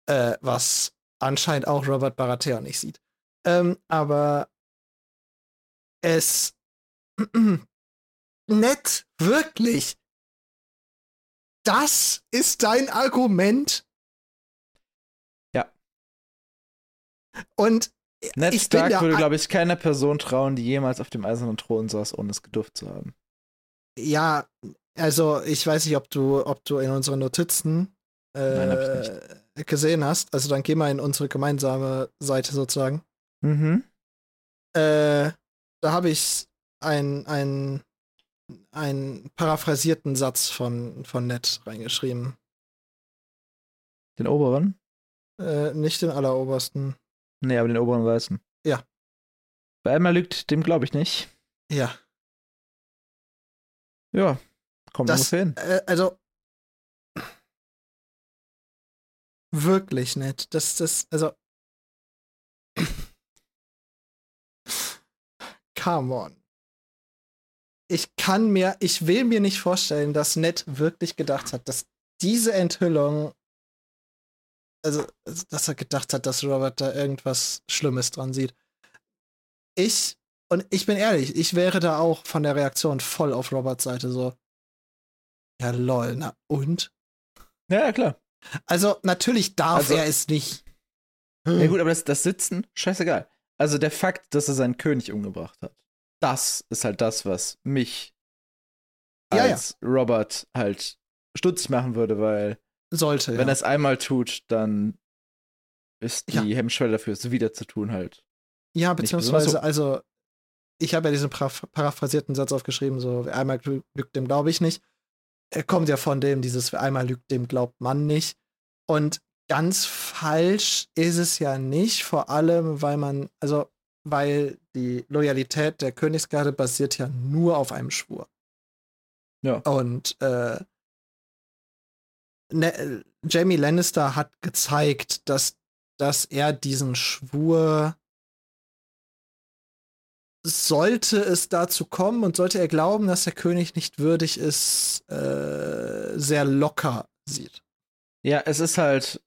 Äh, was anscheinend auch Robert Baratheon nicht sieht. Ähm, aber es nett, wirklich. Das ist dein Argument. Ja. Und Ned Stark würde, glaube ich, keiner Person trauen, die jemals auf dem eisernen Thron saß, ohne es gedurft zu haben. Ja, also ich weiß nicht, ob du, ob du in unseren Notizen äh, Nein, gesehen hast. Also dann geh mal in unsere gemeinsame Seite sozusagen. Mhm. Äh, da habe ich einen ein, paraphrasierten Satz von, von Ned reingeschrieben. Den oberen? Äh, nicht den allerobersten. Nee, aber den oberen weißen. Ja. Bei einmal lügt, dem glaube ich nicht. Ja. Ja, kommt Das- ungefähr hin. Äh, also wirklich nett. Das, das, also come on. ich kann mir, ich will mir nicht vorstellen, dass Ned wirklich gedacht hat, dass diese Enthüllung, also, dass er gedacht hat, dass Robert da irgendwas Schlimmes dran sieht. Ich, und ich bin ehrlich, ich wäre da auch von der Reaktion voll auf Roberts Seite so. Ja, lol, na und? Ja, ja klar. Also, natürlich darf Also- er es nicht. Ja gut, aber das, das Sitzen, scheißegal. Also der Fakt, dass er seinen König umgebracht hat, das ist halt das, was mich Ja, ja. als Robert halt stutzig machen würde, weil Sollte. wenn ja. er es einmal tut, dann ist die Ja. Hemmschwelle dafür, es wieder zu tun halt. Ja, beziehungsweise, hoch. also, ich habe ja diesen paraph paraphrasierten Satz aufgeschrieben, so, wer einmal lü- lügt, dem glaube ich nicht. Er kommt ja von dem, dieses, wer einmal lügt, dem glaubt man nicht. Und ganz falsch ist es ja nicht, vor allem, weil man, also, weil die Loyalität der Königsgarde basiert ja nur auf einem Schwur. Ja. Und äh, ne, Jamie Lannister hat gezeigt, dass, dass er diesen Schwur sollte es dazu kommen und sollte er glauben, dass der König nicht würdig ist, äh, sehr locker sieht. Ja, es ist halt.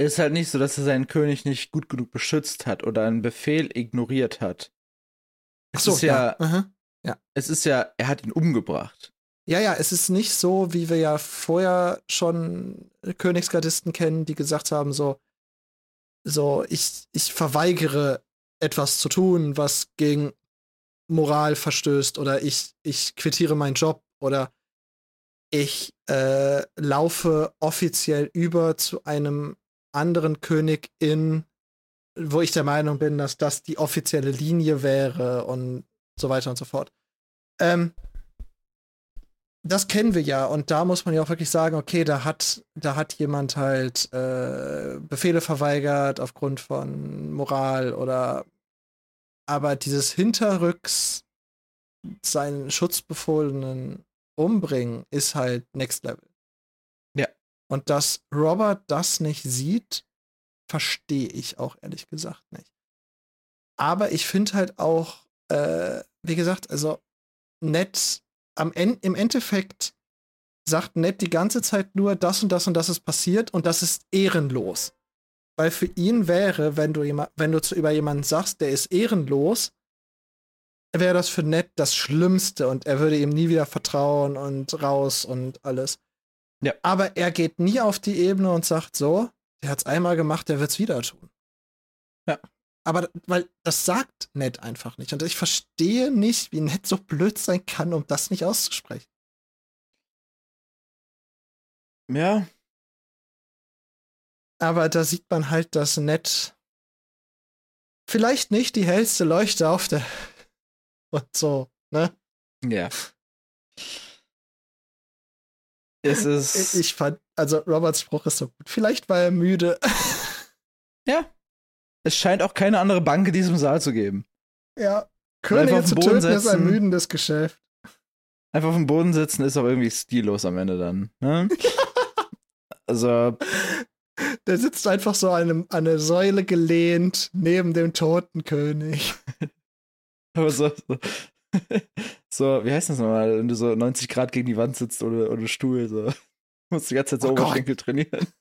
Es ist halt nicht so, dass er seinen König nicht gut genug beschützt hat oder einen Befehl ignoriert hat. Es Ach ist ja, aha. es ist ja, er hat ihn umgebracht. Ja, ja, es ist nicht so, wie wir ja vorher schon Königsgardisten kennen, die gesagt haben, so, so, ich, ich verweigere etwas zu tun, was gegen Moral verstößt, oder ich, ich quittiere meinen Job, oder ich äh, laufe offiziell über zu einem anderen König in, wo ich der Meinung bin, dass das die offizielle Linie wäre und so weiter und so fort. Ähm, das kennen wir ja und da muss man ja auch wirklich sagen, okay, da hat, da hat jemand halt äh, Befehle verweigert aufgrund von Moral oder aber dieses Hinterrücks seinen Schutzbefohlenen umbringen ist halt Next Level. Und dass Robert das nicht sieht, verstehe ich auch ehrlich gesagt nicht. Aber ich finde halt auch, äh, wie gesagt, also Ned am en im Endeffekt sagt Ned die ganze Zeit nur, das und das und das ist passiert und das ist ehrenlos. Weil für ihn wäre, wenn du, wenn du zu über jemanden sagst, der ist ehrenlos, wäre das für Ned das Schlimmste und er würde ihm nie wieder vertrauen und raus und alles. Ja. Aber er geht nie auf die Ebene und sagt so, der hat's einmal gemacht, der wird's wieder tun. Ja. Aber weil das sagt Ned einfach nicht. Und ich verstehe nicht, wie Ned so blöd sein kann, um das nicht auszusprechen. Ja, Aber da sieht man halt, dass Ned vielleicht nicht die hellste Leuchte auf der und so, ne? ja. Es Ich, ist. ich fand, also Roberts Spruch ist so gut. Vielleicht war er müde. ja. Es scheint auch keine andere Bank in diesem Saal zu geben. ja. Könige zu töten ist ein setzen. müdendes Geschäft. Einfach auf dem Boden sitzen ist auch irgendwie stillos am Ende dann. Ne? also, Der sitzt einfach so an, einem, an eine Säule gelehnt, neben dem toten König. aber so, so, so, wie heißt das nochmal, wenn du so 90 Grad gegen die Wand sitzt oder, oder Stuhl, so. Du musst die ganze Zeit so Oh Gott. Oberschenkel trainieren.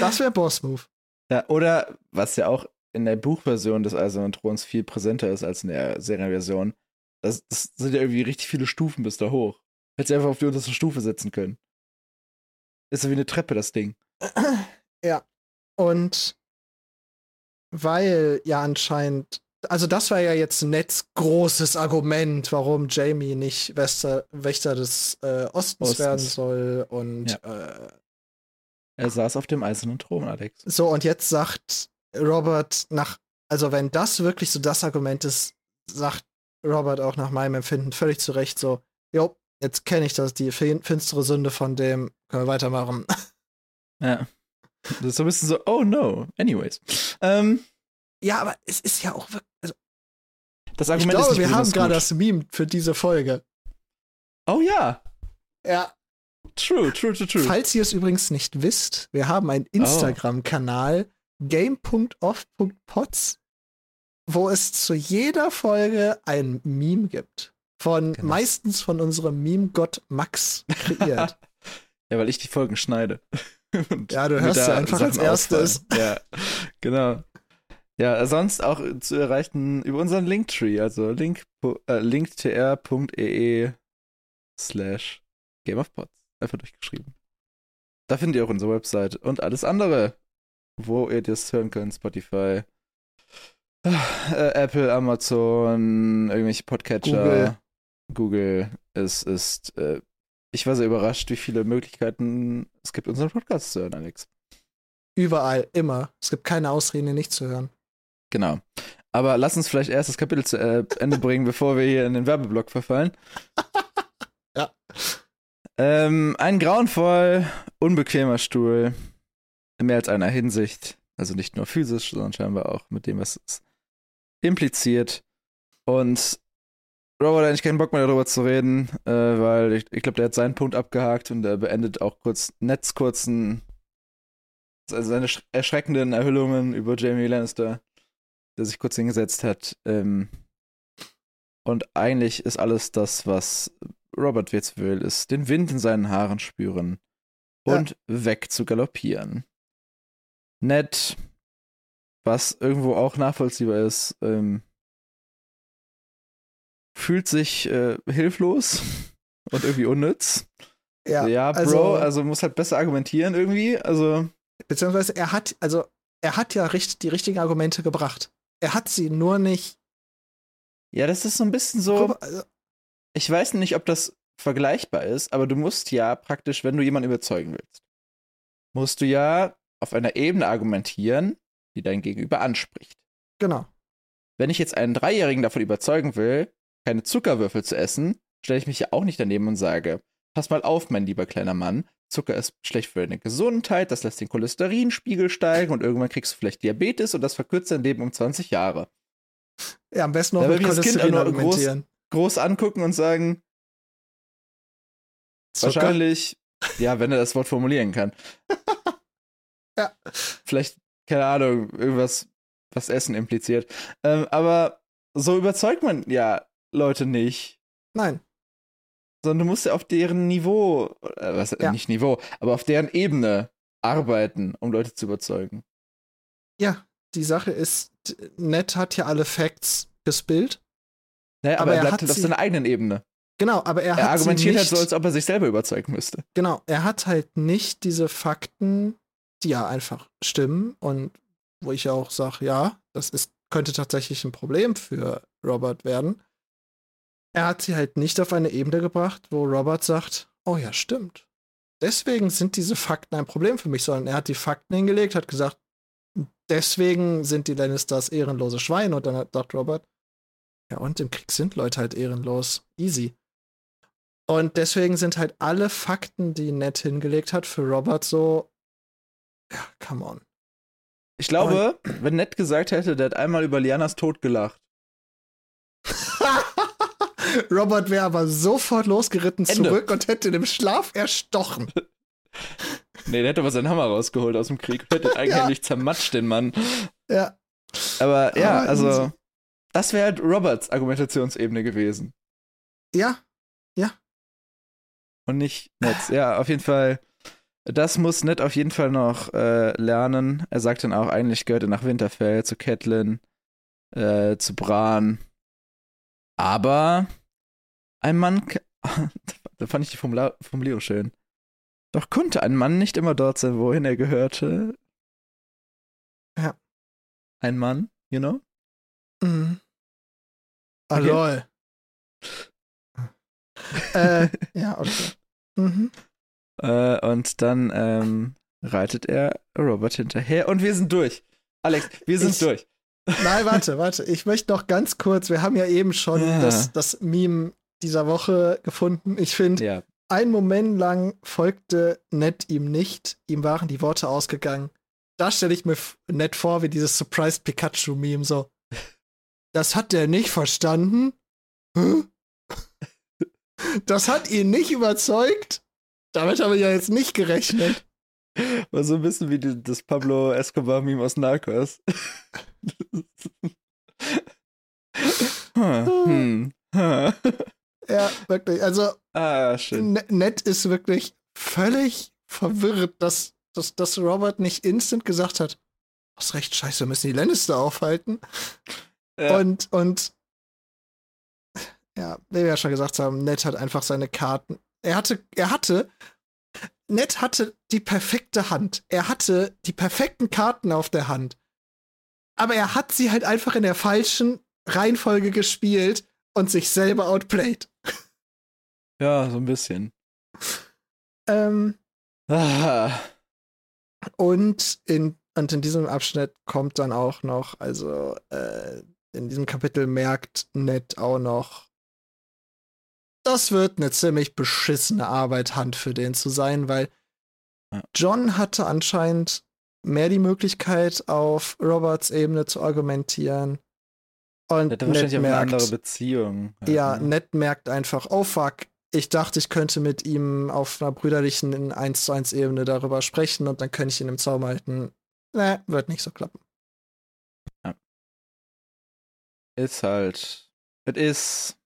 Das wäre Boss-Move. ja, oder, was ja auch in der Buchversion des Eisernen Throns viel präsenter ist als in der Serienversion, das, das sind ja irgendwie richtig viele Stufen bis da hoch. Hättest du einfach auf die unterste Stufe setzen können. Ist so wie eine Treppe, das Ding. Ja. Und weil ja anscheinend, also das war ja jetzt Neds großes Argument, warum Jamie nicht Wester, Wächter des äh, Ostens, Ostens. werden soll und äh, Er saß auf dem eisernen Thron, Alex. so und jetzt sagt Robert nach, also wenn das wirklich so das Argument ist, sagt Robert auch nach meinem Empfinden völlig zu Recht so, jo, jetzt kenne ich das, die fin finstere Sünde von dem, können wir weitermachen. Ja. Das ist so ein bisschen so, oh no. Anyways. Ähm, ja, aber es ist ja auch wirklich, das ich Argument glaube, ist nicht wir haben gerade das Meme für diese Folge. Oh ja. Ja. True, true, true, true. Falls ihr es übrigens nicht wisst, wir haben einen Instagram-Kanal, game.off.pods. wo es zu jeder Folge ein Meme gibt. Von Genau. meistens von unserem Meme-Gott Max kreiert. Ja, weil ich die Folgen schneide. Ja, du hörst sie einfach als erstes. Ja, genau. Ja, sonst auch zu erreichen über unseren Linktree, also link, äh, linktr.ee slash Game of Pods. Einfach durchgeschrieben. Da findet ihr auch unsere Website und alles andere, wo ihr das hören könnt. Spotify, äh, Apple, Amazon, irgendwelche Podcatcher, Google. Es ist, äh, ich war sehr überrascht, wie viele Möglichkeiten es gibt, unseren Podcast zu hören, Alex. Überall, immer. Es gibt keine Ausreden, ihn nicht zu hören. Genau. Aber lass uns vielleicht erst das Kapitel zu äh, Ende bringen, bevor wir hier in den Werbeblock verfallen. Ja. Ähm, ein grauenvoll unbequemer Stuhl. In mehr als einer Hinsicht. Also nicht nur physisch, sondern scheinbar auch mit dem, was es impliziert. Und Robert hat eigentlich keinen Bock mehr darüber zu reden, äh, weil ich, ich glaube, der hat seinen Punkt abgehakt und er beendet auch kurz netzkurzen, also seine sch- erschreckenden Erhüllungen über Jamie Lannister, der sich kurz hingesetzt hat. Ähm, und eigentlich ist alles das, was Robert jetzt will, ist den Wind in seinen Haaren spüren und weg zu galoppieren. Nett, was irgendwo auch nachvollziehbar ist, ähm, fühlt sich äh, hilflos und irgendwie unnütz. Ja, Ja, Bro, also- also, muss halt besser argumentieren irgendwie. Also, beziehungsweise er hat, also er hat ja richt, die richtigen Argumente gebracht. Er hat sie nur nicht. ja, das ist so ein bisschen so. also, Ich weiß nicht, ob das vergleichbar ist, aber du musst ja praktisch, wenn du jemanden überzeugen willst, musst du ja auf einer Ebene argumentieren, die dein Gegenüber anspricht. genau. Wenn ich jetzt einen Dreijährigen davon überzeugen will, keine Zuckerwürfel zu essen, stelle ich mich ja auch nicht daneben und sage, pass mal auf, mein lieber kleiner Mann, Zucker ist schlecht für deine Gesundheit, das lässt den Cholesterinspiegel steigen und irgendwann kriegst du vielleicht Diabetes und das verkürzt dein Leben um 20 Jahre. Ja, am besten noch Da mit Kind Cholesterin noch groß-. Groß angucken und sagen, Zucker? wahrscheinlich, ja, wenn er das Wort formulieren kann. Ja. Vielleicht, keine Ahnung, irgendwas, was Essen impliziert. Ähm, aber so überzeugt man ja Leute nicht. Nein. Sondern du musst ja auf deren Niveau, äh, was, Ja. nicht Niveau, aber auf deren Ebene arbeiten, um Leute zu überzeugen. Ja, die Sache ist, Ned hat ja alle Facts gespillt. Naja, aber, Aber er bleibt hat halt auf seiner eigenen Ebene. Genau, aber er, Er argumentiert nicht, halt so, als ob er sich selber überzeugen müsste. Genau, er hat halt nicht diese Fakten, die ja einfach stimmen und wo ich auch sage, ja, das ist, könnte tatsächlich ein Problem für Robert werden. Er hat sie halt nicht auf eine Ebene gebracht, wo Robert sagt, oh ja, stimmt. Deswegen sind diese Fakten ein Problem für mich, sondern er hat die Fakten hingelegt, hat gesagt, deswegen sind die Lannisters ehrenlose Schweine und dann hat, sagt Robert, ja und im Krieg sind Leute halt ehrenlos. Easy. Und deswegen sind halt alle Fakten, die Ned hingelegt hat, für Robert so, ja, come on. Ich glaube, wenn Ned gesagt hätte, der hat einmal über Lianas Tod gelacht. Robert wäre aber sofort losgeritten Ende. zurück und hätte im Schlaf erstochen. Nee, der hätte aber seinen Hammer rausgeholt aus dem Krieg und hätte ihn eigentlich zermatscht, den Mann. Ja. Aber ja, Ah, also, das wäre halt Roberts Argumentationsebene gewesen. Ja, Und nicht Neds. Ja, auf jeden Fall. Das muss Ned auf jeden Fall noch äh, lernen. Er sagt dann auch, eigentlich gehört er nach Winterfell zu Catelyn, äh, zu Bran. Aber ein Mann, da fand ich die Formula Formulierung schön. Doch konnte ein Mann nicht immer dort sein, wohin er gehörte. Ja. Ein Mann, you know? Mhm. Ah, Okay. lol. äh, ja, okay. Mhm. Äh, und dann ähm, reitet er Robert hinterher und wir sind durch. Alex, wir sind Ich- durch. Nein, warte, warte. Ich möchte noch ganz kurz, wir haben ja eben schon Ja. das, das Meme dieser Woche gefunden. Ich finde, Ja. ein Moment lang folgte Ned ihm nicht. Ihm waren die Worte ausgegangen. Da stelle ich mir Ned vor, wie dieses Surprised Pikachu-Meme so. Das hat der nicht verstanden? Hä? Das hat ihn nicht überzeugt? Damit habe ich ja jetzt nicht gerechnet. War so ein bisschen wie die, das Pablo Escobar-Meme aus Narcos. Hm. Hm. Ja, wirklich. Also, ah, Ned ist wirklich völlig verwirrt, dass, dass, dass Robert nicht instant gesagt hat: Hast recht, scheiße, wir müssen die Lannister aufhalten. Ja. Und, und ja, wie wir ja schon gesagt haben, Ned hat einfach seine Karten. Er hatte, er hatte, Ned hatte die perfekte Hand. Er hatte die perfekten Karten auf der Hand. Aber er hat sie halt einfach in der falschen Reihenfolge gespielt und sich selber outplayed. Ja, so ein bisschen. Ähm, Ah. und, in, und in diesem Abschnitt kommt dann auch noch, also äh, in diesem Kapitel merkt Ned auch noch, das wird eine ziemlich beschissene Arbeit, Hand für den zu sein, weil Ja. John hatte anscheinend mehr die Möglichkeit, auf Roberts Ebene zu argumentieren. Und Ned wahrscheinlich auch eine merkt, andere Beziehung. ja, ne? Ned merkt einfach, oh fuck, ich dachte, ich könnte mit ihm auf einer brüderlichen 1 zu 1 Ebene darüber sprechen und dann könnte ich ihn im Zaum halten. Ne, wird nicht so klappen. Ist halt. Es ist.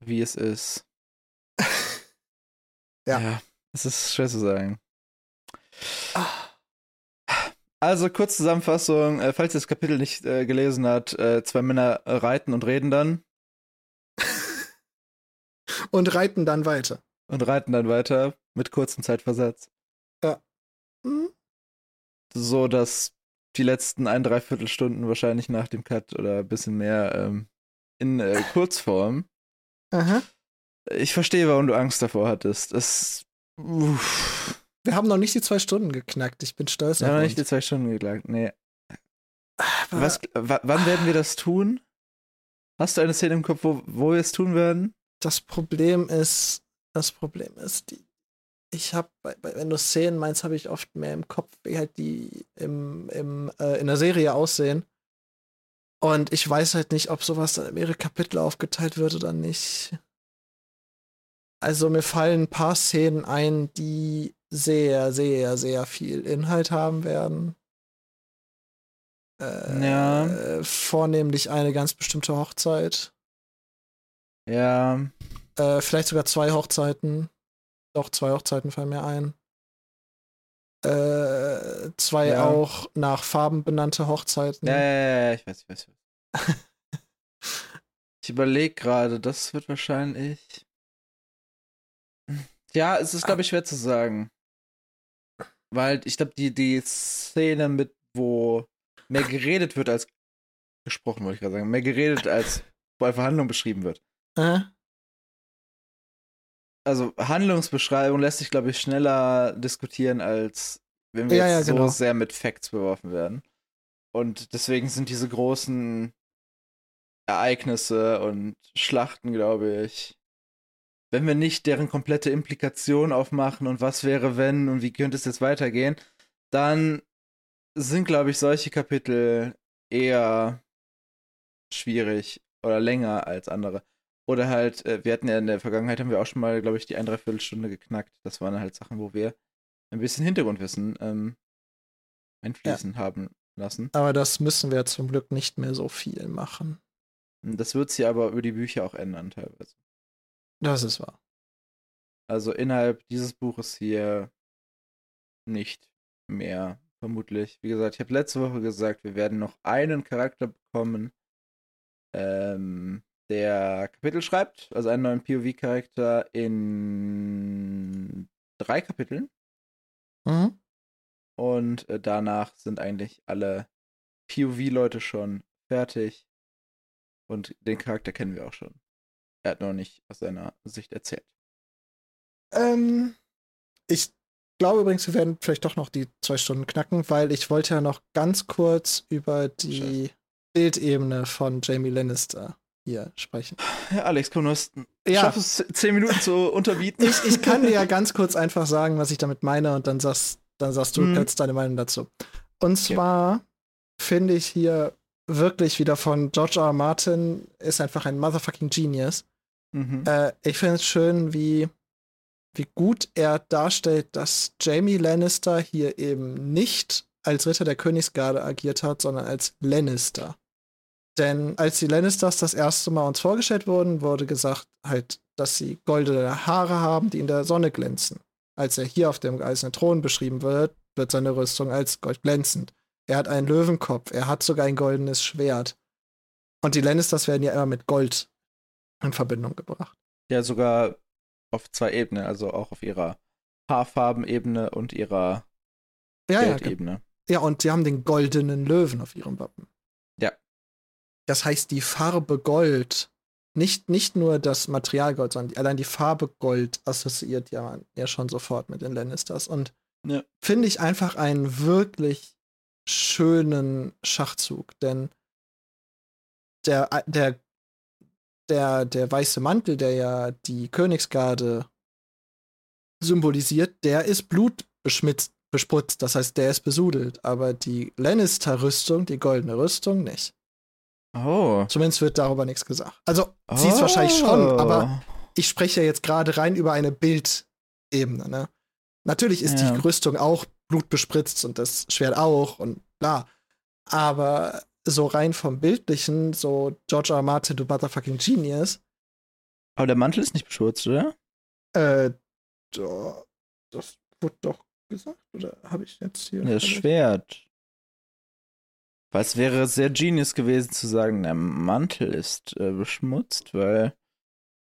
Wie es ist. Ja. Es ist schwer zu sagen. Ah. Also, kurz Zusammenfassung. Äh, falls ihr das Kapitel nicht äh, gelesen habt, äh, zwei Männer reiten und reden dann Und reiten dann weiter. und reiten dann weiter mit kurzem Zeitversatz. Hm? So dass die letzten ein, dreiviertel Stunden wahrscheinlich nach dem Cut oder ein bisschen mehr ähm, in äh, Kurzform. Aha. Ich verstehe, warum du Angst davor hattest. Es. Uff. Wir haben noch nicht die zwei Stunden geknackt. Ich bin stolz Wir haben auf noch uns. nicht die zwei Stunden geklagt. Nee. Was, wa- wann werden wir das tun? Hast du eine Szene im Kopf, wo, wo wir es tun werden? Das Problem ist, das Problem ist, die, ich habe, wenn du Szenen meinst, habe ich oft mehr im Kopf, wie halt die im, im, äh, in der Serie aussehen. Und ich weiß halt nicht, ob sowas dann in mehrere Kapitel aufgeteilt wird oder nicht. Also mir fallen ein paar Szenen ein, die sehr, sehr, sehr viel Inhalt haben werden. Äh, Ja. Vornehmlich eine ganz bestimmte Hochzeit. Ja. Äh, vielleicht sogar zwei Hochzeiten. Doch, zwei Hochzeiten fallen mir ein. Äh, zwei Ja. auch nach Farben benannte Hochzeiten. Ja, ja, ja, ich weiß, ich weiß. Ich, weiß. ich überlege gerade, das wird wahrscheinlich. Ja, es ist, glaube ich, schwer zu sagen. Weil ich glaube, die, die Szene mit, wo mehr geredet wird als gesprochen, wollte ich gerade sagen, mehr geredet als wo einfach Handlung beschrieben wird. Äh? also Handlungsbeschreibung lässt sich, glaube ich, schneller diskutieren, als wenn wir Ja, jetzt ja, genau. so sehr mit Facts beworfen werden. Und deswegen sind diese großen Ereignisse und Schlachten, glaube ich, wenn wir nicht deren komplette Implikation aufmachen und was wäre, wenn und wie könnte es jetzt weitergehen, dann sind, glaube ich, solche Kapitel eher schwierig oder länger als andere. Oder halt, äh, wir hatten ja in der Vergangenheit, haben wir auch schon mal, glaube ich, die ein, dreiviertel Stunde geknackt. Das waren halt Sachen, wo wir ein bisschen Hintergrundwissen ähm, einfließen haben lassen. Aber das müssen wir zum Glück nicht mehr so viel machen. Das wird sich aber über die Bücher auch ändern teilweise. Das ist wahr. Also innerhalb dieses Buches hier nicht mehr, vermutlich. Wie gesagt, ich habe letzte Woche gesagt, wir werden noch einen Charakter bekommen, ähm, der Kapitel schreibt, also einen neuen POV-Charakter in drei Kapiteln. Mhm. Und äh, danach sind eigentlich alle POV-Leute schon fertig. Und den Charakter kennen wir auch schon. Er hat noch nicht aus seiner Sicht erzählt. Ähm, ich glaube übrigens, wir werden vielleicht doch noch die zwei Stunden knacken, weil ich wollte ja noch ganz kurz über die Bildebene von Jamie Lannister hier sprechen. Ja, Alex, hast Ja. schaff es, zehn Minuten zu unterbieten. Ich, ich kann dir ja ganz kurz einfach sagen, was ich damit meine, und dann sagst, dann sagst du kurz deine Meinung dazu. Und zwar finde ich hier wirklich wieder von George R. R. Martin ist einfach ein motherfucking Genius. Mhm. Äh, ich finde es schön, wie, wie gut er darstellt, dass Jamie Lannister hier eben nicht als Ritter der Königsgarde agiert hat, sondern als Lannister. Denn als die Lannisters das erste Mal uns vorgestellt wurden, wurde gesagt halt, dass sie goldene Haare haben, die in der Sonne glänzen. Als er hier auf dem eisernen Thron beschrieben wird, wird seine Rüstung als goldglänzend. Er hat einen Löwenkopf, er hat sogar ein goldenes Schwert. Und die Lannisters werden ja immer mit Gold in Verbindung gebracht. Ja, sogar auf zwei Ebenen, also auch auf ihrer Haarfarbenebene und ihrer Ja, ja, Geldebene. ja, und sie haben den goldenen Löwen auf ihrem Wappen. Das heißt, die Farbe Gold, nicht, nicht nur das Material Gold, sondern die, allein die Farbe Gold assoziiert ja, ja schon sofort mit den Lannisters. Und Ja. finde ich einfach einen wirklich schönen Schachzug, denn der, der, der, der weiße Mantel, der ja die Königsgarde symbolisiert, der ist blutbeschmitzt, bespritzt, das heißt, der ist besudelt, aber die Lannister-Rüstung, die goldene Rüstung, nicht. Oh. Zumindest wird darüber nichts gesagt. Also, sie ist wahrscheinlich schon, aber ich spreche ja jetzt gerade rein über eine Bildebene, ne? Natürlich ist Ja. die Rüstung auch blutbespritzt und das Schwert auch und bla. Aber so rein vom Bildlichen, so George R. R. Martin, du motherfucking genius, Aber der Mantel ist nicht beschurzt, oder? äh, da, das wurde doch gesagt, oder habe ich jetzt hier? Das Schwert. Weil es wäre sehr genius gewesen zu sagen, der Mantel ist äh, beschmutzt, weil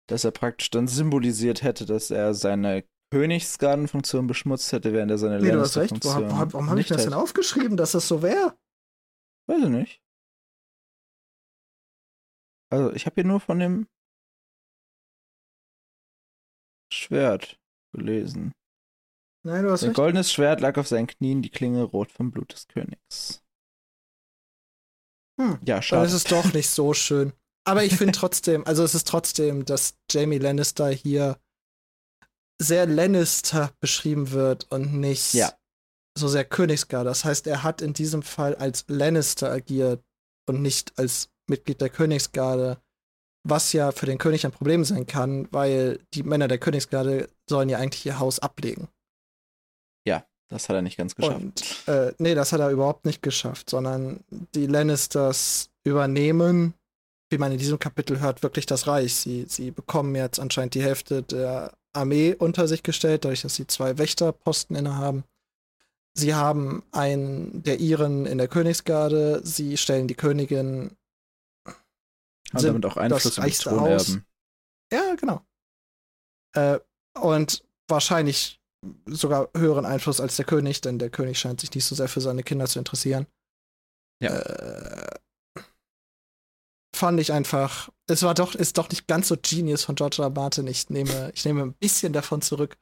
das er praktisch dann symbolisiert hätte, dass er seine Königsgardenfunktion beschmutzt hätte, während er seine Nee, du hast recht. Lannister-Funktion Warum, warum habe ich das denn aufgeschrieben, dass das so wäre? Weiß ich nicht. Also, ich habe hier nur von dem Schwert gelesen. Nein, du hast Sein recht. goldenes Schwert lag auf seinen Knien, die Klinge rot vom Blut des Königs. Hm. Ja, Dann schade. ist es doch nicht so schön. Aber ich finde trotzdem, also es ist trotzdem, dass Jamie Lannister hier sehr Lannister beschrieben wird und nicht Ja. so sehr Königsgarde. Das heißt, er hat in diesem Fall als Lannister agiert und nicht als Mitglied der Königsgarde, was ja für den König ein Problem sein kann, weil die Männer der Königsgarde sollen ja eigentlich ihr Haus ablegen. Das hat er nicht ganz geschafft. Und äh, nee, das hat er überhaupt nicht geschafft, sondern die Lannisters übernehmen, wie man in diesem Kapitel hört, wirklich das Reich. Sie, sie bekommen jetzt anscheinend die Hälfte der Armee unter sich gestellt, dadurch, dass sie zwei Wächterposten innehaben. Sie haben einen der Iren in der Königsgarde, sie stellen die Königin. Sind damit auch Einfluss auf. Thronerben. Ja, genau. Äh, und wahrscheinlich sogar höheren Einfluss als der König, denn der König scheint sich nicht so sehr für seine Kinder zu interessieren. Ja. Äh, fand ich einfach, es war doch, ist doch nicht ganz so genius von George R. R. Martin. Ich nehme, ich nehme ein bisschen davon zurück,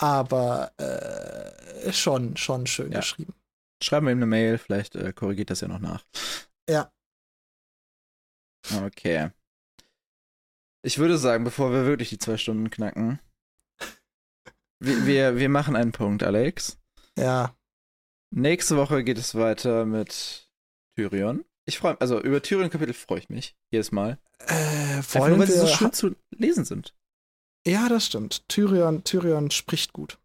aber äh, schon, schon schön Ja. geschrieben. Schreiben wir ihm eine Mail, vielleicht äh, korrigiert das ja noch nach. Ja. Okay. Ich würde sagen, bevor wir wirklich die zwei Stunden knacken, wir, wir, wir machen einen Punkt, Alex. Ja. Nächste Woche geht es weiter mit Tyrion. Ich freue mich, also über Tyrion-Kapitel freue ich mich jedes Mal. Äh, nur, wollen weil sie so schön zu lesen sind. ja, das stimmt. Tyrion, Tyrion spricht gut.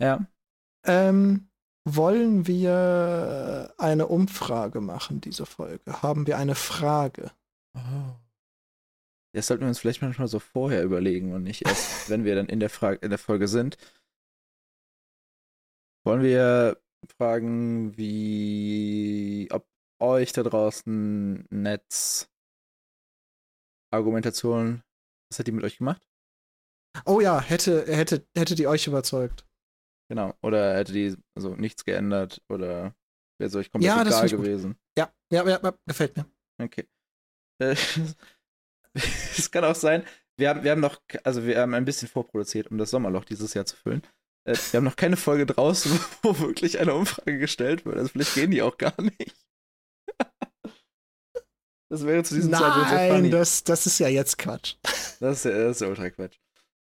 Ja. Ähm, wollen wir eine Umfrage machen, diese Folge? Haben wir eine Frage? Das sollten wir uns vielleicht manchmal so vorher überlegen und nicht erst, wenn wir dann in der, Frage, in der Folge sind. Wollen wir fragen, wie, ob euch da draußen Netz Argumentation, was hat die mit euch gemacht? Oh ja, hätte, hätte, hätte die euch überzeugt. Genau. Oder hätte die also nichts geändert oder wäre es euch komplett Ja, egal gewesen? Ja, ja, ja, ja, gefällt mir. Okay. Äh, Es kann auch sein, wir haben, wir haben noch, also wir haben ein bisschen vorproduziert, um das Sommerloch dieses Jahr zu füllen. Äh, Wir haben noch keine Folge draußen, wo wirklich eine Umfrage gestellt wird. Also vielleicht gehen die auch gar nicht. Das wäre zu diesem Zeitpunkt sehr Nein, funny. das, das ist ja jetzt Quatsch. Das ist ja, das ist ja ultra Quatsch.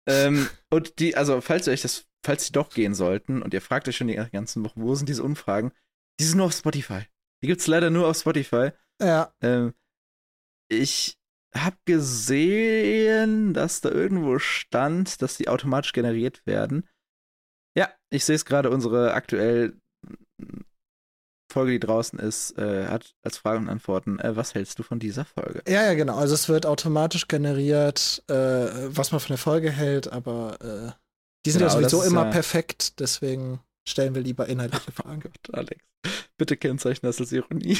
Ähm, und die, also falls ihr euch das, falls die doch gehen sollten und ihr fragt euch schon die ganzen Wochen, wo sind diese Umfragen? Die sind nur auf Spotify. Die gibt's leider nur auf Spotify. Ja, Ähm, ich habe gesehen, dass da irgendwo stand, dass die automatisch generiert werden. Ja, ich sehe es gerade, unsere aktuell Folge, die draußen ist, äh, hat als Fragen und Antworten, äh, was hältst du von dieser Folge? Ja, ja, genau. Also es wird automatisch generiert, äh, was man von der Folge hält, aber äh, die sind Genau, ja sowieso immer ja- perfekt, deswegen stellen wir lieber inhaltliche Oh Fragen. Gott, Alex. Bitte kennzeichnen das als Ironie.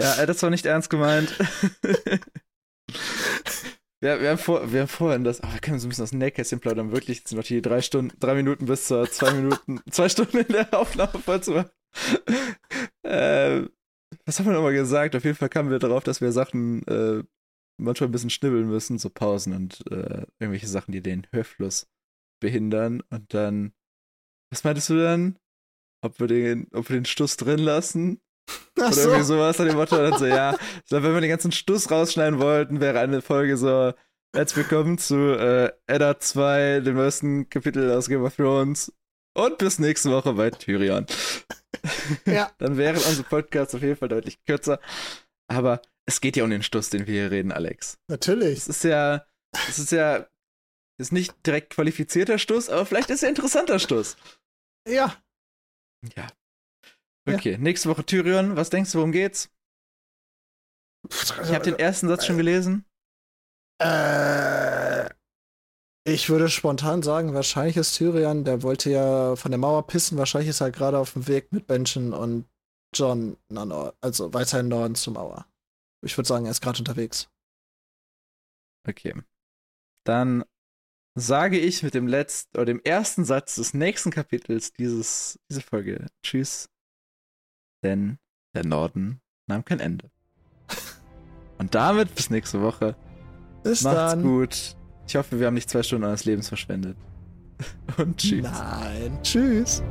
Ja, äh, das war nicht ernst gemeint. wir, wir, haben vor, wir haben vorhin das. Oh, wir können so ein bisschen aus dem Nähkästchen plaudern. Wirklich, jetzt sind noch die drei Stunden, drei Minuten bis zur zwei Minuten, zwei Stunden in der Aufnahme voll zu machen. äh, was haben wir nochmal gesagt? Auf jeden Fall kamen wir darauf, dass wir Sachen äh, manchmal ein bisschen schnibbeln müssen, so Pausen und äh, irgendwelche Sachen, die den Hörfluss behindern. Und dann, was meintest du dann? Ob wir den, ob wir den Stuss drin lassen? Ach Oder so. irgendwie sowas an dem Motto. Und dann so, ja, ich glaube, wenn wir den ganzen Stuss rausschneiden wollten, wäre eine Folge so, herzlich willkommen zu äh, Edda 2, dem neuesten Kapitel aus Game of Thrones. Und bis nächste Woche bei Tyrion. Ja. Dann wären unsere Podcasts auf jeden Fall deutlich kürzer. Aber es geht ja um den Stuss, den wir hier reden, Alex. Natürlich. Es ist ja, es ist ja, ist nicht direkt qualifizierter Stuss, aber vielleicht ist ja interessanter Stuss. Ja. Ja. Okay, nächste Woche Tyrion. Was denkst du, worum geht's? Ich habe den ersten Satz schon gelesen. Äh, ich würde spontan sagen, wahrscheinlich ist Tyrion, der wollte ja von der Mauer pissen, wahrscheinlich ist er gerade auf dem Weg mit Benjen und John, also weiter in Norden zur Mauer. Ich würde sagen, er ist gerade unterwegs. Okay. Dann sage ich mit dem letzten oder dem ersten Satz des nächsten Kapitels dieses, diese Folge Tschüss. Denn der Norden nahm kein Ende. Und damit bis nächste Woche. Bis Macht's dann. gut. Ich hoffe, wir haben nicht zwei Stunden eures Lebens verschwendet. Und tschüss. Nein. Tschüss.